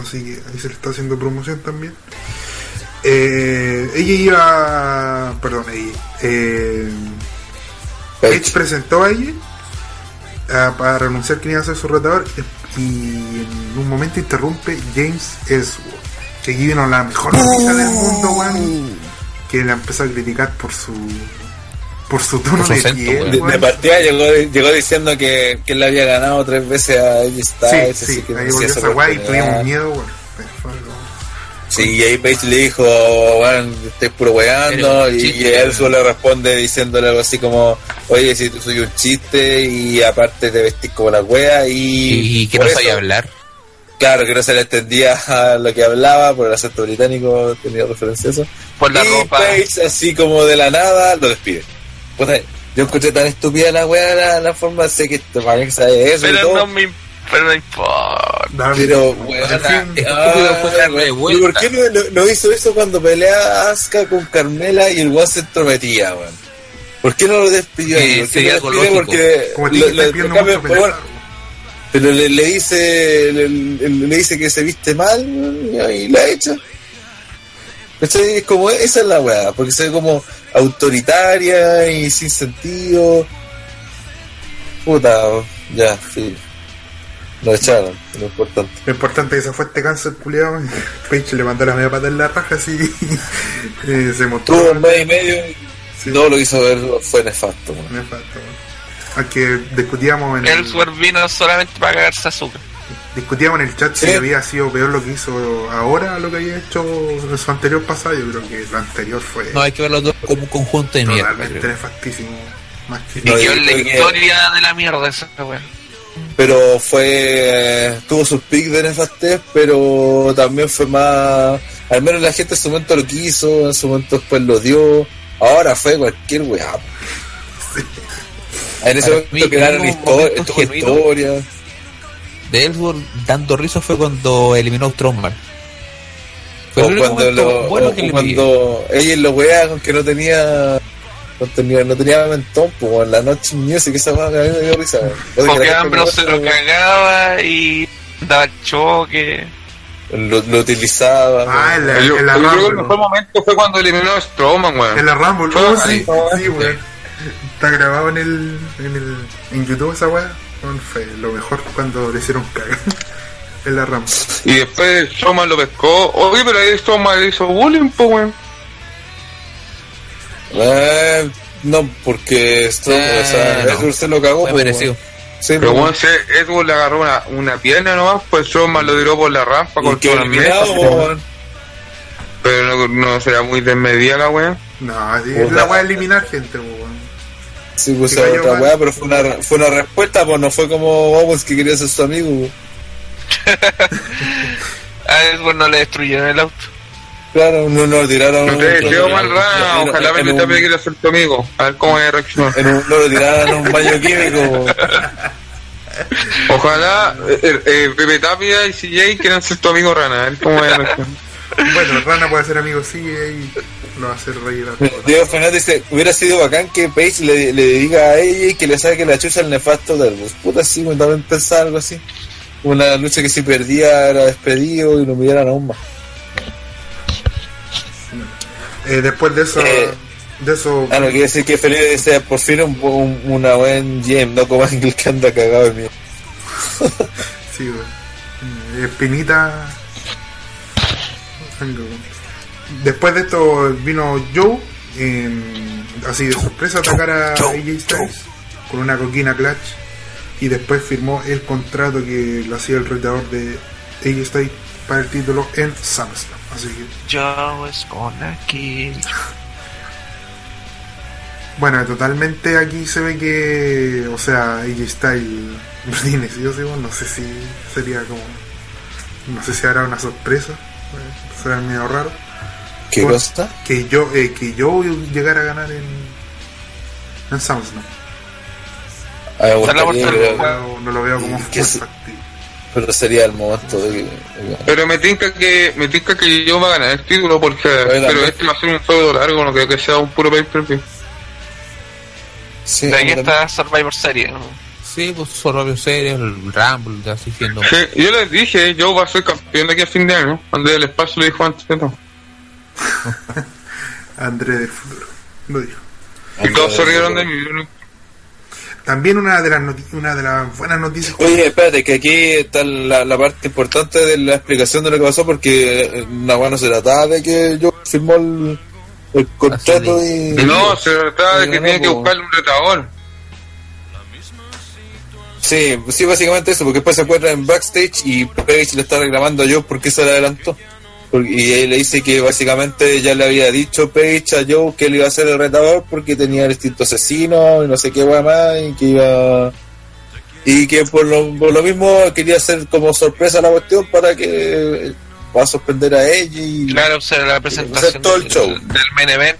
Speaker 3: Así que ahí se le está haciendo promoción también. Eh, ella iba. Perdón, ella. Eh, Page. presentó a ella para anunciar quién iba a ser su retador y en un momento interrumpe James Ellsworth que aquí vino la mejor noticia del mundo weón que la empezó a criticar por su por su tono
Speaker 6: Por su
Speaker 3: de
Speaker 6: acento,
Speaker 3: piel.
Speaker 5: De, partida llegó, llegó diciendo que, que él había ganado tres veces a
Speaker 3: sí,
Speaker 5: Styles.
Speaker 3: sí,
Speaker 5: que
Speaker 3: ahí volvió esa y tuvimos miedo weón.
Speaker 5: Sí, y ahí Page le dijo, bueno, estoy puro weando, y, y él solo responde diciéndole algo así como, oye, si tú soy un chiste y aparte te vestís como la wea y...
Speaker 6: Y, que no sabía hablar.
Speaker 5: Claro, que no se le entendía a lo que hablaba, por el acento británico tenía referencia a eso.
Speaker 4: Por la
Speaker 5: y
Speaker 4: ropa.
Speaker 5: Page, así como de la nada, lo despide. Yo encontré tan estúpida la wea, la, la forma, sé que este man que sabe eso y
Speaker 4: Pero
Speaker 5: todo.
Speaker 4: no me pero no importa.
Speaker 5: Pero,
Speaker 3: en
Speaker 5: weón,
Speaker 3: fin,
Speaker 5: ah,
Speaker 6: fue darle
Speaker 5: weón, ¿y
Speaker 6: vuelta.
Speaker 5: ¿por qué no, no- no hizo eso cuando pelea Asuka con Carmela y el weón se entrometía, weón? ¿Por qué no lo despidió
Speaker 6: Sí,
Speaker 5: ahí? ¿Por
Speaker 6: sería algo.
Speaker 5: Porque
Speaker 3: como
Speaker 5: lo- lo-
Speaker 3: mucho
Speaker 5: pero, bueno, le, le dice le, le- le dice que se viste mal y la echa. Es como, esa es la weá, porque se ve como autoritaria y sin sentido. Puta, ya, sí. Lo echaron, lo importante.
Speaker 3: Lo importante es que se fue este cáncer culiado. Page le mandó la media pata en la raja así. eh, se mostró.
Speaker 5: Tuvo un mes y medio y
Speaker 3: Sí.
Speaker 5: todo lo que hizo ver fue nefasto. weón.
Speaker 3: Me falta, weón. Aunque discutíamos en el,
Speaker 4: Ellsworth vino solamente para cagarse azúcar.
Speaker 3: discutíamos en el chat si había sido peor lo que hizo ahora lo que había hecho en su anterior pasado. Yo creo que lo anterior fue
Speaker 6: No, hay que verlo todo como un conjunto de mierda.
Speaker 3: totalmente nefastísimo. Más que
Speaker 4: Y
Speaker 5: No,
Speaker 4: quedó
Speaker 5: yo
Speaker 4: en la
Speaker 5: que-
Speaker 4: historia de la mierda esa weón.
Speaker 5: Pero fue. tuvo sus pics de nefastez, pero también fue más. Al menos la gente en su momento lo quiso, en su momento después lo dio. Ahora fue cualquier weá. En ese
Speaker 6: Para
Speaker 5: momento crearon
Speaker 6: un
Speaker 5: historia, historia.
Speaker 6: De Ellsworth dando risa fue cuando eliminó a Strongman. Fue
Speaker 5: O cuando, lo,
Speaker 6: bueno
Speaker 5: o cuando ella lo weá con que no tenía. No tenía, no tenía mentón, pues en la noche music, esa weá que a mí me dio risa. weón.
Speaker 4: Porque Ambrose se lo cagaba y daba choque.
Speaker 5: lo, lo utilizaba.
Speaker 3: Ah, en la,
Speaker 7: Yo,
Speaker 3: en la
Speaker 7: yo creo que el mejor momento fue cuando eliminó a Strowman,
Speaker 3: En
Speaker 7: weón.
Speaker 3: la Rumble. Oh, sí,
Speaker 5: ¿no?
Speaker 3: sí, weón. Está grabado en el, en el en YouTube esa weá. Weón, Fue lo mejor cuando le hicieron cagar. en la Rumble.
Speaker 7: Y después Strowman lo pescó. Oye, pero ahí Strowman le hizo bullying, po, weón.
Speaker 5: Eh, no, porque Strong,
Speaker 6: Eh,
Speaker 5: o sea,
Speaker 6: no.
Speaker 5: Se lo cagó.
Speaker 6: Fue
Speaker 5: pues,
Speaker 6: merecido.
Speaker 5: Sí,
Speaker 7: Pero
Speaker 5: pues,
Speaker 7: bueno, ese Edward le agarró una, una pierna nomás, pues Strowman lo tiró por la rampa con las
Speaker 5: eliminado,
Speaker 7: mesas.
Speaker 5: pues.
Speaker 7: Pero no, no será muy desmedida la weón.
Speaker 3: No,
Speaker 5: Puta.
Speaker 3: la weá de eliminar gente, weón.
Speaker 5: Sí, pues otra
Speaker 3: mal.
Speaker 5: weá, pero fue una, fue una respuesta, pues no fue como Owens que quería ser su amigo. pues.
Speaker 4: A Ellsworth no le destruyeron el auto.
Speaker 5: Claro, no nos tiraron.
Speaker 7: No te deseo mal rana,
Speaker 5: en-
Speaker 7: ojalá me
Speaker 5: un-
Speaker 7: también quiera ser tu amigo. A ver cómo es reaccionar.
Speaker 5: en un- No lo tiraron en un baño químico.
Speaker 7: Ojalá eh, eh, Pepe Tapia y CJ quieran ser tu amigo rana. A ver cómo es reaccionar.
Speaker 3: Bueno, Rana puede ser amigo, sí, y lo va a hacer reír a todos.
Speaker 5: Diego Fernández dice: Hubiera sido bacán que Paige le, le diga a ella y que le saque la chucha al nefasto del bus. Puta, sí, me también pensaba algo así. Una lucha que si perdía era despedido y lo miraran aún más.
Speaker 3: Eh, después de eso,
Speaker 5: Eh,
Speaker 3: de eso,
Speaker 5: Ah, no, quiere decir que Felipe dice: por fin un, un- una buen GM, no como Ángel que anda cagado de
Speaker 3: sí, weón. Eh, Espinita. Después de esto vino Joe así de sorpresa atacar a AJ Styles con una coquina clutch y después firmó el contrato que le hacía el retador de AJ Styles para el título en SummerSlam. Así que,
Speaker 4: Yo es con aquí.
Speaker 3: bueno, totalmente aquí se ve que, o sea, AJ Styles tiene sí o sí, bueno, no sé si sería como, no sé si hará una sorpresa, eh, será medio raro.
Speaker 5: ¿Qué cosa?
Speaker 3: que yo eh, que yo llegara a ganar en en SummerSlam
Speaker 5: A
Speaker 4: oportunidad.
Speaker 5: pero-
Speaker 3: no, no lo veo como
Speaker 5: ¿Y
Speaker 3: muy
Speaker 5: qué se-
Speaker 3: factible
Speaker 5: pero sería el momento de que.
Speaker 7: Pero me tinca que me tinca que yo va a ganar el título porque pero este va a ser un feudo largo, no creo que sea un puro pay per view.
Speaker 5: Sí,
Speaker 4: De aquí
Speaker 5: a mí
Speaker 4: está Survivor Series. ¿no?
Speaker 6: Sí, pues Survivor Series, el Rumble, ya así siendo.
Speaker 7: Sí, yo les dije, yo voy a ser campeón de aquí a fin de año. André del espacio lo dijo antes de todo.
Speaker 3: André del futuro lo dijo
Speaker 7: Y todos se rieron de mí. No-
Speaker 3: también una de las noti- una de las buenas noticias
Speaker 5: Oye, espérate, que aquí está la, la parte importante de la explicación de lo que pasó, porque una bueno se trataba de que yo firmó el, el contrato y.
Speaker 7: No, se trataba de que
Speaker 5: No,
Speaker 7: tiene que buscarle un retador.
Speaker 5: Sí, sí, básicamente eso, porque después se encuentra en backstage y Page le está reclamando a Joe por qué se le adelantó. Y él le dice que básicamente ya le había dicho Page a Joe que él iba a ser el retador porque tenía el instinto asesino y no sé qué guay más y que iba. Y que por lo, por lo mismo quería hacer como sorpresa la cuestión para que va a sorprender a ella y.
Speaker 4: Claro, o sea, la presentación
Speaker 5: todo el
Speaker 4: del,
Speaker 5: show.
Speaker 4: del main event.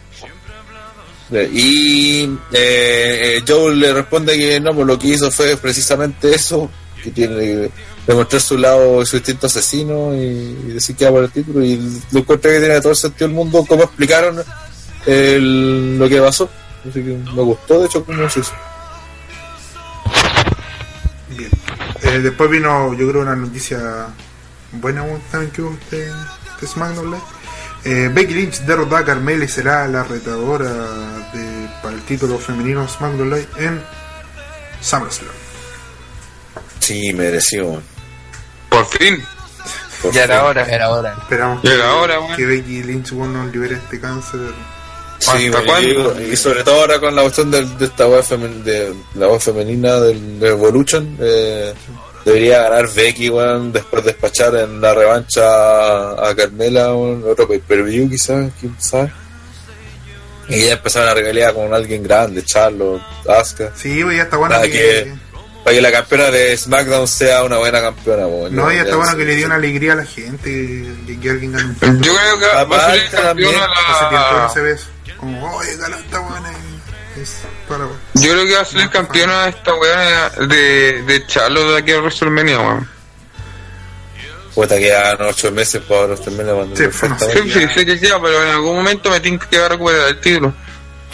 Speaker 5: Y eh, eh, Joe le responde que no, pues lo que hizo fue precisamente eso, que tiene demostrar su lado, su instinto asesino y, y decir que va por el título. Y lo encuentro que tiene todo el sentido del mundo, cómo explicaron el- lo que pasó. Así que me gustó, de hecho, cómo se hizo.
Speaker 3: bien Eh, después vino yo creo una noticia buena también que hubo este, este SmackDown Live Eh, Becky Lynch derrotó a Carmela y será la retadora de, para el título femenino SmackDown Live en SummerSlam
Speaker 5: Sí, mereció.
Speaker 7: Por fin.
Speaker 5: por
Speaker 4: Ya era
Speaker 5: fin.
Speaker 4: hora.
Speaker 6: Era hora.
Speaker 3: esperamos
Speaker 7: Y
Speaker 3: que,
Speaker 7: era hora,
Speaker 3: que Becky Lynch bueno, nos libere este cáncer
Speaker 5: Sí,
Speaker 7: ¿Hasta
Speaker 5: bueno,
Speaker 7: cuándo?
Speaker 5: y, y sobre todo ahora con la cuestión del- de, esta web femen- de la voz femenina del, de Evolution, eh, debería ganar Becky, weón, después de despachar en la revancha a, a Carmela, weón, otro pay-per-view quizás, quién sabe. Y ya empezar a regalía con alguien grande, Charlotte, Asuka,
Speaker 3: sí pues ya está que,
Speaker 5: que- para que la campeona de SmackDown sea una buena campeona, weón.
Speaker 3: no ya está bueno que le dio una alegría a la gente que, que alguien gane un
Speaker 7: Yo creo que va a ser campeona
Speaker 3: hace tiempo no se
Speaker 7: la...
Speaker 3: ve eso como oye ganó esta buena es para
Speaker 7: Yo creo que va a ser campeona esta weá de, de Charlo de aquí a WrestleMania, weón.
Speaker 5: Puta, quedan ocho meses para WrestleMania cuando
Speaker 3: Sí,
Speaker 5: le
Speaker 3: bueno,
Speaker 5: falta-
Speaker 7: Sí, sí, sí que queda, pero en algún momento me tiene que recuperar el título.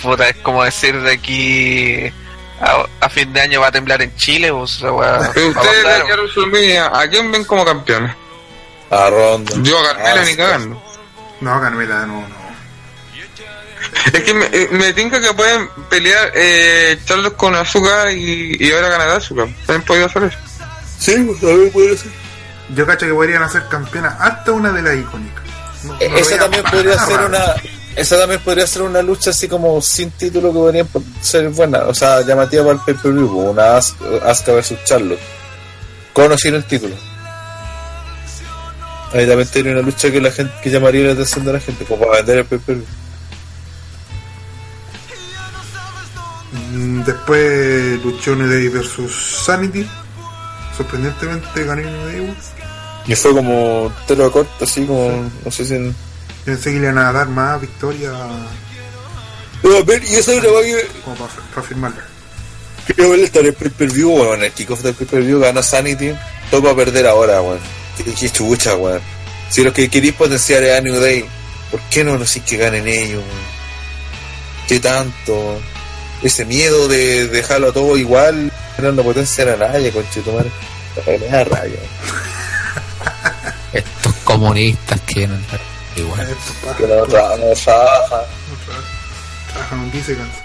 Speaker 4: Puta, es como decir de aquí a, a fin de año va a temblar en Chile, o sea, weá,
Speaker 7: Pero
Speaker 4: va a
Speaker 7: ustedes aquí a WrestleMania, ¿a quién ven como campeona?
Speaker 5: a Ronda.
Speaker 7: Yo a Carmela ni
Speaker 5: Asuka.
Speaker 7: cagando.
Speaker 3: no Carmela no no
Speaker 7: Es que me, eh, me tinca que pueden pelear eh, Charlos con Azúcar y, y ahora ganar Azúcar. También podría hacer eso.
Speaker 5: Sí, pues, también podría ser.
Speaker 3: Yo cacho que podrían hacer campeona hasta una de las icónicas. No- no lo
Speaker 5: esa también podría ser
Speaker 3: raro.
Speaker 5: una esa también podría ser una lucha así como sin título que podría ser buena o sea llamativa para el pay per view una As- Asuka versus Charlotte con o sin el título ahí también tiene una lucha que la gente que llamaría la atención de la gente como para vender el pay per view
Speaker 3: Mm, Después luchó New Day versus Sanity. Sorprendentemente ganó New Day.
Speaker 5: y fue como telo a corto así como no sé si en...
Speaker 3: Pensé que le iban a dar más victoria
Speaker 5: Pero, a ver y esa es una cosa que
Speaker 3: como para, para firmarla.
Speaker 5: Quiero ver estar en el pay-per-view, weón. El kickoff del pay-per-view gana Sanity. Todo va a perder ahora, weón. Qué, qué chucha, weón. Si lo que queréis potenciar es a New Day, ¿por qué no decís que ganen ellos, weón? ¿Qué tanto? weón? Ese miedo de dejarlo todo igual, no potenciar a nadie, conchetumare. Me da rabia.
Speaker 6: Estos comunistas que no. Igual.
Speaker 3: Esto pa-
Speaker 5: Que no ra- no
Speaker 3: un 15 cansa.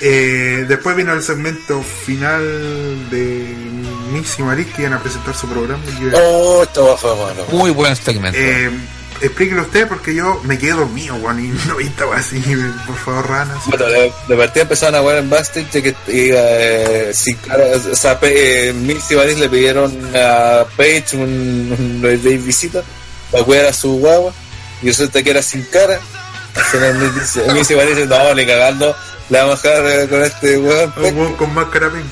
Speaker 3: Eh, después vino el segmento final de Miss y Maris que iban a presentar su programa.
Speaker 5: Oh, esto va fue malo.
Speaker 6: Muy buen segmento.
Speaker 3: Eh, explíquelo usted porque yo me quedé dormido, weón, y no vi esta weá así. Por favor, ranas.
Speaker 5: Bueno, de, de partida empezaron a jugar en de que iba eh, sin cara, o sea, eh, Mills y Varis le pidieron a Page un, un, un visita para cuidar a su guagua y resulta que era sin cara. Final Mills dice- Varis dicen, no, ni cagando, le vamos a dejar eh, con este weón.
Speaker 3: Un weón con máscara pink.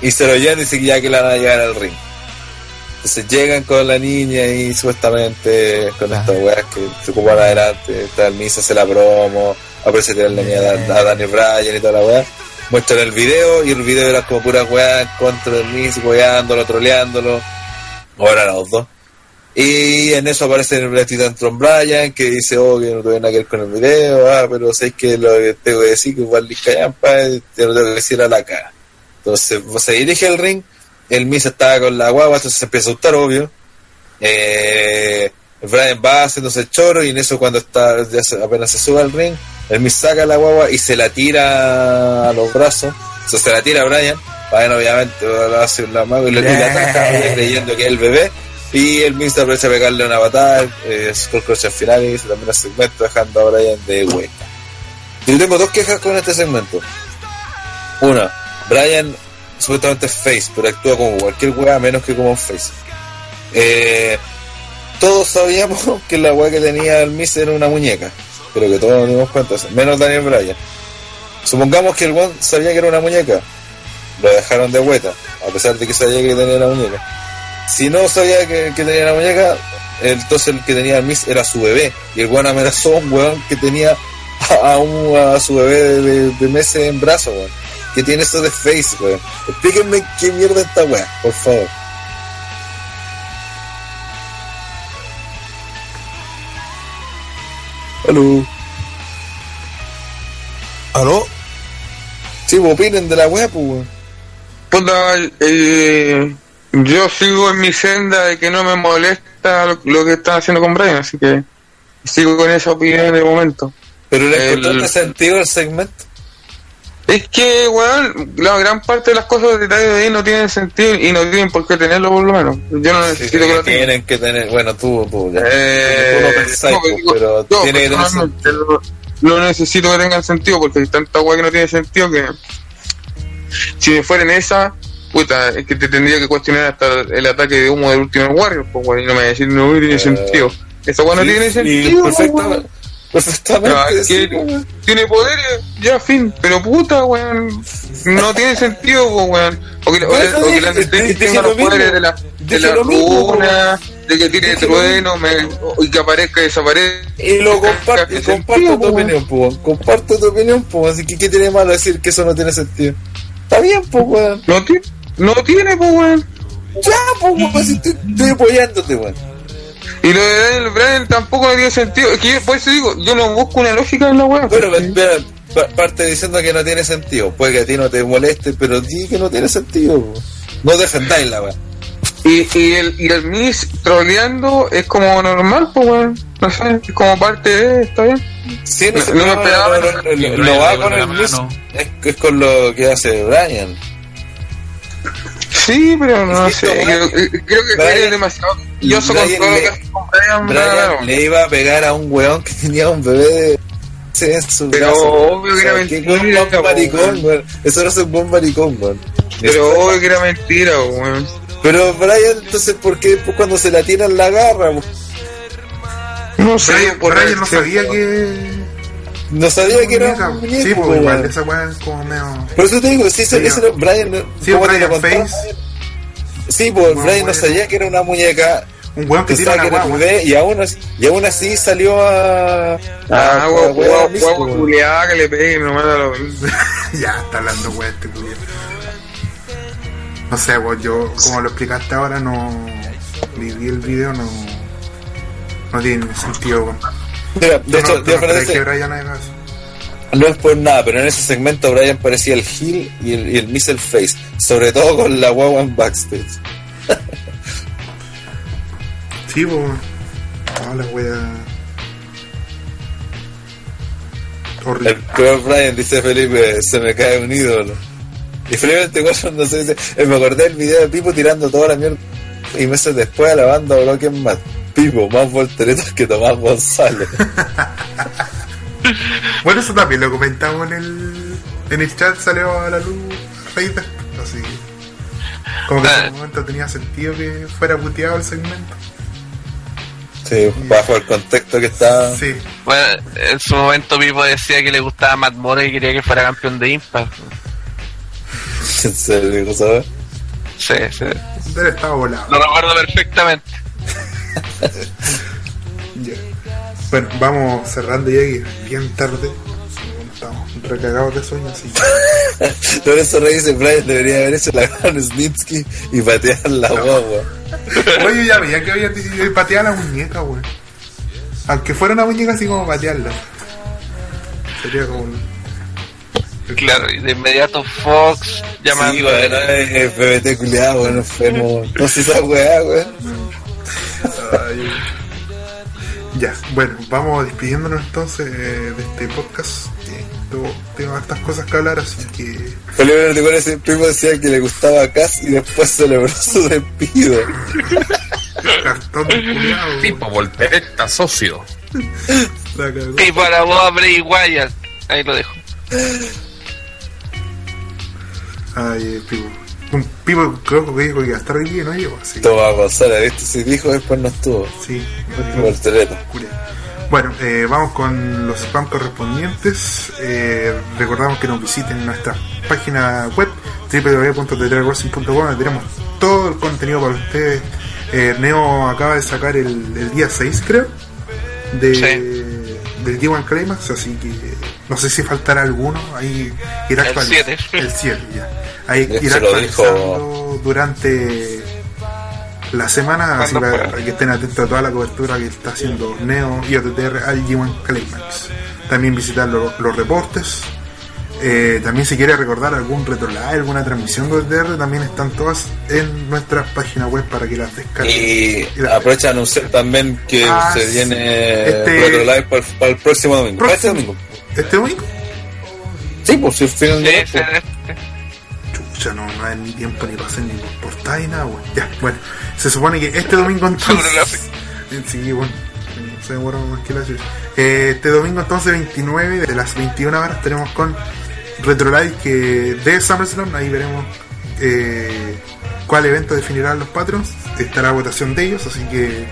Speaker 5: Y se lo llevan y dicen que ya que la van a llevar al ring. Entonces llegan con la niña y supuestamente con estas weas que se ocupan adelante, está el Miz hace la promo, aparece tirar la niña a, a Daniel Bryan y toda la wea. Muestran el video y el video era como pura wea en contra del Miz, weándolo, troleándolo. Ahora los dos. Y en eso aparece el Titan Tron Bryan que dice, oh, que no tuve nada que ver con el video, ah, pero sé que lo que tengo que decir que igual Callampa, te lo tengo que decir a la cara. Entonces se dirige al ring, el Miz estaba con la guagua, entonces se empieza a asustar, obvio. Eh, Brian va haciéndose el choro y en eso cuando está ya se- apenas se sube al ring, el Miz saca la guagua y se la tira a los brazos. O sea, se la tira a Brian. Brian obviamente lo hace la mano y le ataca, creyendo que es el bebé. Y el Miz aprovecha a pegarle una patada, eh, Crush al final y termina el segmento dejando a Brian de vuelta. Yo tengo dos quejas con este segmento. Una, Brian supuestamente es face, pero actúa como cualquier weá menos que como un face. Eh, todos sabíamos que la weá que tenía el Miz era una muñeca, pero que todos nos dimos cuenta, menos Daniel Bryan. Supongamos que el one sabía que era una muñeca, lo dejaron de vuelta, a pesar de que sabía que tenía la muñeca. Si no sabía que, que tenía la muñeca, entonces el que tenía el Miz era su bebé, y el weón amenazó a un weón que tenía a, a un- a su bebé de, de- de meses en brazos, weón. ¿Qué tiene eso de face, weón? Explíquenme qué mierda esta weá, por favor. Aló.
Speaker 6: ¿Aló?
Speaker 5: Sí, pues opinen de la weá, pues, weón.
Speaker 7: Puta, eh, yo sigo en mi senda de que no me molesta lo, lo que están haciendo con Brian, así que sigo con esa opinión de momento.
Speaker 5: Pero le encontraste sentido el segmento.
Speaker 7: Es que, weón, la gran parte de las cosas de detalle de ahí no tienen sentido y no tienen por qué tenerlo por lo menos. Yo no necesito que lo tengan.
Speaker 5: tienen que tener, bueno, tú, tú, ya.
Speaker 7: Eh,
Speaker 5: tú lo pensáis,
Speaker 7: no,
Speaker 5: pues,
Speaker 7: digo,
Speaker 5: pero
Speaker 7: yo
Speaker 5: tiene que tener
Speaker 7: personalmente lo, lo necesito que tengan sentido porque hay tanta weá que no tiene sentido que si me fuera en esa, puta, es que te tendría que cuestionar hasta el ataque de humo del último Warrior, pues weón, y no me decir no tiene
Speaker 5: Eh,
Speaker 7: sentido. Esa weá no
Speaker 5: Sí,
Speaker 7: tiene sentido,
Speaker 5: perfectamente.
Speaker 7: Ah, que tiene poderes, ya fin, pero puta, weón, no tiene sentido, weón. O que, o,
Speaker 5: Bueno,
Speaker 7: o que la
Speaker 5: dije
Speaker 7: tenga
Speaker 5: lo
Speaker 7: los poderes de la, de la runa, de que tiene trueno, me, y que aparezca y desaparezca.
Speaker 5: Y lo comparto, comparto tu opinión, pues. Comparto tu opinión, pues. Así que, ¿qué tiene malo decir que eso no tiene sentido? Está bien, pues, weón.
Speaker 7: No, ti- no tiene, pues, weón.
Speaker 5: Ya, pues, weón. Si estoy, estoy apoyándote, weón.
Speaker 7: Y lo de Daniel Bryan tampoco no tiene sentido. Es que yo, por eso digo, yo no busco una lógica en la weá.
Speaker 5: Bueno, pero, pero, pa- parte diciendo que no tiene sentido. Puede que a ti no te moleste, pero di que no tiene sentido, weón. No defendáis la weón.
Speaker 7: Y, y el, y el Miss troleando es como normal, pues, weón. No sé, es como parte de, está bien.
Speaker 5: Sí, no,
Speaker 7: No- no me
Speaker 5: pero
Speaker 7: esperaba,
Speaker 5: no-
Speaker 7: no-
Speaker 5: va con el
Speaker 6: mano.
Speaker 5: es, es con lo que hace Brian.
Speaker 7: Sí, pero no
Speaker 5: Sí,
Speaker 7: sé.
Speaker 5: pero,
Speaker 7: Creo, creo que
Speaker 5: Brian-
Speaker 7: es demasiado. Yo soy con todo que Brian,
Speaker 5: le iba a pegar a un weón que tenía un bebé de sí, en su
Speaker 7: Pero
Speaker 5: brazo,
Speaker 7: obvio que era mentira,
Speaker 5: maricón,
Speaker 7: weón.
Speaker 5: Eso no es un buen maricón, weón.
Speaker 7: Pero obvio que era mentira, weón.
Speaker 5: Pero Brian, entonces, ¿por qué después cuando se la tiran la agarra? weón?
Speaker 7: No sé,
Speaker 3: Brian,
Speaker 7: por
Speaker 3: Brian no sabía que.
Speaker 5: No sabía que era
Speaker 3: muñeca.
Speaker 5: un muñeco,
Speaker 3: Sí, pues
Speaker 5: weón.
Speaker 3: igual, esa weá es como medio.
Speaker 5: Por eso te digo, si ese,
Speaker 3: Sí,
Speaker 5: ese
Speaker 3: no.
Speaker 5: no- Brian, no-
Speaker 3: Sí,
Speaker 5: ¿cómo te
Speaker 3: Brian? Face.
Speaker 5: Sí, pues Brian no sabía que era una muñeca,
Speaker 3: Un weón que tira una
Speaker 5: era bebé y aún, así, y aún así salió a...
Speaker 7: Ah,
Speaker 5: a- a- a-
Speaker 7: guau,
Speaker 5: weón.
Speaker 7: culiada que le pegue, no manda lo mismo.
Speaker 3: ya está hablando weá este culiao. No sé, vos, yo, como lo explicaste ahora, no. Viví el video, no. No tiene sentido, weón.
Speaker 5: Mira, de hecho,
Speaker 3: no, no que Brian eso.
Speaker 5: no es por nada, pero en ese segmento Brian parecía el heel y el, y el missile face, sobre todo con la guagua en backstage.
Speaker 3: Sí, pues. No, la wea.
Speaker 5: El
Speaker 3: Horrible.
Speaker 5: peor Brian, dice Felipe, se me cae un ídolo. Y Felipe este igual cuando se dice, me acordé del video de Pipo tirando toda la mierda. Y meses después a la banda Broken Matt. Pipo, más volteretas que Tomás González.
Speaker 3: Bueno, eso también lo comentamos en el, en el chat, salió a la luz esto, así como que en ese momento tenía sentido que fuera puteado el segmento.
Speaker 5: Sí, bajo el contexto que está.
Speaker 3: Sí,
Speaker 4: Bueno, en su momento Pipo decía que le gustaba Matt More y quería que fuera campeón de Impact.
Speaker 5: En serio, ¿sabes?
Speaker 4: Sí, sí.
Speaker 3: él estaba volado.
Speaker 4: Lo recuerdo perfectamente.
Speaker 3: Ya. Bueno, vamos cerrando ya que es bien tarde. Estamos recagados de sueño, así que
Speaker 5: Por eso no dice Brian debería haber hecho la gran Snitsky y patear la guagua.
Speaker 3: Oye, ya veía que había decidido patear la muñeca, güey. Aunque fuera una muñeca así como patearla. Sería como un...
Speaker 4: Claro, y de inmediato Fox llamando.
Speaker 5: Sí, weón, no es PBT culiado, weón, enfermo. No sé esa weá, weón.
Speaker 3: Ya, bueno, vamos despidiéndonos entonces eh, de este podcast. Eh, tengo, tengo hartas cosas que hablar, así que...
Speaker 5: Felipe Ortigón ese primo decía que le gustaba a Cass y después celebró su despido.
Speaker 3: Cartón de culiao,
Speaker 6: Tipo voltereta, socio.
Speaker 3: la cagó.
Speaker 4: Y para vos Bray Wyatt. Ahí lo dejo.
Speaker 3: Ay, Pipo. Un Pipo creo que dijo que iba a estar hoy día, no llegó, así.
Speaker 5: Tomás González, ¿viste? Si dijo, después no estuvo.
Speaker 3: Sí. Curia. Bueno, eh, vamos con los spam correspondientes. Eh, recordamos que nos visiten en nuestra página web www.tetrarracing.com donde tenemos todo el contenido para ustedes. Eh, Neo acaba de sacar el, el día 6, creo, de,
Speaker 4: Sí.
Speaker 3: del G1 Climax, así que no sé si faltará alguno. Ahí irá
Speaker 4: El
Speaker 3: actualiz-
Speaker 4: siete.
Speaker 3: El 7, ya. Ahí irá
Speaker 5: se lo
Speaker 3: actualizando durante la semana, así para, que estén atentos a toda la cobertura que está haciendo Neo y OTTR al G1 Climax. También visitar lo- los reportes. Eh, también si quiere recordar algún retro live, alguna transmisión de OTTR, también están todas en nuestra página web para que las descarguen.
Speaker 5: Y
Speaker 3: la-
Speaker 5: aprovecha de anunciar también que
Speaker 3: Ah,
Speaker 5: se
Speaker 3: sí.
Speaker 5: viene
Speaker 3: Este-
Speaker 5: Retro Live para, el- para el próximo domingo. Para este
Speaker 3: Próximo.
Speaker 5: domingo.
Speaker 3: ¿Este domingo?
Speaker 5: Sí, pues si el final
Speaker 4: Sí,
Speaker 5: de mes,
Speaker 4: sí,
Speaker 5: pues.
Speaker 3: Chucha, no, no hay ni tiempo ni para hacer ni por portada ni nada, weón. Ya, bueno, se supone que este domingo entonces. Sí, bueno, se demora más que la chucha. Eh, este domingo entonces 29 de las 21 horas tenemos con Retro Live que de SummerSlam, ahí veremos eh, cuál evento definirán los patrons. Estará votación de ellos, así que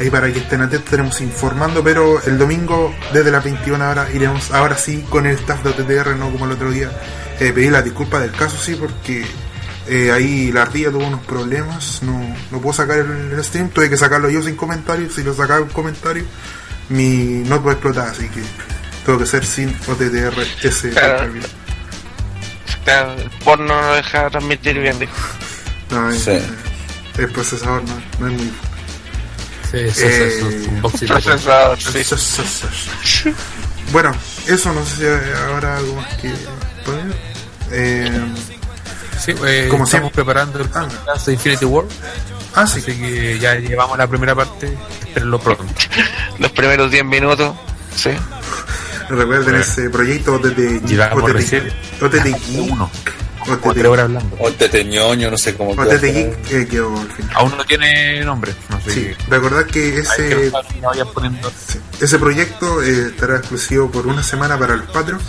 Speaker 3: ahí para que estén atentos estaremos informando, pero el domingo desde las 21 horas iremos ahora sí con el staff de OTTR, no como el otro día. Eh, pedir las disculpas del caso, sí, porque eh, ahí la ardilla tuvo unos problemas, no, no puedo sacar el, el stream, tuve que sacarlo yo sin comentarios, si lo sacaba en comentario, mi notebook explotaba, así que tuvo que ser sin OTTR ese
Speaker 4: Claro. Claro, el porno no deja transmitir bien, dijo.
Speaker 3: No,
Speaker 5: Sí.
Speaker 3: el procesador no, no es muy
Speaker 6: Sí, sí,
Speaker 3: Eh,
Speaker 6: sí.
Speaker 3: Bueno, eso no sé si hay ahora algo más que poner. Eh,
Speaker 6: Sí, eh,
Speaker 3: Como
Speaker 6: estamos
Speaker 3: siempre.
Speaker 6: preparando el
Speaker 3: Ah.
Speaker 6: podcast de Infinity War,
Speaker 3: ah, sí,
Speaker 6: así que ya llevamos la primera parte, espérenlo pronto.
Speaker 4: Los primeros 10 minutos, sí.
Speaker 3: recuerden ese proyecto OTT
Speaker 6: Llevamos
Speaker 3: OTT OTT Geek, OTT
Speaker 6: tres horas hablando.
Speaker 5: O Teteñoño, no sé cómo.
Speaker 3: OTT Geek eh, quedó al final.
Speaker 6: Aún no tiene nombre, no sé.
Speaker 3: Sí, recordad que
Speaker 6: que
Speaker 3: ese,
Speaker 6: que
Speaker 3: sí, ese proyecto eh, estará exclusivo por una semana para los Patreons.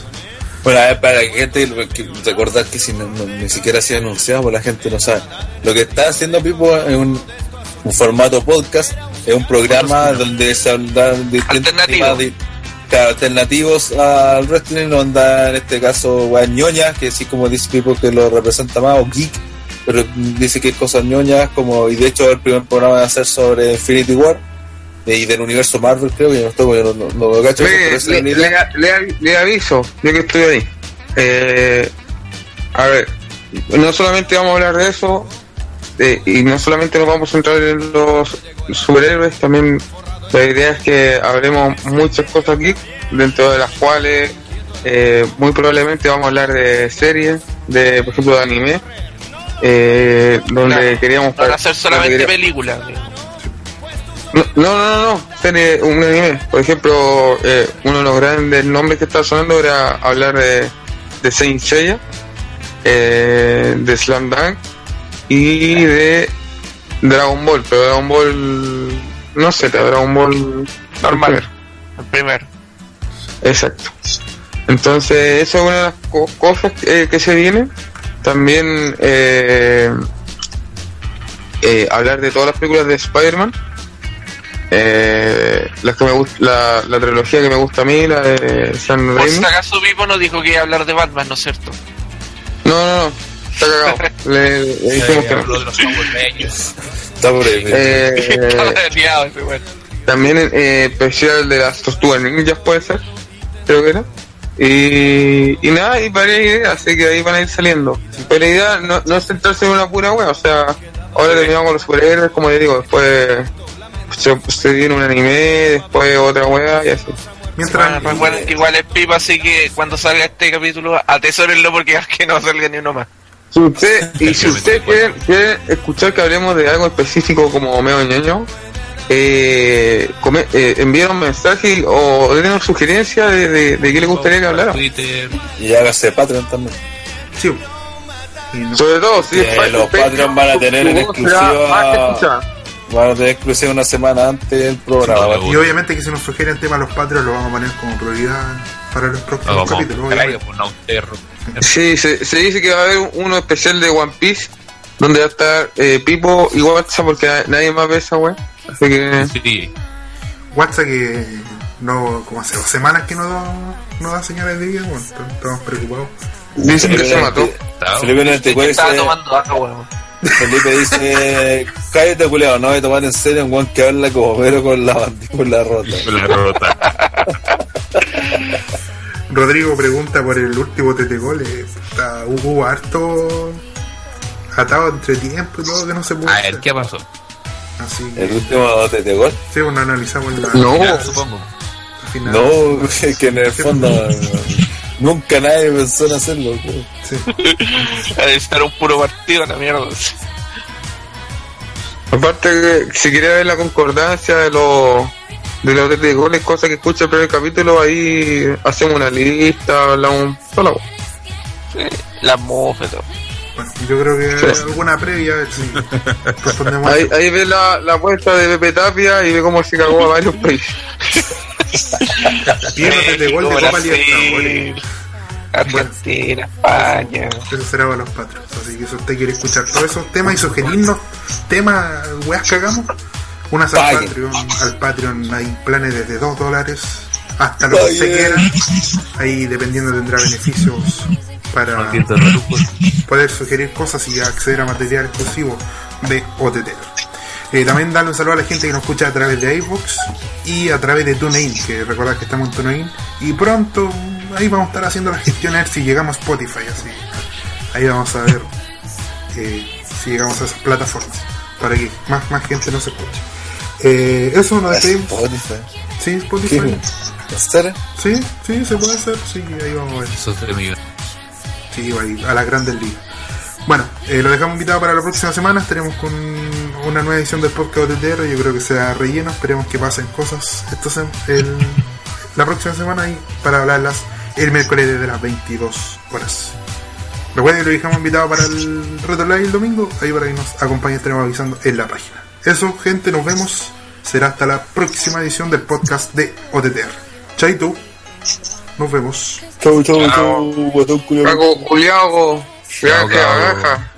Speaker 5: Bueno, a ver, para la gente, que- recordar que si no- no- ni siquiera se ha anunciado, pues la gente no sabe. Lo que está haciendo Pipo es un, un formato podcast, es un programa donde se distintos temas de- claro, alternativos al wrestling, onda en este caso, weón, ñoña, que sí como dice Pipo que lo representa más, o geek, pero dice que es cosas ñoñas, como, y de hecho el primer programa va a ser sobre Infinity War, y del universo Marvel, creo que yo no estoy, yo no, no, no lo cacho,
Speaker 7: le aviso, yo que estoy ahí. Eh, a ver, no solamente vamos a hablar de eso, eh, y no solamente nos vamos a centrar en los superhéroes, también la idea es que hablemos muchas cosas aquí, dentro de las cuales eh, muy probablemente vamos a hablar de series, de por ejemplo de anime, eh, donde
Speaker 4: Claro,
Speaker 7: queríamos
Speaker 4: Para hacer solamente películas.
Speaker 7: no, no, no, no, serie, un anime. Por ejemplo, eh, uno de los grandes nombres que está sonando era hablar de, de Saint Seiya, de Slam Dunk y de Dragon Ball, pero Dragon Ball. No sé, Dragon Ball.
Speaker 4: Normal.
Speaker 7: Normal.
Speaker 4: El primero.
Speaker 7: Exacto. Entonces, esa es una de las co- cosas que, que se vienen. También eh, eh, hablar de todas las películas de Spider-Man. Eh, las que me la, la trilogía que me gusta a mí, la de
Speaker 4: Por
Speaker 7: Raimi.
Speaker 4: si acaso Pipo nos dijo que iba a hablar de Batman, ¿no es cierto?
Speaker 7: No, no, no, está cagado. le, le dijimos que no.
Speaker 5: Está por ahí.
Speaker 7: Eh,
Speaker 4: Estaba liado ese weón.
Speaker 7: También eh, especial de las tortugas ninjas puede ser, creo que era. Y, y nada, y varias ideas, así que ahí van a ir saliendo. Pero la idea no, no es centrarse en una pura wea, o sea, ahora terminamos con los superhéroes, como les digo, después se, se viene un anime, después otra wea y así.
Speaker 3: Mientras,
Speaker 4: Bueno, recuerden que igual es Pipo, así que cuando salga este capítulo, atesórenlo porque es que no salga ni uno más.
Speaker 7: Si usted, y si ustedes quieren, quieren escuchar que hablemos de algo específico como medio ñoño, eh, come- eh, envíen un mensaje o den una sugerencia de, de, de qué les gustaría que hablara.
Speaker 6: Twitter.
Speaker 5: Y hágase Patreon también.
Speaker 3: sí. No-
Speaker 7: Sobre todo, si
Speaker 5: los Patreon van a tener en exclusiva-. Van a tener exclusiva una semana antes del programa.
Speaker 3: Y obviamente que si nos sugieren temas los patrios lo vamos a poner como prioridad para los próximos capítulos. obviamente.
Speaker 7: Sí, se, se dice que va a haber uno especial de One Piece donde va a estar eh, Pipo y WhatsApp porque na- nadie más ve esa wea. Así que
Speaker 6: Sí.
Speaker 3: WhatsApp que no, como hace dos semanas que no da, no da señales de vida, bueno, estamos preocupados.
Speaker 7: dicen que se mató.
Speaker 5: Felipe 94
Speaker 4: Estaba
Speaker 5: dice,
Speaker 4: tomando agua.
Speaker 5: Felipe dice, cállate culeado, no voy a tomar en serio un guan que habla como pero con la mandíbula rota.
Speaker 6: La rota.
Speaker 3: Rodrigo pregunta por el último TT gol. eh, puta, Hubo harto atado entre tiempo y todo que no se pudo
Speaker 6: A ver. ¿qué pasó?
Speaker 3: Así
Speaker 5: El último de gol.
Speaker 3: sí, bueno, analizamos la,
Speaker 7: No,
Speaker 6: Ya, supongo.
Speaker 3: final.
Speaker 5: No, es que en el fondo nunca nadie pensó en hacerlo. creo.
Speaker 3: Sí.
Speaker 4: A estar un puro partido, la mierda.
Speaker 7: aparte que si quería ver la concordancia de los de los de goles, cosas que escucha el primer capítulo, ahí hacemos una lista, hablamos toda la wea.
Speaker 4: La todo.
Speaker 3: Bueno, yo creo que
Speaker 7: Sí.
Speaker 3: alguna previa, respondemos.
Speaker 7: Ahí, ahí ve la, la apuesta de Pepe Tapia y ve cómo se cagó a varios países.
Speaker 3: Pierna TT gol de Copa Libertadores.
Speaker 4: Argentina, España.
Speaker 3: Eso será para los patrios. Así que si usted quiere escuchar todos esos temas y sugerirnos temas, weas que hagamos, unas al. Patreon. Al Patreon hay planes desde 2 dólares hasta lo que usted quiera. Ahí dependiendo tendrá beneficios para
Speaker 6: Raruco.
Speaker 3: poder sugerir cosas y acceder a material exclusivo de OTT. Eh, también darle un saludo a la gente que nos escucha a través de iVoox y a través de TuneIn, que recordad que estamos en TuneIn. Y pronto ahí vamos a estar haciendo las gestiones a ver si llegamos a Spotify, así. Ahí vamos a ver eh, si llegamos a esas plataformas para que más, más gente nos escuche. Eh, eso nos despedimos.
Speaker 5: Spotify.
Speaker 3: Sí. Spotify. Sí, sí, se puede hacer. Sí, ahí vamos a ver.
Speaker 6: Eso de
Speaker 3: Sí, va ahí, a las grandes ligas. Bueno, eh, lo dejamos invitado para la próxima semana. Estaremos con una nueva edición del podcast OTTR. Yo creo que sea relleno. Esperemos que pasen cosas esto se- el- la próxima semana y para hablarlas el miércoles desde las 22 horas. Recuerden que lo dejamos invitado para el Retro Live el domingo. Ahí para que nos acompañe estaremos avisando en la página. Eso, gente, nos vemos. Será hasta la próxima edición del podcast de OTTR. Chaito. Nos vemos.
Speaker 5: Chau, chau, chau, guatón.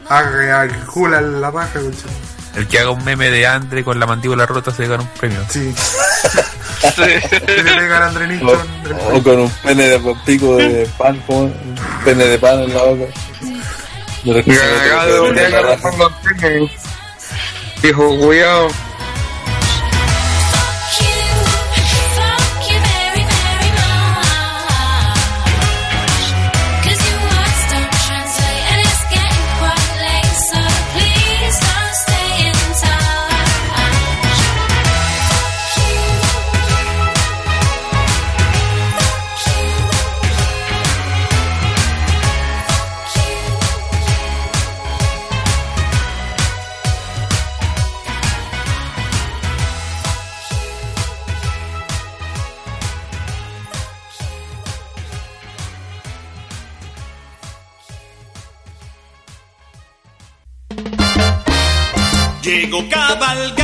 Speaker 3: Haga jula la concha.
Speaker 6: El que haga un meme de Andre con la mandíbula rota se gana un premio.
Speaker 3: Sí. Se le pega Andre Nixon.
Speaker 5: O, o con un pene de pico de pan, como un pene de pan en la boca. De los
Speaker 8: Cabalgando